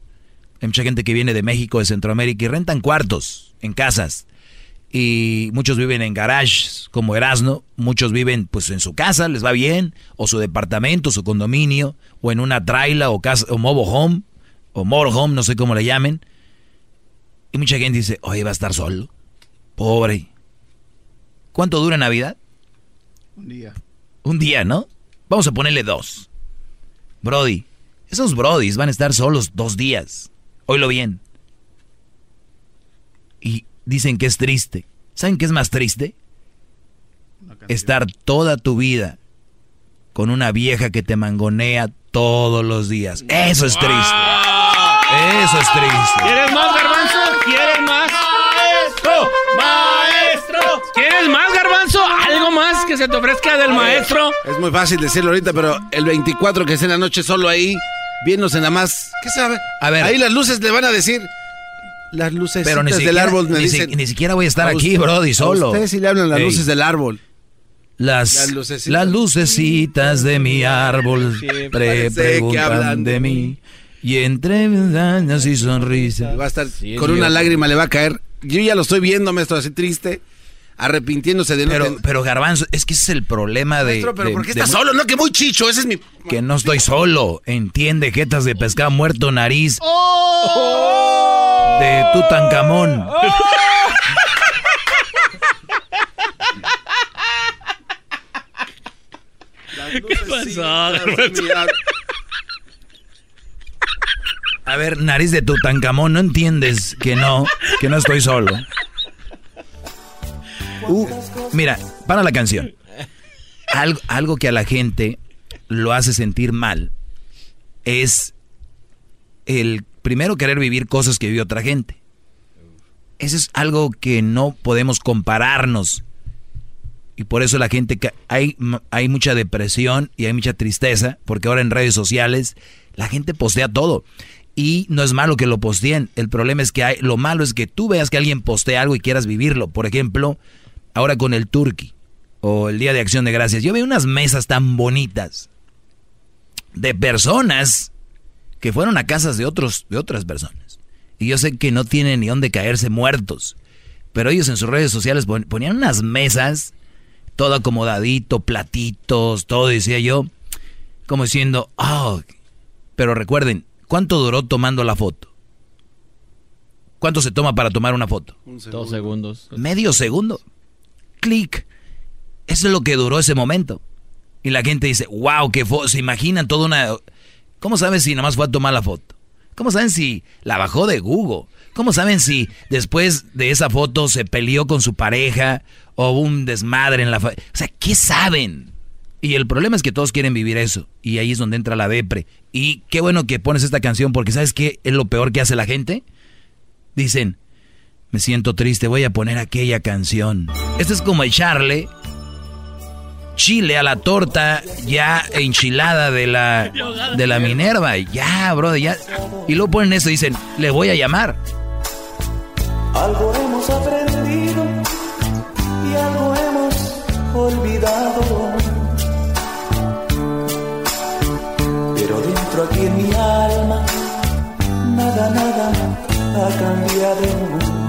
Hay mucha gente que viene de México, de Centroamérica y rentan cuartos en casas. Y muchos viven en garages, como Erasno. Muchos viven pues en su casa, les va bien. O su departamento, su condominio. O en una traila o casa, o mobile home. O motorhome, no sé cómo le llamen. Y mucha gente dice, oye, va a estar solo. Pobre. ¿Cuánto dura Navidad? Un día. Un día, ¿no? Vamos a ponerle dos. Brody, esos brodis van a estar solos dos días. Oílo bien. Y dicen que es triste. ¿Saben qué es más triste? Estar toda tu vida con una vieja que te mangonea todos los días. Eso es triste. Eso es triste. ¿Quieres más, garbanzo? ¿Quieres más? ¡Maestro! ¡Maestro! ¿Quieres más, garbanzo? ¿Algo más que se te ofrezca del maestro? Es muy fácil decirlo ahorita, pero el 24 que es en la noche solo ahí, viéndose nada más. ¿Qué sabe? A ver. Ahí las luces le van a decir. Las luces del siquiera, árbol me ni, si- dicen. ni siquiera voy a estar A aquí, usted- Brody, a solo. usted sí le hablan las Ey. luces del árbol. Las, Las las, lucecitas. lucecitas de mi árbol pre preguntan hablan de mí. Y entre daños y sonrisas. Va a estar Sí, con una lágrima le va a caer. Yo ya lo estoy viendo, maestro, así triste, arrepintiéndose de no Pero, pero Garbanzo, es que ese es el problema de. Maestro, pero de- ¿por qué de está mu- solo? No, que muy chicho, ese es mi... Que no estoy solo. Entiende, jetas de pescado muerto, nariz de Tutankamón. ¿Qué pasó? A ver, nariz de Tutankamón, ¿no entiendes que no, que no estoy solo? Uh, mira, para la canción. Algo, algo que a la gente lo hace sentir mal es el primero querer vivir cosas que vive otra gente. Eso es algo que no podemos compararnos. Y por eso la gente, hay, hay mucha depresión y hay mucha tristeza, porque ahora en redes sociales la gente postea todo. Y no es malo que lo posteen. El problema es que hay, lo malo es que tú veas que alguien postea algo y quieras vivirlo. Por ejemplo, ahora con el turkey. o el Día de Acción de Gracias, yo vi unas mesas tan bonitas de personas que fueron a casas de otros de otras personas. Y yo sé que no tienen ni dónde caerse muertos, pero ellos en sus redes sociales ponían unas mesas todo acomodadito, platitos, todo decía yo, como diciendo, "Oh, pero recuerden, ¿cuánto duró tomando la foto? ¿Cuánto se toma para tomar una foto? Dos segundos. Medio segundo. Clic. Eso es lo que duró ese momento. Y la gente dice, wow, qué foto. Se imaginan toda una... ¿Cómo saben si nomás fue a tomar la foto? ¿Cómo saben si la bajó de Google? ¿Cómo saben si después de esa foto se peleó con su pareja o hubo un desmadre en la... O sea, ¿qué saben? Y el problema es que todos quieren vivir eso. Y ahí es donde entra la depre. Y qué bueno que pones esta canción porque ¿sabes qué es lo peor que hace la gente? Dicen, me siento triste, voy a poner aquella canción. Esto es como echarle chile a la torta ya enchilada de la, de la Minerva. Ya, bro, ya. Y luego ponen eso y dicen, le voy a llamar. Algo hemos aprendido y algo hemos olvidado. Pero dentro aquí en mi alma, nada, nada ha cambiado.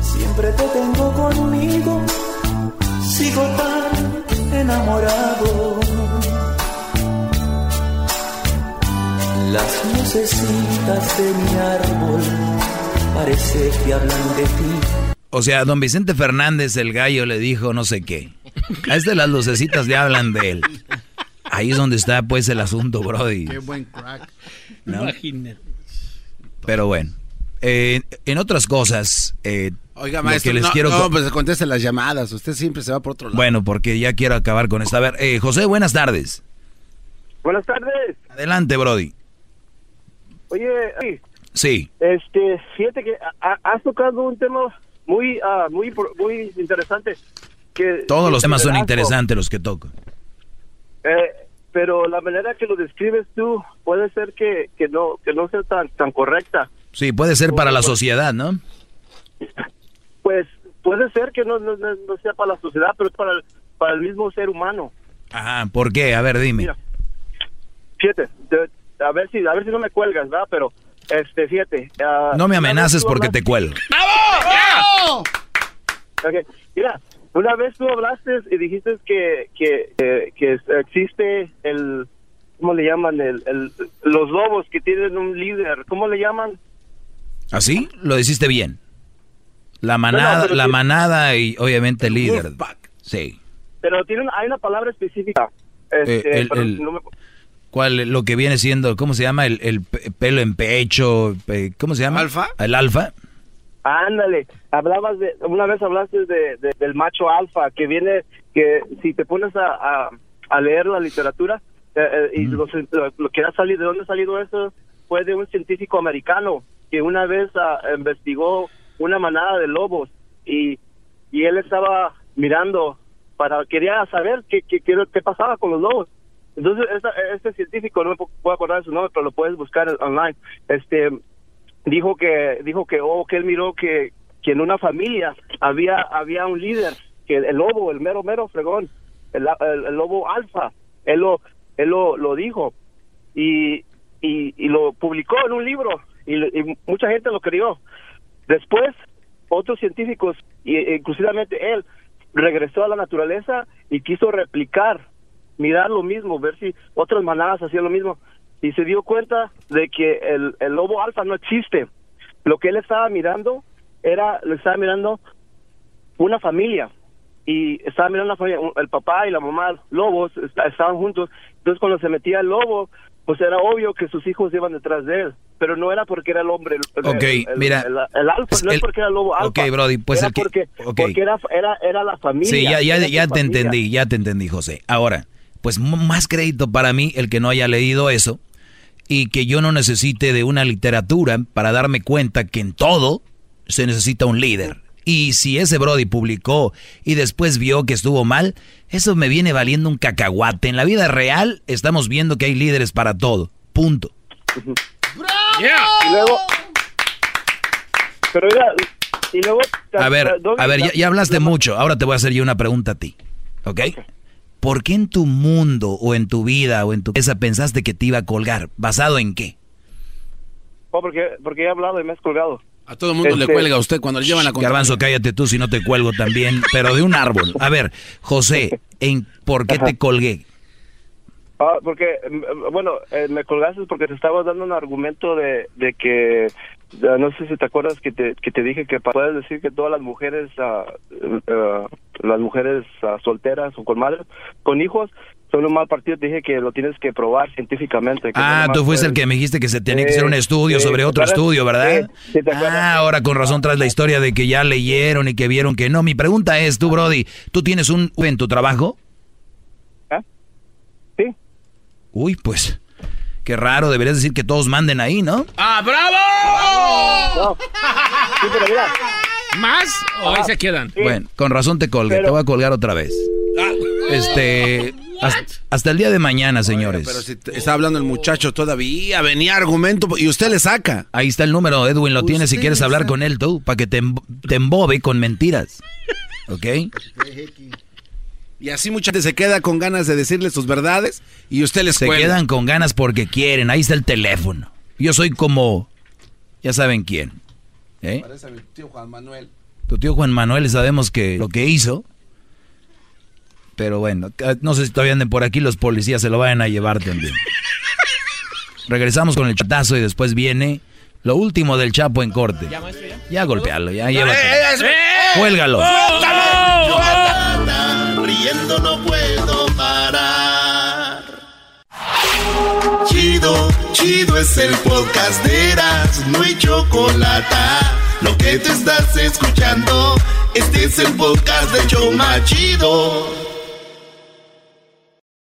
Siempre te tengo conmigo, sigo tan enamorado. Las lucecitas de mi árbol parece que hablan de ti. O sea, don Vicente Fernández, el gallo, le dijo no sé qué. A este las lucecitas le hablan de él. Ahí es donde está pues el asunto, Brody. Qué buen crack. ¿No? Pero bueno, eh, en otras cosas, eh, Oiga, maestro, que les no, quiero no, pues conteste las llamadas. Usted siempre se va por otro lado. Bueno, porque ya quiero acabar con esta. A ver, eh, José, buenas tardes. Buenas tardes. Adelante, Brody. Oye, sí, Sí. este, fíjate que ha- has tocado un tema muy, ah, muy, muy interesante. Que Todos los temas son interesantes los que toco. Eh, pero la manera que lo describes tú puede ser que, que no, que no sea tan, tan correcta. Sí, puede ser para la sociedad, ¿no? Pues puede ser que no, no, no- sea para la sociedad, pero es para el, para el mismo ser humano. Ajá, ¿por qué? A ver, dime. Mira, fíjate, de- a ver si, a ver si no me cuelgas, ¿verdad? Pero, este, fíjate. ah, No me amenaces porque hablaste- te cuelgo. Ok, Mira, una vez tú hablaste y dijiste que, que, eh, que existe el, ¿cómo le llaman? El, el- los lobos que tienen un líder, ¿cómo le llaman? ¿Así? Lo hiciste bien. La manada, la manada y obviamente el líder. Sí. Pero tiene una- hay una palabra específica. Este, Eh, el- pero el- no me- ¿Cuál? Lo que viene siendo, ¿cómo se llama? El, el pe- pelo en pecho. pe- ¿Cómo se llama? ¿Alfa? El alfa. Ándale, hablabas de, una vez hablaste de, de- del macho alfa, que viene, que si te pones a, a, a leer la literatura, eh, eh, y lo, lo que ha salido, ¿de dónde ha salido eso? Fue de un científico americano que una vez ah, investigó una manada de lobos y, y él estaba mirando para, quería saber qué, qué, pasaba con los lobos. Entonces, esta- este científico, no me pu- puedo acordar su nombre, pero lo puedes buscar online, este, dijo que dijo que oh, que él miró que, que en una familia había había un líder que el, lobo el mero mero fregón el, el- el lobo alfa él lo él lo, lo dijo y, y y lo publicó en un libro y, y mucha gente lo creyó después otros científicos e inclusivamente él regresó a la naturaleza y quiso replicar mirar lo mismo ver si otras manadas hacían lo mismo y se dio cuenta de que el, lobo alfa no existe. Lo que él estaba mirando era, lo estaba mirando una familia y estaba mirando una familia, el papá y la mamá lobos est- estaban juntos. Entonces cuando se metía el lobo, pues era obvio que sus hijos iban detrás de él, pero no era porque era el hombre. El, Ok, el- el- mira. el, alfa no es porque era el lobo alfa. Ok, Brody, pues era el que- porque, porque era, era, era la familia. Sí, ya, ya, ya te familia. entendí, ya te entendí, José. Ahora, pues más crédito para mí el que no haya leído eso y que yo no necesite de una literatura para darme cuenta que en todo se necesita un líder. Y si ese Brody publicó y después vio que estuvo mal, eso me viene valiendo un cacahuate. En la vida real estamos viendo que hay líderes para todo. Punto. Y luego, pero mira, Y luego... A ver, a ver, ya, ya hablaste mucho. Ahora te voy a hacer yo una pregunta a ti. ¿Ok? ¿Por qué en tu mundo o en tu vida o en tu esa pensaste que te iba a colgar? ¿Basado en qué? Oh, porque, porque he hablado y me has colgado. A todo el mundo le Este- cuelga a usted cuando le llevan la contraria. Garbanzo, cállate tú si no te cuelgo también, pero de un árbol. A ver, José, ¿en ¿por qué te colgué? Ah, porque, mm, bueno, eh, me colgaste porque te estaba dando un argumento de, de que, no sé si te acuerdas que te, que te dije que puedes decir que todas las mujeres, ah, eh, las mujeres ah, solteras o con madres, con hijos, un mal partido. Te dije que lo tienes que probar científicamente. que Ah, tú fuiste el que me dijiste que se tenía que hacer un estudio sí, sobre ¿te otro acuerdas? estudio, ¿verdad? Sí, sí, ¿te acuerdas? Ah, ahora con razón traes la historia de que ya leyeron y que vieron que no. Mi pregunta es, tú, Brody, ¿tú tienes un en tu trabajo? ¿Ah? Sí. Uy, pues, qué raro, deberías decir que todos manden ahí, ¿no? ¡Ah, bravo! Sí, pero mira. ¿Más? ¿O ahí se quedan? Bueno, con razón te colgué, te voy a colgar otra vez. Este, hasta, hasta el día de mañana, señores. Pero si te- está hablando el muchacho todavía, venía argumento y usted le saca. Ahí está el número, Edwin, lo tienes si quieres hablar sabe. con él tú, para que te, emb- te embobe con mentiras. ¿Ok? Y así mucha gente se queda con ganas de decirle sus verdades y usted les Se cuelga. quedan con ganas porque quieren. Ahí está el teléfono. Yo soy como, ya saben quién. ¿eh? Parece a mi tío Juan Manuel. Tu tío Juan Manuel sabemos que lo que hizo. Pero bueno, ca- no sé si todavía anden por aquí los policías se lo vayan a llevar también. Regresamos con el chatazo y después viene lo último del Chapo en corte. Ya golpealo, ya llévatelo. Cuélgalo. Riendo no puedo parar. Chido, chido es el podcast de Eras, no hay chocolate. Lo que te estás escuchando, este es el podcast de Choma Chido.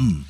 come.